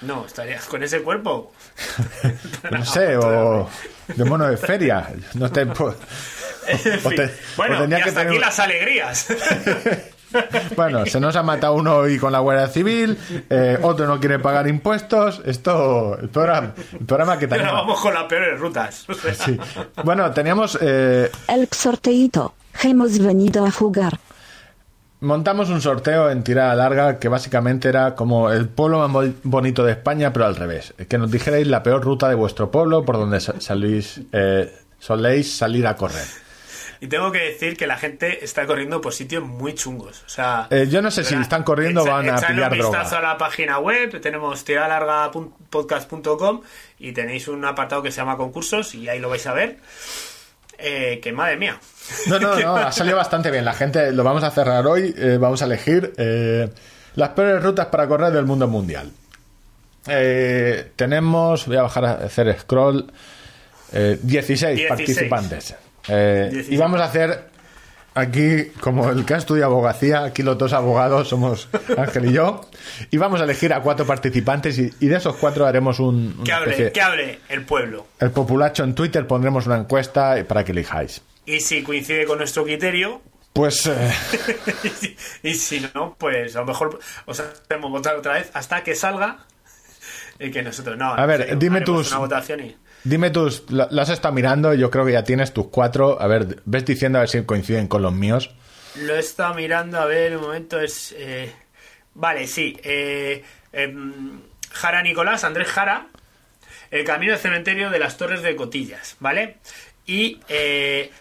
No, estarías con ese cuerpo. no sé, o de mono de feria. No te... o bueno, o tenía y que hasta tener- aquí las alegrías. Bueno, se nos ha matado uno hoy con la Guardia Civil, eh, otro no quiere pagar impuestos. Esto, el programa, el programa que tenemos. vamos con las peores rutas. O sea, Sí. Bueno, teníamos, eh, El sorteito. Hemos venido a jugar. Montamos un sorteo en tirada larga que básicamente era como el pueblo más bo- bonito de España, pero al revés. Que nos dijerais la peor ruta de vuestro pueblo por donde sa- salís, eh, soléis salir a correr. Y tengo que decir que la gente está corriendo por sitios muy chungos. O sea, Eh, yo no sé si están corriendo o van a pillar un vistazo droga. a la página web, tenemos tiralargapodcast.com y tenéis un apartado que se llama concursos y ahí lo vais a ver. Eh, que madre mía. No, no, no, ha salido bastante bien. La gente lo vamos a cerrar hoy. eh, vamos a elegir eh, las peores rutas para correr del mundo mundial. Eh, tenemos, voy a bajar a hacer scroll, eh, 16, 16. participantes. Eh, 16. Y vamos a hacer aquí, como el que ha estudiado abogacía, aquí los dos abogados somos Ángel y yo, y vamos a elegir a cuatro participantes y, y de esos cuatro haremos un... Que una hable, especie- que hable el pueblo. El populacho en Twitter pondremos una encuesta para que elijáis. Y si coincide con nuestro criterio, Pues... eh, y si- y si no, pues a lo mejor os hacemos votar otra vez hasta que salga y que nosotros no. A ver, serio, dime tus- Una votación y. Dime tus. la- Las has estado mirando, yo creo que ya tienes tus cuatro. A ver, ves diciendo a ver si coinciden con los míos. Lo he estado mirando, a ver, un momento es... eh, Vale, sí. eh, em, Jara Nicolás, Andrés Jara, El camino al cementerio de las Torres de Cotillas, ¿vale? Y eh,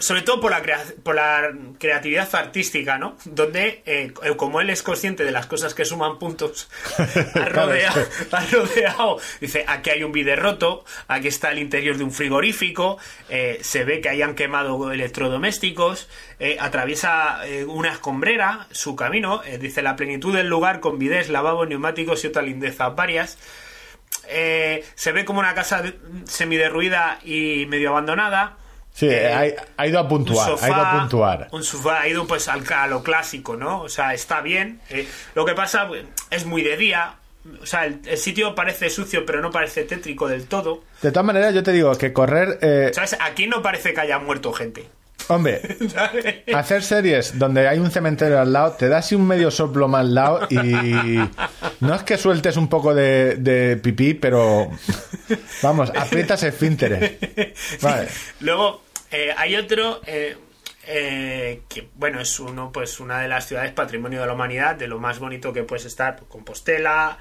sobre todo por la, crea- por la creatividad artística, ¿no? Donde, eh, como él es consciente de las cosas que suman puntos, ha rodeado, ha rodeado, dice, aquí hay un bide roto, aquí está el interior de un frigorífico, eh, se ve que hayan quemado electrodomésticos, eh, atraviesa eh, una escombrera su camino, eh, dice, la plenitud del lugar con bidés, lavabos, neumáticos y otras lindezas varias. Eh, se ve como una casa de- semiderruida y medio abandonada. Sí, Eh, ha, ha ido a puntuar. un ha ido a puntuar. Un sofá ha ido pues al, a lo clásico, ¿no? O sea, está bien. Eh, lo que pasa es muy de día. O sea, el, el sitio parece sucio, pero no parece tétrico del todo. De todas maneras, yo te digo que correr. eh, ¿Sabes? Aquí no parece que haya muerto gente. hombre, hacer series donde hay un cementerio al lado, te da así un medio soplo más al lado y. No es que sueltes un poco de, de pipí, pero. Vamos, aprietas esfínteres. Vale. Luego, eh, hay otro. eh, eh, que bueno es uno pues una de las ciudades patrimonio de la humanidad de lo más bonito que puedes estar Compostela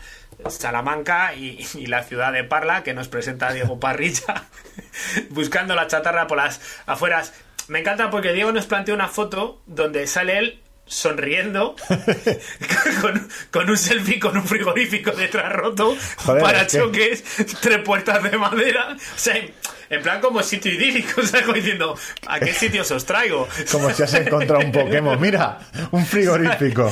Salamanca y, y la ciudad de Parla que nos presenta Diego Parrilla buscando la chatarra por las afueras me encanta porque Diego nos plantea una foto donde sale él sonriendo con, con un selfie con un frigorífico detrás roto Joder, para es que- choques tres puertas de madera o sea en plan como sitio idílico o sea como diciendo ¿a qué sitios os traigo? Como si has encontrado un Pokémon. Mira, un frigorífico.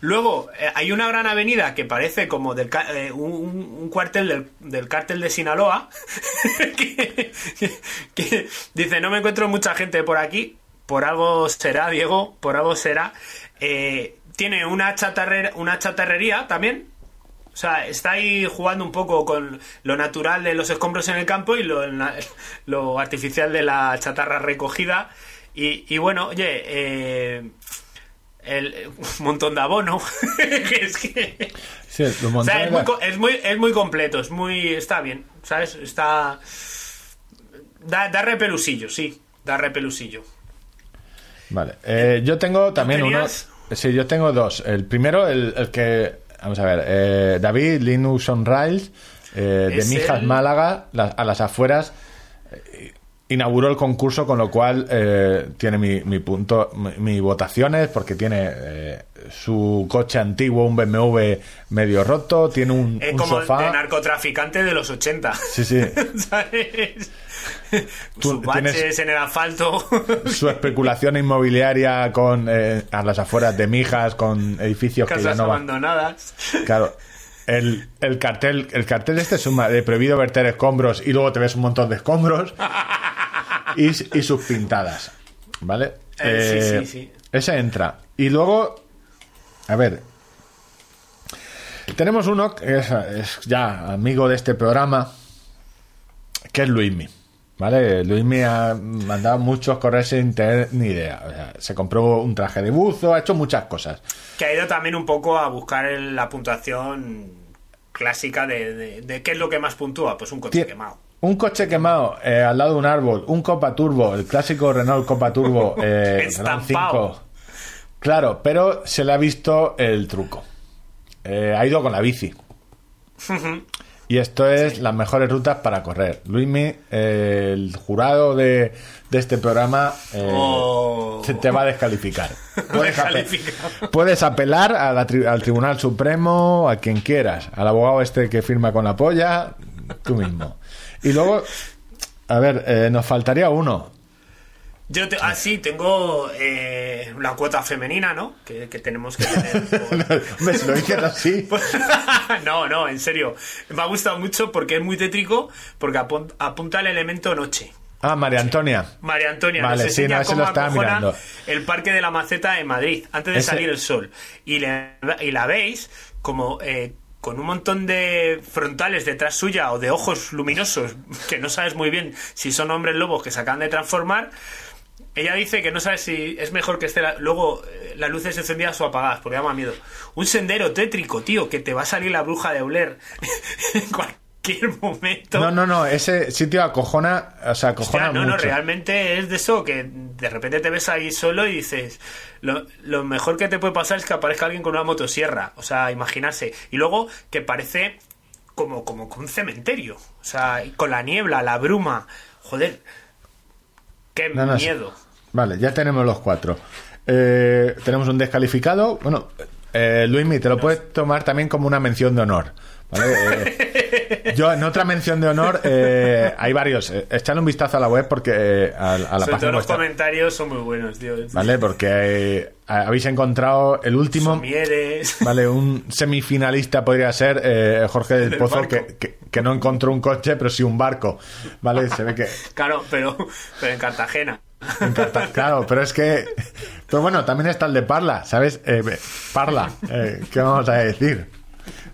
Luego, eh, hay una gran avenida que parece como del eh, un, un cuartel del, del cártel de Sinaloa, que, que dice, no me encuentro mucha gente por aquí, por algo será, Diego, por algo será. Eh, tiene una, chatarrera, una chatarrería también. O sea, está ahí jugando un poco con lo natural de los escombros en el campo y lo, artificial de la chatarra recogida. Y, y bueno, oye, eh, el, un montón de abono. que es que. Sí, los O sea, montones es muy, de- co- es, muy, es muy completo, es muy. Está bien, ¿sabes? Está. Da, da repelusillo, sí, da repelusillo. Vale. Eh, yo tengo también uno. Sí, yo tengo dos. El primero, el, el que. Vamos a ver. eh, David Linux on Rails, eh, de Mijas, el- Málaga, la- a las afueras. Inauguró el concurso, con lo cual eh, tiene mi, mi punto, mi, mi votaciones, porque tiene eh, su coche antiguo, un BMW medio roto, tiene un, Es un como sofá. de narcotraficante de los 80. Sí, sí. ¿Sabes? Tú Sus baches en el asfalto. su especulación inmobiliaria con eh, a las afueras de Mijas, con edificios que ya casas no abandonadas. Claro. El, el cartel el cartel este suma de prohibido verter escombros y luego te ves un montón de escombros y, y sus pintadas. ¿Vale? Eh, sí, sí, sí. Ese entra. Y luego, a ver. Tenemos uno que es, es ya amigo de este programa, que es Luismi. ¿Vale? Luismi ha mandado muchos correos sin tener ni idea. O sea, se compró un traje de buzo, ha hecho muchas cosas. Que ha ido también un poco a buscar el- la puntuación clásica de, de- de qué es lo que más puntúa. Pues un coche quemado. Un coche quemado eh, al lado de un árbol, un Copa Turbo, el clásico Renault Copa Turbo eh, Estampado. 5. Claro, pero se le ha visto el truco. Eh, ha ido con la bici. Y esto es las mejores rutas para correr. Luismi, eh, el jurado de, de este programa, eh, Oh. te va a descalificar. Puedes, ape- Descalificado. puedes apelar a la tri- al Tribunal Supremo, a quien quieras, al abogado este que firma con la polla, tú mismo. Y luego, a ver, eh, nos faltaría uno. Yo te- ah, sí, tengo eh, la cuota femenina, ¿no? Que, que tenemos que tener. por- Hombre, si lo dices así. no, no, en serio. Me ha gustado mucho porque es muy tétrico, porque apun- apunta el elemento noche. Ah, María Antonia. María Antonia Vale, sí, no, ese lo estaba mirando. el Parque de la Maceta en Madrid, antes de Ese- salir el sol. Y, le- y la veis como eh, con un montón de frontales detrás suya o de ojos luminosos, que no sabes muy bien si son hombres lobos que se acaban de transformar. Ella dice que no sabe si es mejor que esté la- luego eh, las luces encendidas o apagadas, porque da más miedo. Un sendero tétrico, tío, que te va a salir la bruja de Oler en cualquier momento. No, no, no, ese sitio acojona, o sea, acojona Hostia, no, no, mucho. realmente es de eso que de repente te ves ahí solo y dices, lo, lo mejor que te puede pasar es que aparezca alguien con una motosierra, o sea, imaginarse. Y luego que parece como, como un cementerio, o sea, con la niebla, la bruma, joder, qué No, no, sí. miedo. Vale, ya tenemos los cuatro. Eh, tenemos un descalificado. Bueno, eh, Luismi, te lo puedes tomar también como una mención de honor. ¿Vale? Eh, yo, en otra mención de honor, eh, hay varios. Eh, echadle un vistazo a la web porque eh, a, a la Sobre todo los vuestra, comentarios son muy buenos, tío. ¿Vale? Porque habéis encontrado el último. Somieres. Vale, un semifinalista podría ser Jorge del Del Pozo, que, que- que no encontró un coche, pero sí un barco. ¿Vale? Se ve que. Claro, pero, pero en Cartagena. en Carta- Claro, pero es que. Pero bueno, también está el de Parla, ¿sabes? Parla, ¿qué vamos a decir?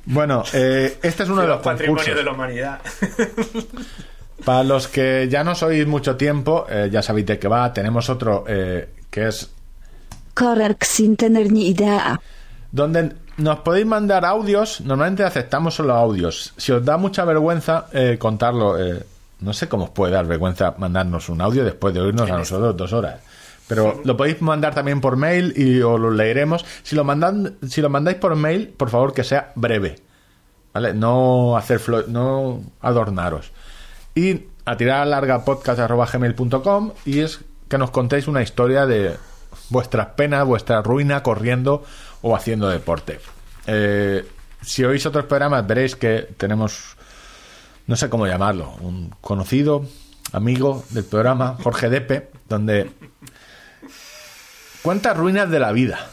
Bueno, eh, este es uno de los patrimonio concursos. de la humanidad. Para los que ya no sois mucho tiempo, eh, ya sabéis de qué va. Tenemos otro eh, que es Korek sin tener ni idea. donde nos podéis mandar audios. Normalmente aceptamos solo audios. Si os da mucha vergüenza eh, contarlo, eh, no sé cómo os puede dar vergüenza mandarnos un audio después de oírnos a nosotros dos horas. Pero lo podéis mandar también por mail y os lo leeremos. Si lo, mandan, si lo mandáis por mail, por favor que sea breve. ¿Vale? No hacer flo- no adornaros. Y a tirar a larga podcast.gmail.com y es que nos contéis una historia de vuestras penas, vuestra ruina corriendo o haciendo deporte. Eh, si oís otros programas veréis que tenemos, no sé cómo llamarlo, un conocido, amigo del programa, Jorge Depe, donde cuenta ruinas de la vida.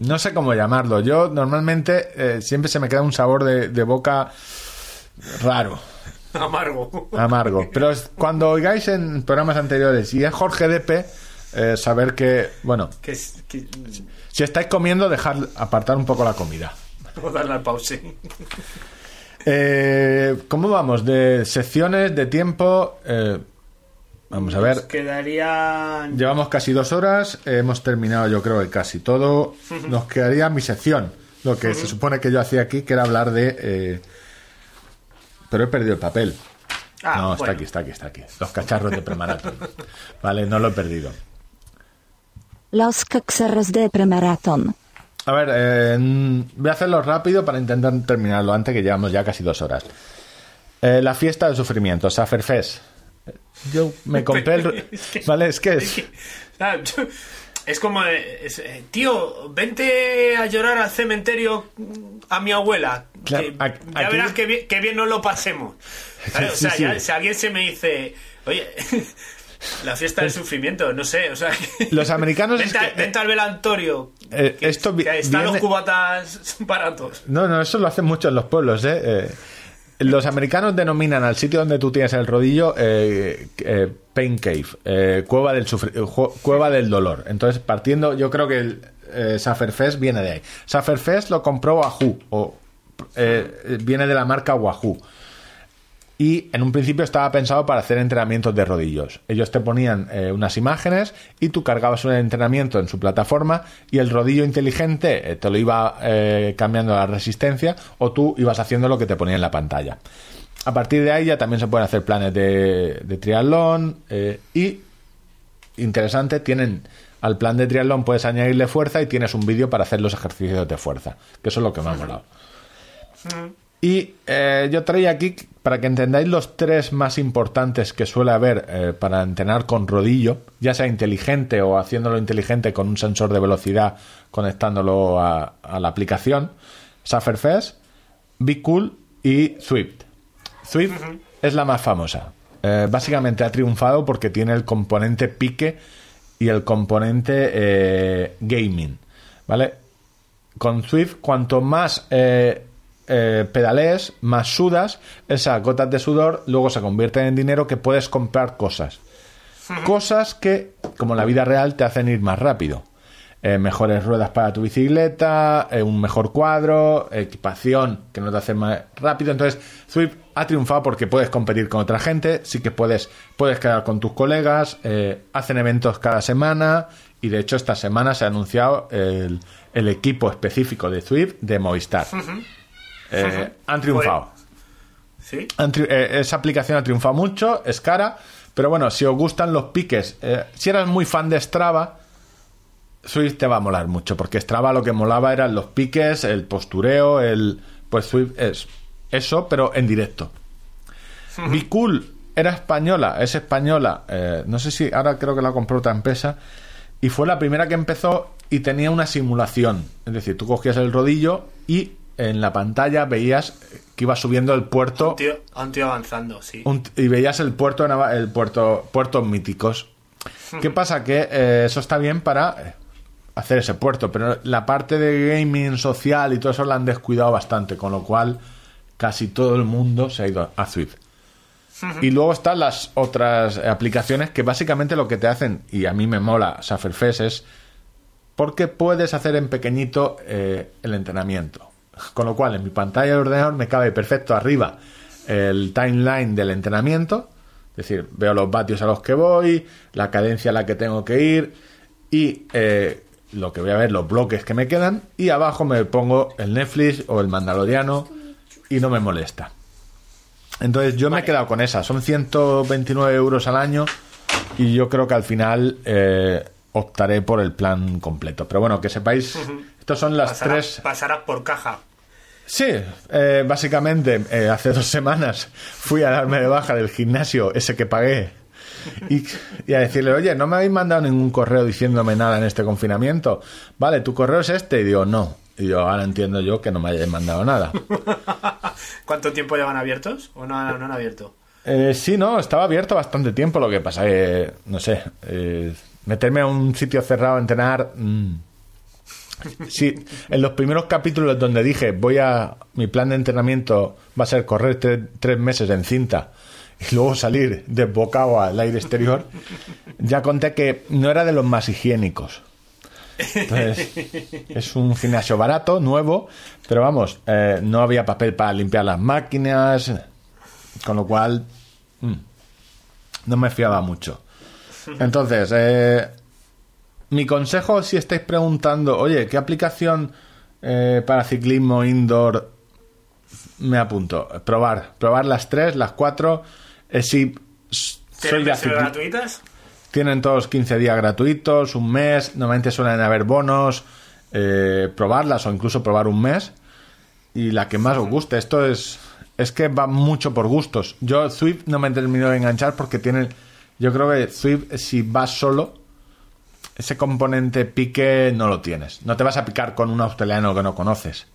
No sé cómo llamarlo. Yo normalmente eh, siempre se me queda un sabor de, de boca raro, Amargo. amargo. Pero cuando oigáis en programas anteriores y es Jorge Depe, eh, saber que, bueno, Que, es- que, si estáis comiendo, dejar apartar un poco la comida. o darle al pause. Eh, ¿Cómo vamos? De secciones, de tiempo. eh, vamos a Nos ver. quedarían. Llevamos casi dos horas. hemos terminado, yo creo que casi todo. Nos quedaría mi sección. Lo que se supone que yo hacía aquí, que era hablar de. eh, pero he perdido el papel. Ah, no, está aquí, está aquí, está aquí. Los cacharros de premaratón. vale, no lo he perdido. Los caxeros de premaraton. A ver, eh, voy a hacerlo rápido para intentar terminarlo antes, que llevamos ya casi dos horas. Eh, la fiesta del sufrimiento, Saferfest. Yo me compré el... Es que- Vale, es que Es, es... que, ah, es como, es, eh, tío, vente a llorar al cementerio a mi abuela. Claro, que a- ya aquí- verás que bien, que bien nos lo pasemos. ¿Sabes? O Sí, sea, sí. ya, si alguien se me dice, oye, la fiesta del sufrimiento, no sé, o sea, que- Los americanos es Vente, a- que- vente al velantorio. Eh, esto vi- que están viene- los cubatas baratos. No, no, eso lo hacen mucho en los pueblos, ¿eh? Eh, los americanos denominan al sitio donde tú tienes el rodillo eh, eh, pain cave, eh, cueva, del eh, cueva del dolor. Entonces, partiendo, yo creo que el eh, Saferfest viene de ahí. Saferfest lo compró Wahoo, o viene de la marca Wahoo. Y en un principio estaba pensado para hacer entrenamientos de rodillos. Ellos te ponían eh, unas imágenes y tú cargabas un entrenamiento en su plataforma y el rodillo inteligente eh, te lo iba eh, cambiando la resistencia o tú ibas haciendo lo que te ponía en la pantalla. A partir de ahí ya también se pueden hacer planes de, de triatlón eh, y, interesante, tienen al plan de triatlón puedes añadirle fuerza y tienes un vídeo para hacer los ejercicios de fuerza, que eso es lo que me ha molado. Y eh, yo traía aquí para que entendáis los tres más importantes que suele haber eh, para entrenar con rodillo, ya sea inteligente o haciéndolo inteligente con un sensor de velocidad conectándolo a, a la aplicación. Sufferfest, Be Cool y Swift. Swift es la más famosa. Eh, básicamente ha triunfado porque tiene el componente pique y el componente gaming. ¿Vale? Con Swift, cuanto más eh, eh, pedalees, más sudas, esas gotas de sudor luego se convierten en dinero que puedes comprar cosas. Cosas que, como en la vida real, te hacen ir más rápido. Eh, mejores ruedas para tu bicicleta, eh, un mejor cuadro, equipación que no te hace más rápido. Entonces, Swift ha triunfado porque puedes competir con otra gente, sí que puedes, puedes quedar con tus colegas, eh, hacen eventos cada semana y de hecho esta semana se ha anunciado el, el equipo específico de Swift de Movistar. Eh, han triunfado. ¿Sí? Han tri- eh, esa aplicación ha triunfado mucho, es cara, pero bueno, si os gustan los piques, eh, si eras muy fan de Strava, Swift te va a molar mucho, porque Strava lo que molaba eran los piques, el postureo, el... Pues Swift es eso, pero en directo. Be Cool era española, es española, eh, no sé si ahora creo que la compró otra empresa, y fue la primera que empezó y tenía una simulación. Es decir, tú cogías el rodillo y en la pantalla veías que iba subiendo el puerto Un tío, un tío avanzando, sí. un- y veías el puerto el puerto puertos míticos. Qué pasa que eh, eso está bien para eh, hacer ese puerto pero la parte de gaming social y todo eso la han descuidado bastante con lo cual casi todo el mundo se ha ido a Swift y luego están las otras aplicaciones que básicamente lo que te hacen y a mí me mola Sufferfest es porque puedes hacer en pequeñito eh, el entrenamiento Con lo cual, en mi pantalla de ordenador me cabe perfecto arriba el timeline del entrenamiento. Es decir, veo los vatios a los que voy, la cadencia a la que tengo que ir y eh, lo que voy a ver, los bloques que me quedan. Y abajo me pongo el Netflix o el Mandaloriano y no me molesta. Entonces yo me he quedado con esa. Son 129 euros al año y yo creo que al final eh, optaré por el plan completo. Pero bueno, que sepáis, estos son las Pasarás, tres... pasarás por caja. Sí, eh, básicamente eh, hace dos semanas fui a darme de baja del gimnasio ese que pagué y, y a decirle, oye, no me habéis mandado ningún correo diciéndome nada en este confinamiento. Vale, tu correo es este. Y digo, no. Y yo, ahora entiendo yo que no me hayáis mandado nada. ¿Cuánto tiempo llevan abiertos? ¿O no, no han abierto? Eh, sí, no, estaba abierto bastante tiempo. Lo que pasa que, no sé, eh, meterme a un sitio cerrado a entrenar. mm. Sí, en los primeros capítulos donde dije voy a. Mi plan de entrenamiento va a ser correr tre- tres meses en cinta y luego salir desbocado al aire exterior, ya conté que no era de los más higiénicos. Entonces, es un gimnasio barato, nuevo, pero vamos, eh, no había papel para limpiar las máquinas, con lo cual mm, no me fiaba mucho. Entonces, eh, mi consejo si estáis preguntando, oye, ¿qué aplicación eh, para ciclismo indoor me apunto? Probar, probar las tres, las cuatro. Eh, si soy ¿Tienen ya versiones cicli- gratuitas? tienen todos 15 días gratuitos, un mes, normalmente suelen haber bonos, eh, probarlas o incluso probar un mes. Y la que más os guste, esto es es que va mucho por gustos. Yo Swift no me termino de enganchar porque tiene yo creo que Swift si vas solo ese componente pique no lo tienes. No te vas a picar con un australiano que no conoces.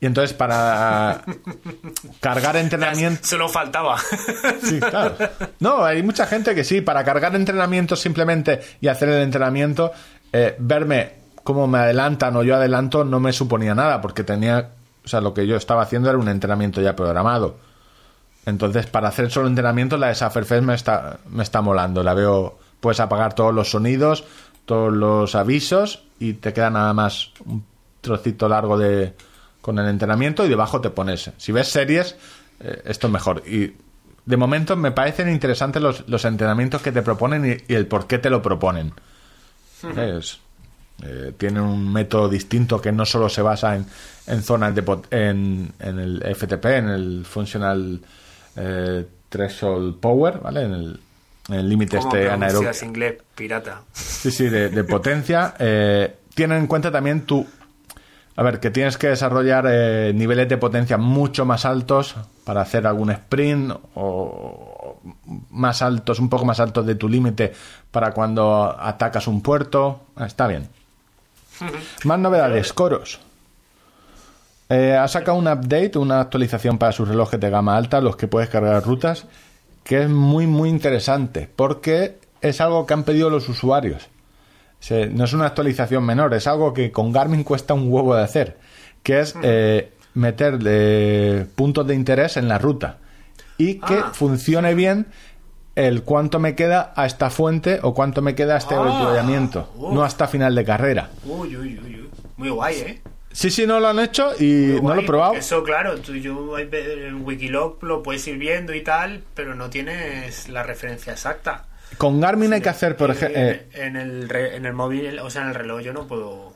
Y entonces para cargar entrenamiento Solo faltaba. Sí, claro. No, hay mucha gente que sí, para cargar entrenamiento simplemente y hacer el entrenamiento, eh, verme cómo me adelantan o yo adelanto no me suponía nada, porque tenía, o sea, lo que yo estaba haciendo era un entrenamiento ya programado. Entonces, para hacer solo entrenamiento, la de Sufferfest me está, me está molando. La veo, puedes apagar todos los sonidos, todos los avisos y te queda nada más un trocito largo de con el entrenamiento y debajo te pones. Si ves series, eh, esto es mejor. Y de momento me parecen interesantes los, los entrenamientos que te proponen y, el por qué te lo proponen. Es, eh, tienen un método distinto que no solo se basa en, en zonas de en, en el FTP, en el Functional eh, Threshold Power, ¿vale? En el, el límite ¿Cómo este inglés, pirata? Sí, sí, de, de potencia. Eh, tienen en cuenta también tu... A ver, que tienes que desarrollar eh, niveles de potencia mucho más altos para hacer algún sprint o más altos, un poco más altos de tu límite para cuando atacas un puerto. Ah, Está bien. Más novedades, coros. Eh, ha sacado un update, una actualización para sus relojes de gama alta, los que puedes cargar rutas, que es muy, muy interesante, porque es algo que han pedido los usuarios. Se- no es una actualización menor, es algo que con Garmin cuesta un huevo de hacer, que es eh, meter eh, puntos de interés en la ruta y que Ah. funcione bien el cuánto me queda a esta fuente o cuánto me queda a este Ah. no hasta final de carrera. Uy, uy, uy, uy. Muy guay, ¿eh? Sí, sí, no lo han hecho y no lo he probado. Eso, claro, tú, yo en Wikilog lo puedes ir viendo y tal, pero no tienes la referencia exacta. Con Garmin hay que hacer, por Eh, ejemplo... en, el re- en el móvil, o sea, en el reloj yo no puedo...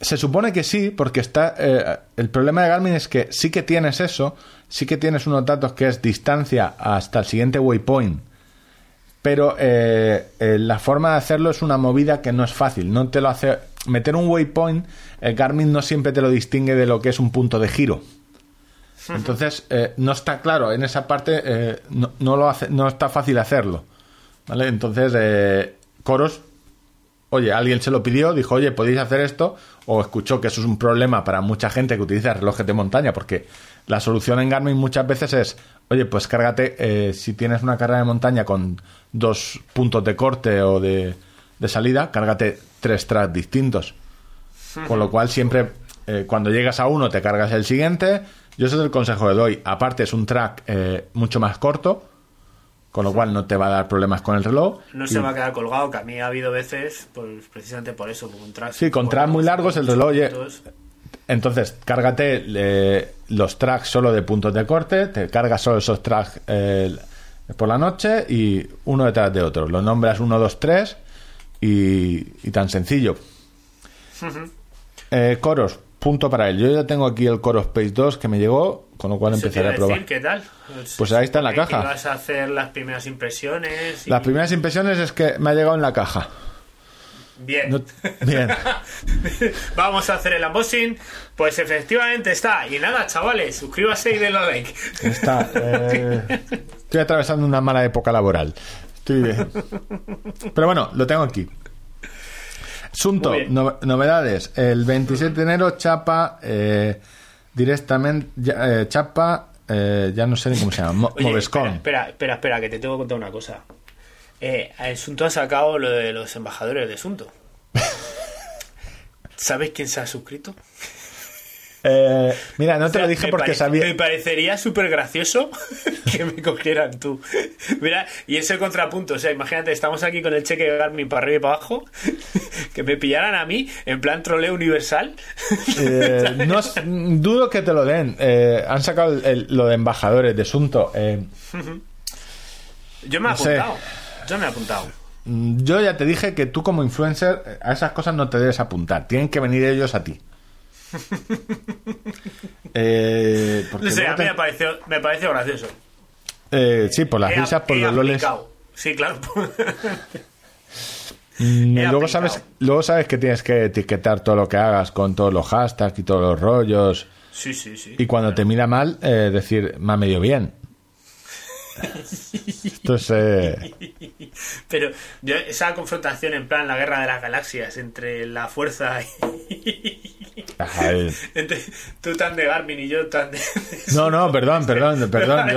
Se supone que sí, porque está. eh, el problema de Garmin es que sí que tienes eso, sí que tienes unos datos que es distancia hasta el siguiente waypoint. Pero eh, eh, la forma de hacerlo es una movida que no es fácil. No te lo hace. Meter un waypoint, el Garmin no siempre te lo distingue de lo que es un punto de giro. Entonces, eh, no está claro. En esa parte eh, no, no lo hace, no está fácil hacerlo. ¿Vale? Entonces, eh, Coros oye, alguien se lo pidió, dijo, oye, podéis hacer esto, o escuchó que eso es un problema para mucha gente que utiliza relojes de montaña, porque la solución en Garmin muchas veces es, oye, pues cárgate, eh, si tienes una carrera de montaña con dos puntos de corte o de, de salida, cárgate tres tracks distintos. Con lo cual siempre, eh, cuando llegas a uno, te cargas el siguiente. Yo ese es el consejo que doy. Aparte es un track eh, mucho más corto, con lo cual no te va a dar problemas con el reloj. No Y- se va a quedar colgado, que a mí ha habido veces, pues, precisamente por eso, con un track. Sí, con tracks muy largos, el reloj, Entonces, cárgate eh, los tracks solo de puntos de corte, te cargas solo esos tracks eh, por la noche y uno detrás de otro. Los nombras 1, 2, 3 y, y tan sencillo. Eh, coros, punto para él. Yo ya tengo aquí el Coro Space 2 que me llegó, con lo cual empezaré a probar. decir, ¿Qué tal? Pues ahí está en la caja. Vas a hacer las primeras impresiones. y- Las primeras impresiones es que me ha llegado en la caja. Bien. No- bien. Vamos a hacer el unboxing. Pues efectivamente está. Y nada, chavales, suscríbase y denle like. Está, eh, estoy atravesando una mala época laboral. Estoy bien. Pero bueno, lo tengo aquí. Asunto, no- novedades. El 27 de enero, Chapa eh, directamente. ya- eh, Chapa, eh, ya no sé ni cómo se llama. Mo- Oye. Espera, espera, espera, que te tengo que contar una cosa. Eh, el Sunto ha sacado lo de los embajadores de Sunto. ¿Sabes quién se ha suscrito? Eh, mira, no te O sea, lo dije porque sabía. Me parecería súper gracioso que me cogieran tú. Mira, y ese contrapunto, o sea, imagínate, estamos aquí con el cheque de Garmin para arriba y para abajo, que me pillaran a mí en plan troleo universal. Eh, no dudo que te lo den. Eh, han sacado el- el- lo de embajadores de Asunto. Eh, Yo me he No sé. apuntado. Yo me he apuntado. Mm, Yo ya te dije que tú como influencer a esas cosas no te debes apuntar. Tienen que venir ellos a ti. Eh, No sé, a mí me pareció, me pareció gracioso. eh, sí, por las He- risas, por los loles. Sí, claro. Mm, luego sabes, luego sabes que tienes que etiquetar todo lo que hagas con todos los hashtags y todos los rollos. sí, sí, sí. Y cuando te mira mal, eh, decir, me ha medio bien. Entonces, eh, Pero yo, esa confrontación en plan la guerra de las galaxias entre la fuerza y... ay, entre tú tan de Garmin y yo tan de... no, no, perdón, perdón, perdón.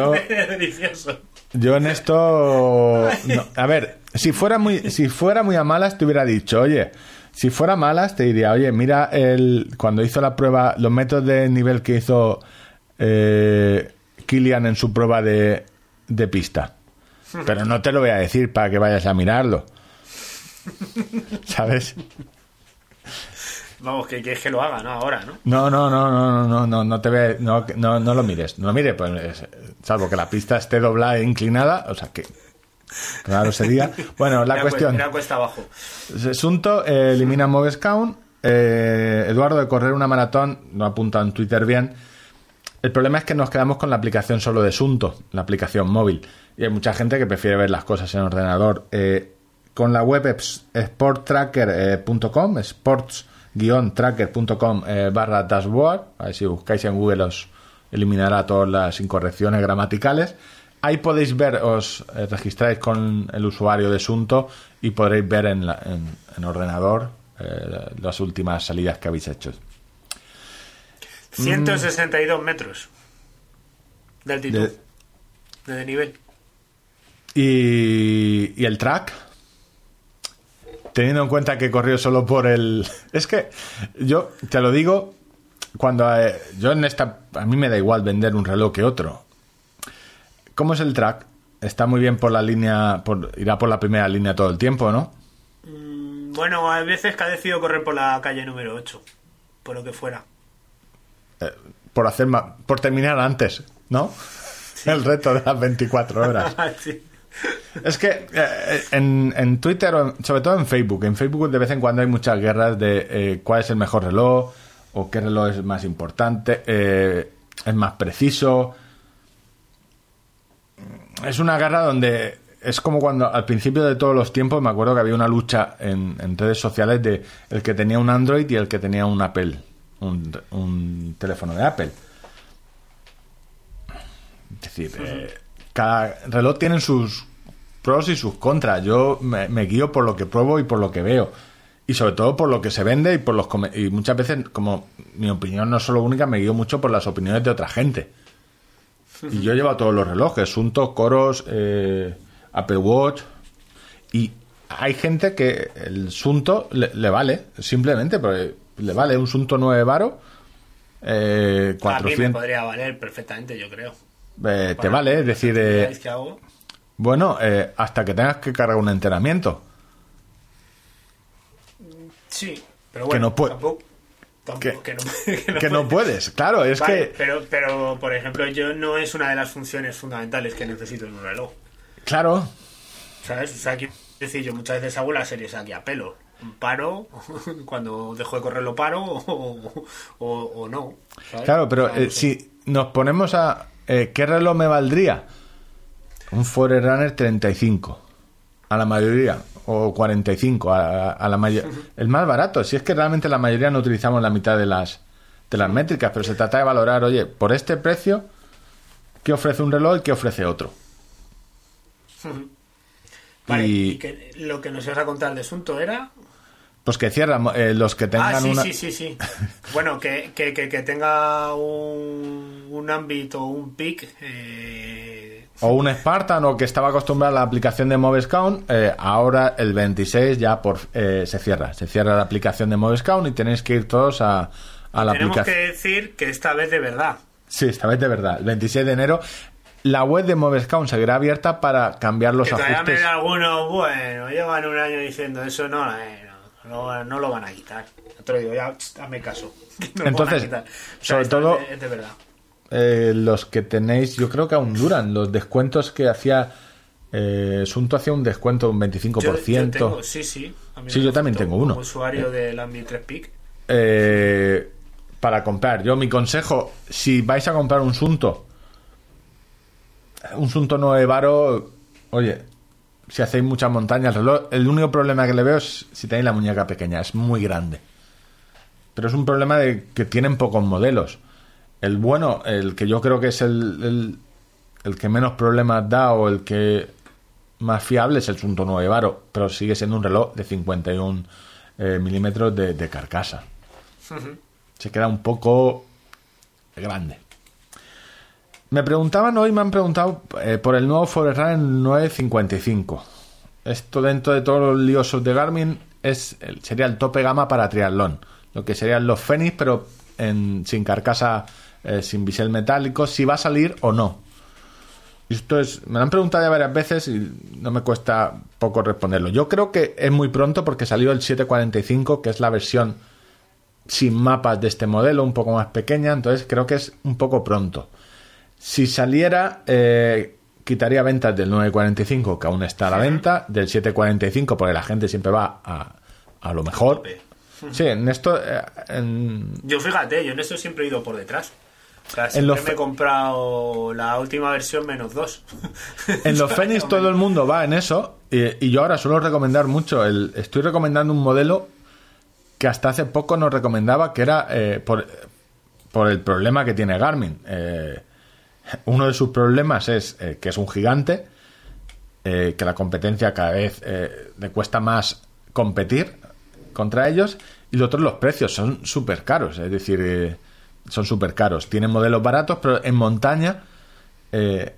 Yo, en esto. no. A ver, si fuera muy, si fuera muy a malas, te hubiera dicho, oye, si fuera a malas, te diría, oye, mira el. Cuando hizo la prueba, los métodos de nivel que hizo eh, Kilian en su prueba de, de pista. Pero no te lo voy a decir para que vayas a mirarlo. ¿Sabes? Vamos, que, que es que lo haga, ¿no? Ahora, ¿no? No, no, no, no, no, no, no, no te ve, no, no, no lo mires, no lo mires, pues, es- salvo que la pista esté doblada e inclinada, o sea que claro sería. Bueno, la Era cuestión. Era cuesta abajo. Asunto, eh, elimina Movescount. Eh, Eduardo de correr una maratón, lo ha apuntado en Twitter bien. El problema es que nos quedamos con la aplicación solo de Sunto, la aplicación móvil. Y hay mucha gente que prefiere ver las cosas en ordenador. Eh, con la web sporttracker.com, eh, barra dashboard. A ver si buscáis en Google os eliminará todas las incorrecciones gramaticales. Ahí podéis ver, os eh, registráis con el usuario de Sunto y podréis ver en, la- en- en ordenador eh, las últimas salidas que habéis hecho. 162 metros de altitud. De- nivel. Y, y el track, teniendo en cuenta que corrió solo por el... Es que yo te lo digo, cuando eh, yo en esta... A mí me da igual vender un reloj que otro. ¿Cómo es el track? Está muy bien por la línea, por, irá por la primera línea todo el tiempo, ¿no? Mm, Bueno, hay veces que ha decidido correr por la calle número 8. Por lo que fuera. Por hacer ma- por terminar antes, ¿no? El reto de las 24 horas. Sí. Es que eh, en, en Twitter, sobre todo en Facebook, en Facebook de vez en cuando hay muchas guerras de eh, cuál es el mejor reloj o qué reloj es más importante, eh, es más preciso. Es una guerra donde es como cuando al principio de todos los tiempos me acuerdo que había una lucha en, en redes sociales de el que tenía un Android y el que tenía un Apple, un, un teléfono de Apple. Es decir, eh, cada reloj tiene sus pros y sus contras. Yo me, me guío por lo que pruebo y por lo que veo. Y sobre todo por lo que se vende y por los y muchas veces, como mi opinión no es solo única, me guío mucho por las opiniones de otra gente. Y yo llevo todos los relojes, Sunto, Coros, eh, Apple Watch. Y hay gente que el Sunto le, le vale, simplemente, porque le vale un Sunto 9 Varo. Eh, A mí me 400, podría valer perfectamente, yo creo. eh, te vale, es decir, eh, que hago. bueno, eh, hasta que tengas que cargar un enteramiento. Sí, pero que bueno, no puede- tampoco- Tampoco- Que- que, no, Que no puedes, claro, es Vale, que, pero, pero, por ejemplo, yo no es una de las funciones fundamentales que necesito en un reloj. claro, ¿Sabes? O sea, quiero decir, yo muchas veces hago las series aquí a pelo. Paro, cuando dejo de correr lo paro o, o, o no. ¿sabes? claro, pero O sea, eh, si nos ponemos a... eh, ¿Qué reloj me valdría? Un Forerunner 35, a la mayoría, o 45, a, a la mayoría. El más barato, si es que realmente la mayoría no utilizamos la mitad de las, de las métricas, pero se trata de valorar, oye, por este precio, ¿qué ofrece un reloj y qué ofrece otro? Vale, y- y que lo que nos ibas a contar de asunto era Pues que cierran eh, los que tengan ah, sí, una... sí, sí, sí. bueno, que, que, que, que tenga un, un ámbito, un pic. Eh, O un Spartan o que estaba acostumbrado a la aplicación de Movescount, eh, ahora el 26 ya por eh, se cierra. Se cierra la aplicación de Movescount y tenéis que ir todos a, a la tenemos que aplicación. decir que esta vez de verdad. Sí, esta vez de verdad. El 26 de enero la web de Movescount seguirá abierta para cambiar los que ajustes. algunos, bueno, llevan un año diciendo eso, no, eh, no, no, lo van a quitar. Te lo digo, ya, hazme caso. No Entonces. O sea, sobre todo- Es de verdad. Eh, los que tenéis, yo creo que aún duran. Los descuentos que hacía eh, Sunto hacía un descuento de un 25%. Yo, yo tengo, sí, sí. Sí, yo también tengo uno. Como usuario del Ambi 3 Pic. eh, para comprar. Yo mi consejo, si vais a comprar un Sunto, un Sunto 9 Varo, oye, si hacéis muchas montañas, el reloj, el único problema que le veo es si tenéis la muñeca pequeña, es muy grande. Pero es un problema de que tienen pocos modelos. El bueno, el que yo creo que es el, el, el que menos problemas da o el que más fiable es el Sunto 9 Varo, pero sigue siendo un reloj de 51 eh, milímetros de, de carcasa. Se queda un poco grande. Me preguntaban hoy, me han preguntado eh, por el nuevo Forerunner 955. Esto dentro de todos los liosos de Garmin es sería el tope gama para triatlón. Lo que serían los Fenix, pero en- sin carcasa, eh, sin bisel metálico, si va a salir o no. Esto es, me lo han preguntado ya varias veces y no me cuesta poco responderlo. Yo creo que es muy pronto porque salió el 745, que es la versión sin mapas de este modelo, un poco más pequeña, entonces creo que es un poco pronto. Si saliera, eh, quitaría ventas del 945, que aún está a la venta, del 745, porque la gente siempre va a, a lo mejor. Sí, en esto, eh, en- Yo fíjate, yo en esto siempre he ido por detrás. O sea, siempre los me he comprado la última versión menos dos. En los Fenix todo el mundo va en eso y, y yo ahora suelo recomendar mucho. El, estoy recomendando un modelo que hasta hace poco nos recomendaba que era eh, por, por el problema que tiene Garmin. Eh, uno de sus problemas es eh, que es un gigante, eh, que la competencia cada vez eh, le cuesta más competir contra ellos y lo otro los precios son súper caros, es decir, son súper caros. Tienen modelos baratos, pero en montaña eh,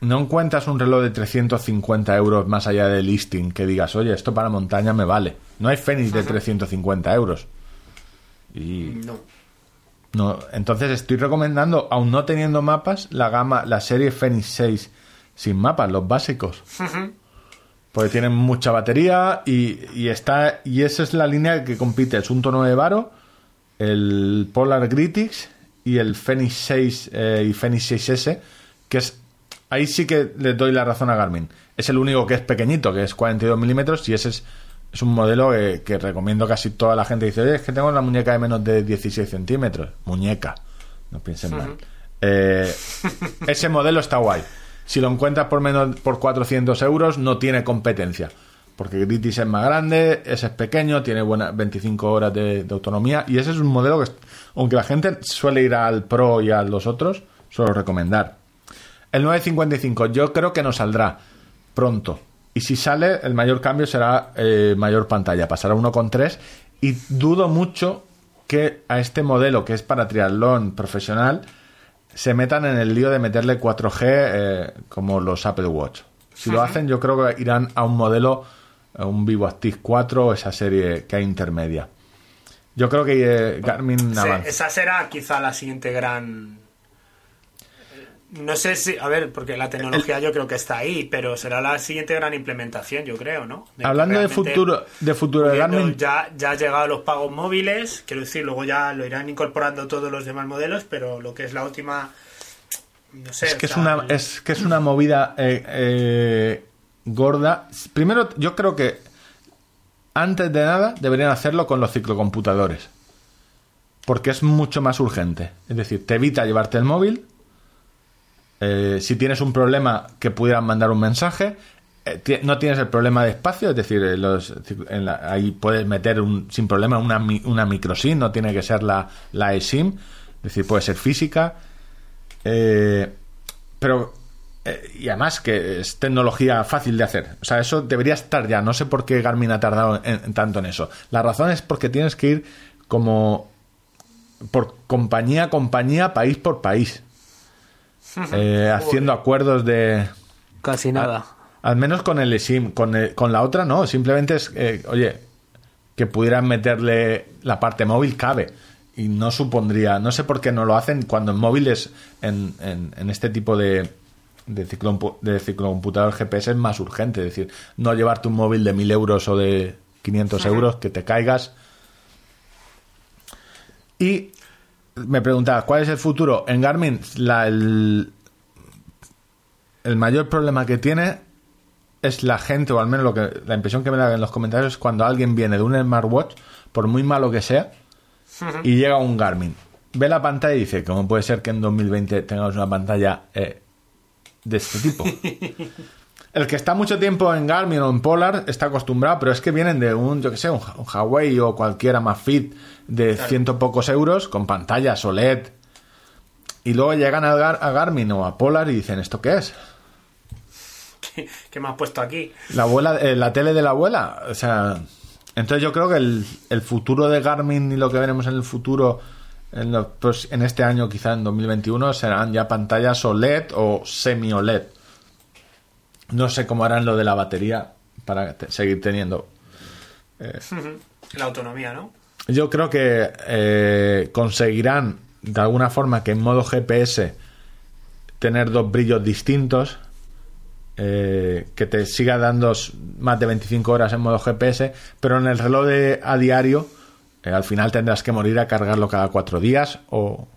no encuentras un reloj de 350 euros más allá del listing que digas, oye, esto para montaña me vale. No hay Fenix de 350 euros. Y No. No, entonces estoy recomendando, aún no teniendo mapas, la gama, la serie Fenix 6 sin mapas, los básicos. Porque tienen mucha batería y, y está y esa es la línea que compite el Sunto 9 Varo, el Polar Gritix y el Fenix 6 eh, y Fenix 6S, que es ahí sí que le doy la razón a Garmin. Es el único que es pequeñito, que es 42 milímetros y ese es, es un modelo que, que recomiendo casi toda la gente. Dice, oye, es que tengo una muñeca de menos de 16 centímetros. Muñeca, no piensen mal. Eh, ese modelo está guay. Si lo encuentras por menos por 400 euros, no tiene competencia. Porque Gritis es más grande, ese es pequeño, tiene buenas 25 horas de, de autonomía. Y ese es un modelo que, aunque la gente suele ir al Pro y a los otros, suelo recomendar. El 955 yo creo que no saldrá pronto. Y si sale, el mayor cambio será eh, mayor pantalla. Pasará a 1,3. Y dudo mucho que a este modelo, que es para triatlón profesional, se metan en el lío de meterle 4G eh, como los Apple Watch. Si lo hacen, yo creo que irán a un modelo, a un Vivo Active 4 o esa serie que hay intermedia. Yo creo que eh, Garmin Se- avanza. esa será quizá la siguiente gran No sé si, a ver, porque la tecnología yo creo que está ahí, pero será la siguiente gran implementación, yo creo, ¿no? De Hablando de futuro, de futuro de Garmin, Ya, ya ha llegado a los pagos móviles, quiero decir, luego ya lo irán incorporando todos los demás modelos, pero lo que es la última, no sé. es que o es una, es que es una movida eh, eh, gorda. Primero, yo creo que antes de nada deberían hacerlo con los ciclocomputadores. Porque es mucho más urgente. Es decir, te evita llevarte el móvil. Eh, si tienes un problema que pudieran mandar un mensaje, eh, no tienes el problema de espacio, es decir, eh, en la- ahí puedes meter un, sin problema una, una micro SIM, no tiene que ser la, la eSIM, es decir, puede ser física. Pero, y además que es tecnología fácil de hacer. O sea, eso debería estar ya. No sé por qué Garmin ha tardado en- en tanto en eso. La razón es porque tienes que ir como por compañía a compañía, país por país. Eh, haciendo acuerdos de... Casi nada. Al menos con el eSIM, con, el- con la otra no, simplemente es, eh, oye, que pudieran meterle la parte móvil cabe. Y no supondría, no sé por qué no lo hacen cuando en móviles, en, en, en este tipo de, de, ciclompu- de ciclocomputador GPS es más urgente, es decir, no llevarte un móvil de 1000 euros o de 500 euros, que te caigas. Y me preguntaba, ¿cuál es el futuro? En Garmin, la, el, el mayor problema que tiene es la gente, o al menos lo que la impresión que me da en los comentarios es cuando alguien viene de un smartwatch, por muy malo que sea, y llega un Garmin. Ve la pantalla y dice, ¿cómo puede ser que en 2020 tengamos una pantalla eh, de este tipo? El que está mucho tiempo en Garmin o en Polar está acostumbrado, pero es que vienen de un, yo que sé, un, un Huawei o cualquiera más fit de ciento pocos euros con pantallas OLED. Y luego llegan a, Gar- a Garmin o a Polar y dicen, ¿esto qué es? ¿qué, qué me has puesto aquí? La abuela, eh, la tele de la abuela. O sea, entonces yo creo que el, el futuro de Garmin y lo que veremos en el futuro, en, los pros- en este año, quizá en 2021, serán ya pantallas OLED o semi-OLED. No sé cómo harán lo de la batería para te- seguir teniendo. La autonomía, ¿no? Yo creo que eh, conseguirán de alguna forma que en modo GPS tener dos brillos distintos, eh, que te siga dando más de 25 horas en modo GPS, pero en el reloj de, a diario eh, al final tendrás que morir a cargarlo cada cuatro días o,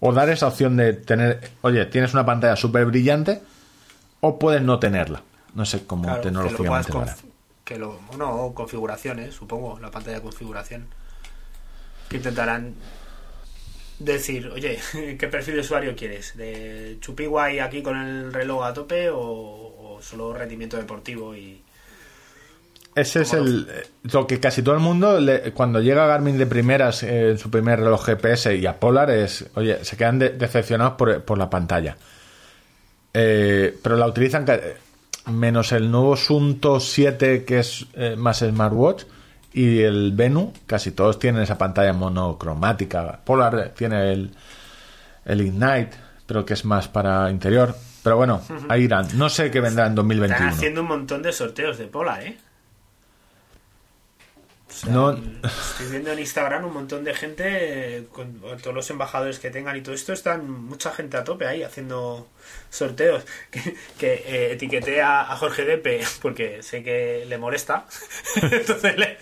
o dar esa opción de tener, oye, tienes una pantalla súper brillante o puedes no tenerla. No sé cómo Claro, que lo que lo bueno configuraciones supongo la pantalla de configuración que intentarán decir oye qué perfil de usuario quieres de chupi guay aquí con el reloj a tope o, o solo rendimiento deportivo y Ese es el, eh, lo que casi todo el mundo, le- cuando llega Garmin de primeras eh, en su primer reloj GPS y a Polar, es, oye, se quedan de- decepcionados por, por la pantalla. Eh, pero la utilizan, menos el nuevo Sunto 7, que es eh, más smartwatch, y el Venu, casi todos tienen esa pantalla monocromática. Polar eh, tiene el, el Ignite, pero que es más para interior. Pero bueno, ahí irán. No sé qué vendrá en están 2021. haciendo un montón de sorteos de Polar eh O sea, No- estoy viendo en Instagram un montón de gente eh, con todos los embajadores que tengan y todo esto están mucha gente a tope ahí haciendo sorteos que, que eh, etiqueté a, a Jorge Depe porque sé que le molesta entonces le,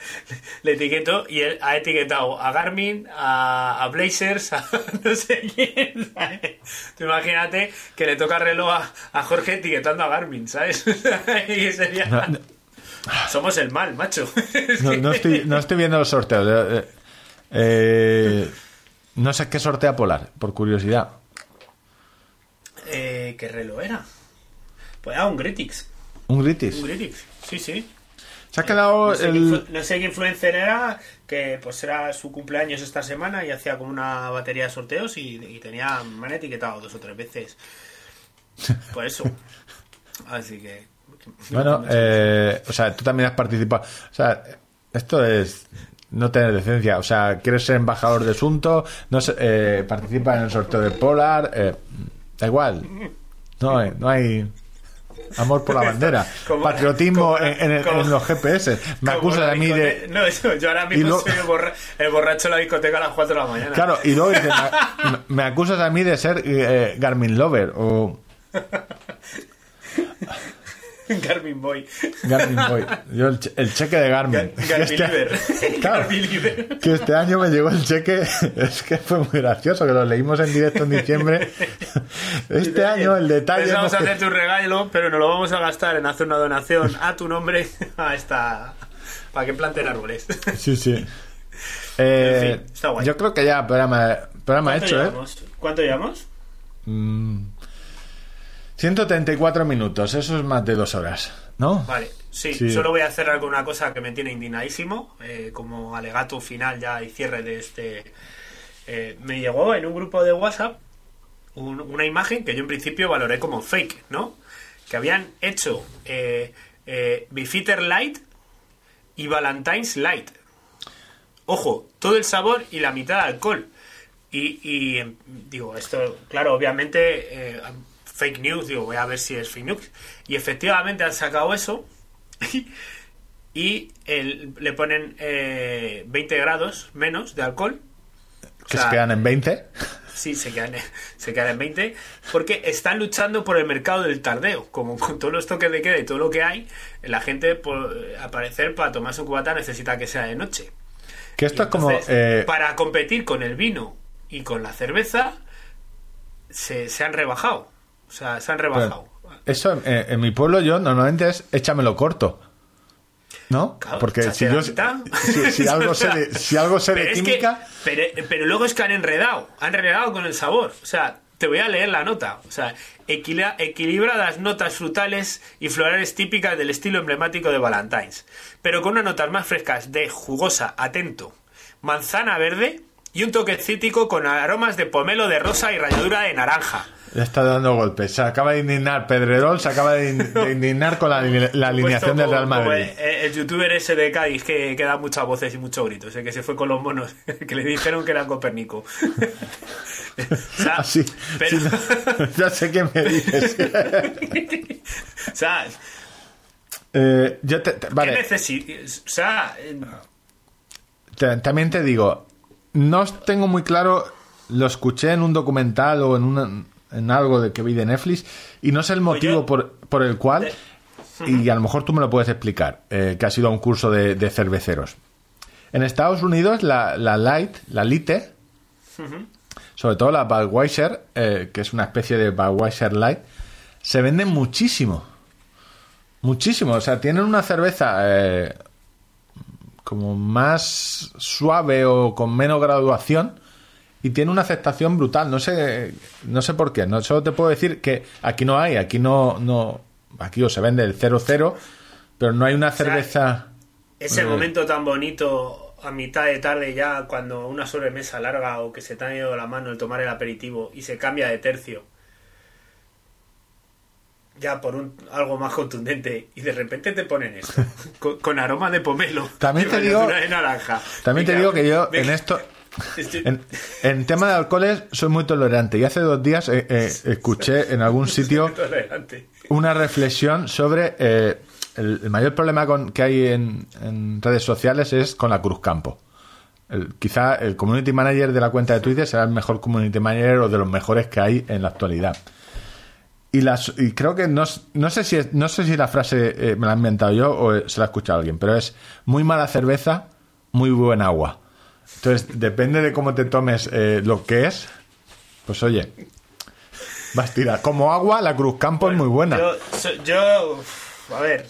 le etiqueto y él ha etiquetado a Garmin a, a Blazers a no sé quién ¿sabes? Tú imagínate que le toca reloj a, a Jorge etiquetando a Garmin ¿sabes? y sería No, no- somos el mal macho No, no estoy, no estoy viendo los sorteos. Eh, eh, no sé qué sortea Polar, por curiosidad. ¿Qué reloj era? Pues ah, un Gritix. Un Gritis. Un Gritix, sí, sí. Se ha quedado No sé, qué el. no sé qué influencer era, que pues era su cumpleaños esta semana y hacía como una batería de sorteos y, y tenía, me han etiquetado dos o tres veces. Por eso. Así que... Bueno, eh, o sea, tú también has participado. O sea, esto es no tener decencia. O sea, quieres ser embajador de Asunto, no sé, eh, participa en el sorteo de Polar. eh, da igual. No, hay- no hay. Amor por la bandera. Como- Patriotismo como- en, en como- en los GPS. Me la a mí de... No, yo ahora mismo lo- soy el, borra- el borracho de la discoteca a las 4 de la mañana. Claro, y luego dices, me, me acusas a mí de ser eh, Garmin Lover o Garmin Boy. Garmin Boy. Yo el, che- el cheque de Garmin. Gar- Que Garmin este-. Claro. Garmin Liver. que este año me llegó el cheque, es que fue muy gracioso, que lo leímos en directo en diciembre. Este año el detalle... Pensamos hemos- hacerte un regalo, pero nos lo vamos a gastar en hacer una donación a tu nombre a esta. para que planten árboles. Sí, sí. Eh, En fin, está guay. yo creo que ya programa, programa ¿Cuánto hecho, ¿eh? ¿Cuánto llevamos? Mm, 134 minutos, eso es más de dos horas, ¿no? Vale, sí, Sí. solo voy a cerrar con una cosa que me tiene indignadísimo, eh, como alegato final ya y cierre de este... eh, me llegó en un grupo de WhatsApp un- una imagen que yo en principio valoré como fake, ¿no? Que habían hecho eh, eh, Beefeater Light y Valentine's Light. Ojo, todo el sabor y la mitad de alcohol. Y, y, em, digo, esto, claro, obviamente, fake news, digo, voy a ver si es fake news. Y efectivamente han sacado eso y el- le ponen eh, 20 grados menos de alcohol. O Que sea, se quedan en 20. Sí, se quedan, se quedan en 20 porque están luchando por el mercado del tardeo. Como con todos los toques de queda y todo lo que hay, la gente, por aparecer para tomarse un cubata, necesita que sea de noche. Que esto es como... eh, Para competir con el vino y con la cerveza, se, se han rebajado. O sea, se han rebajado. Eso eh, en mi pueblo yo normalmente es échamelo corto. ¿No? Claro, Porque si, la yo, mitad. si, si algo sé de, si algo sé de que- química, pero, pero luego es que han enredado, han enredado con el sabor. O sea, te voy a leer la nota. O sea, equila- equilibradas notas frutales y florales típicas del estilo emblemático de Valentine's, pero con unas notas más frescas de jugosa, atento, manzana verde y un toque cítrico con aromas de pomelo de rosa y ralladura de naranja. Le está dando golpes. Se acaba de indignar Pedrerol, se acaba de, in- de indignar con la, la alineación del Real Madrid. el, el youtuber ese de Cádiz que, que da muchas voces y muchos gritos, el que se fue con los monos, que le dijeron que era Copérnico. O sea, Así. pero- sí, no, ya sé qué me dices. o sea, Eh, yo te- te- ¿qué vale, O sea, eh, también te digo, no tengo muy claro, lo escuché en un documental o en, una- en algo de que vi de Netflix y no sé el motivo yo- por, por el cual, y a lo mejor tú me lo puedes explicar, eh, que ha sido un curso de, de cerveceros. En Estados Unidos la, la Light, la Lite, sobre todo la Budweiser, eh, que es una especie de Budweiser Light, se venden muchísimo. Muchísimo. O sea, tienen una cerveza eh, como más suave o con menos graduación y tiene una aceptación brutal. No sé, no sé por qué. No solo te puedo decir que aquí no hay, aquí no, no, aquí o se vende el 00, pero no hay una sea, cerveza. ese Eh. momento tan bonito a mitad de tarde ya, cuando una sobremesa larga o que se te ha ido la mano el tomar el aperitivo y se cambia de tercio, ya por un, algo más contundente, y de repente te ponen esto, con, con aroma de pomelo. También te digo- de naranja. También te digo que yo en esto, en, en tema de alcoholes, soy muy tolerante. Y hace dos días eh, eh, escuché en algún sitio una reflexión sobre eh, el, el mayor problema con, que hay en, en redes sociales es con la Cruz Campo. El- quizá el community manager de la cuenta de Twitter será el mejor community manager o de los mejores que hay en la actualidad. Y, las, y creo que no, no sé si no sé si la frase me la he inventado yo o se la ha escuchado alguien, pero es muy mala cerveza, muy buen agua. Entonces, depende de cómo te tomes eh, lo que es, pues oye, vas a tirar. Como agua, la Cruz Campo es muy buena. Yo, yo, a ver,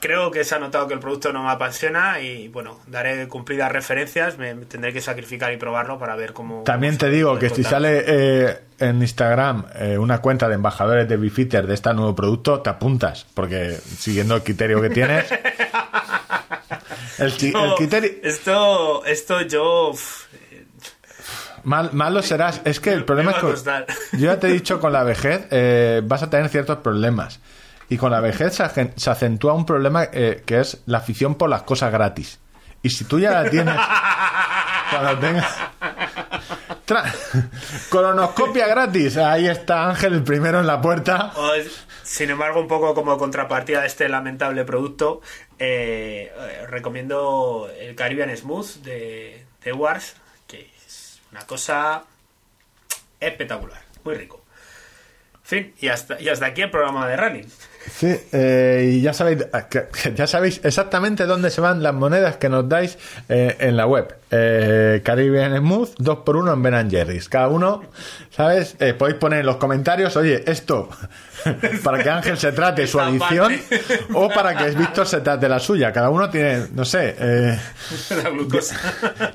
creo que se ha notado que el producto no me apasiona y bueno, daré cumplidas referencias, me, tendré que sacrificar y probarlo para ver cómo... También te digo que si sale eh, en Instagram eh, una cuenta de embajadores de Bifitter de este nuevo producto, te apuntas, porque siguiendo el criterio que tienes. El, criterio. Esto, esto yo... uf, Mal, malo serás. Es que el problema es que. Yo ya te he dicho, con la vejez eh, vas a tener ciertos problemas. Y con la vejez se acentúa un problema eh, que es la afición por las cosas gratis. Y si tú ya la tienes. cuando tengas. Colonoscopia gratis. Ahí está Ángel, el primero en la puerta. Sin embargo, un poco como contrapartida de este lamentable producto, eh, eh, recomiendo el Caribbean Smooth de, de Wars, que es una cosa espectacular, muy rico. En fin, y hasta, y hasta aquí el programa de Running. Sí, eh, y ya sabéis, que ya sabéis exactamente dónde se van las monedas que nos dais eh, en la web. Eh, Caribbean Smooth, 2 por 1 en Ben Jerry's. Cada uno, ¿sabes? Eh, podéis poner en los comentarios, oye, esto, para que Ángel se trate su adicción, o para que Víctor se trate la suya. Cada uno tiene, no sé, eh, La glucosa.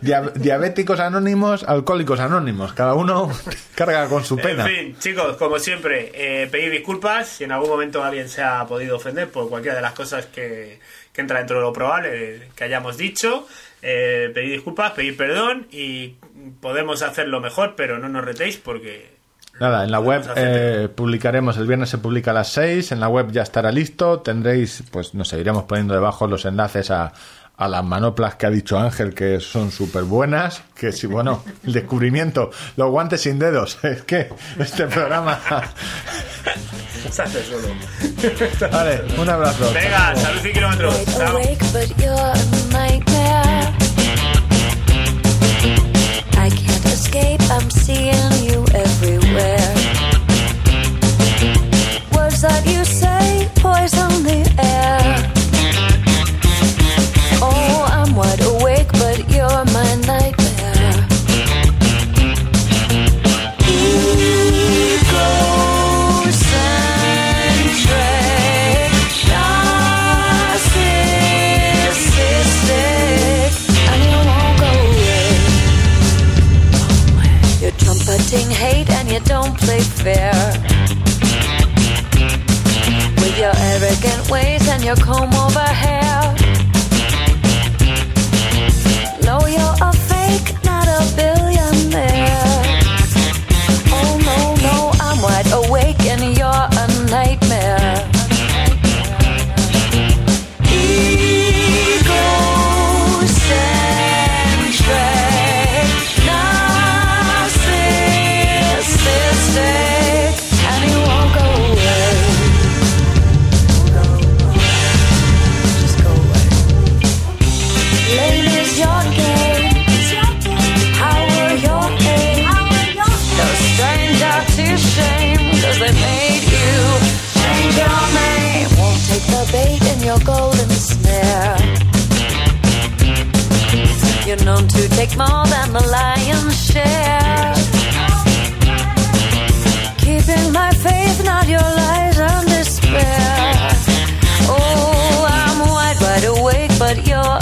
dia- diabéticos anónimos, alcohólicos anónimos. Cada uno carga con su pena. En fin, chicos, como siempre, eh, pedir disculpas si en algún momento alguien se ha podido ofender por cualquiera de las cosas que, que entra dentro de lo probable que hayamos dicho. Eh, pedir disculpas, pedir perdón y podemos hacerlo mejor, pero no nos retéis porque Nada, en la web eh, publicaremos, el viernes se publica a las 6, en la web ya estará listo, tendréis, pues nos seguiremos poniendo debajo los enlaces a, a las manoplas que ha dicho Ángel, que son súper buenas, que si, bueno, el descubrimiento, los guantes sin dedos, es que este programa... se hace solo. Vale, un abrazo. Venga, salud y kilómetros. Chao. Play fair. With your arrogant ways and your comb over hair. No, you're a fake, not a billionaire. Oh no, no, I'm wide awake and you're a nightmare. Take more than the lion's share. Keeping my faith, not your lies and despair. Oh, I'm wide, wide awake, but you're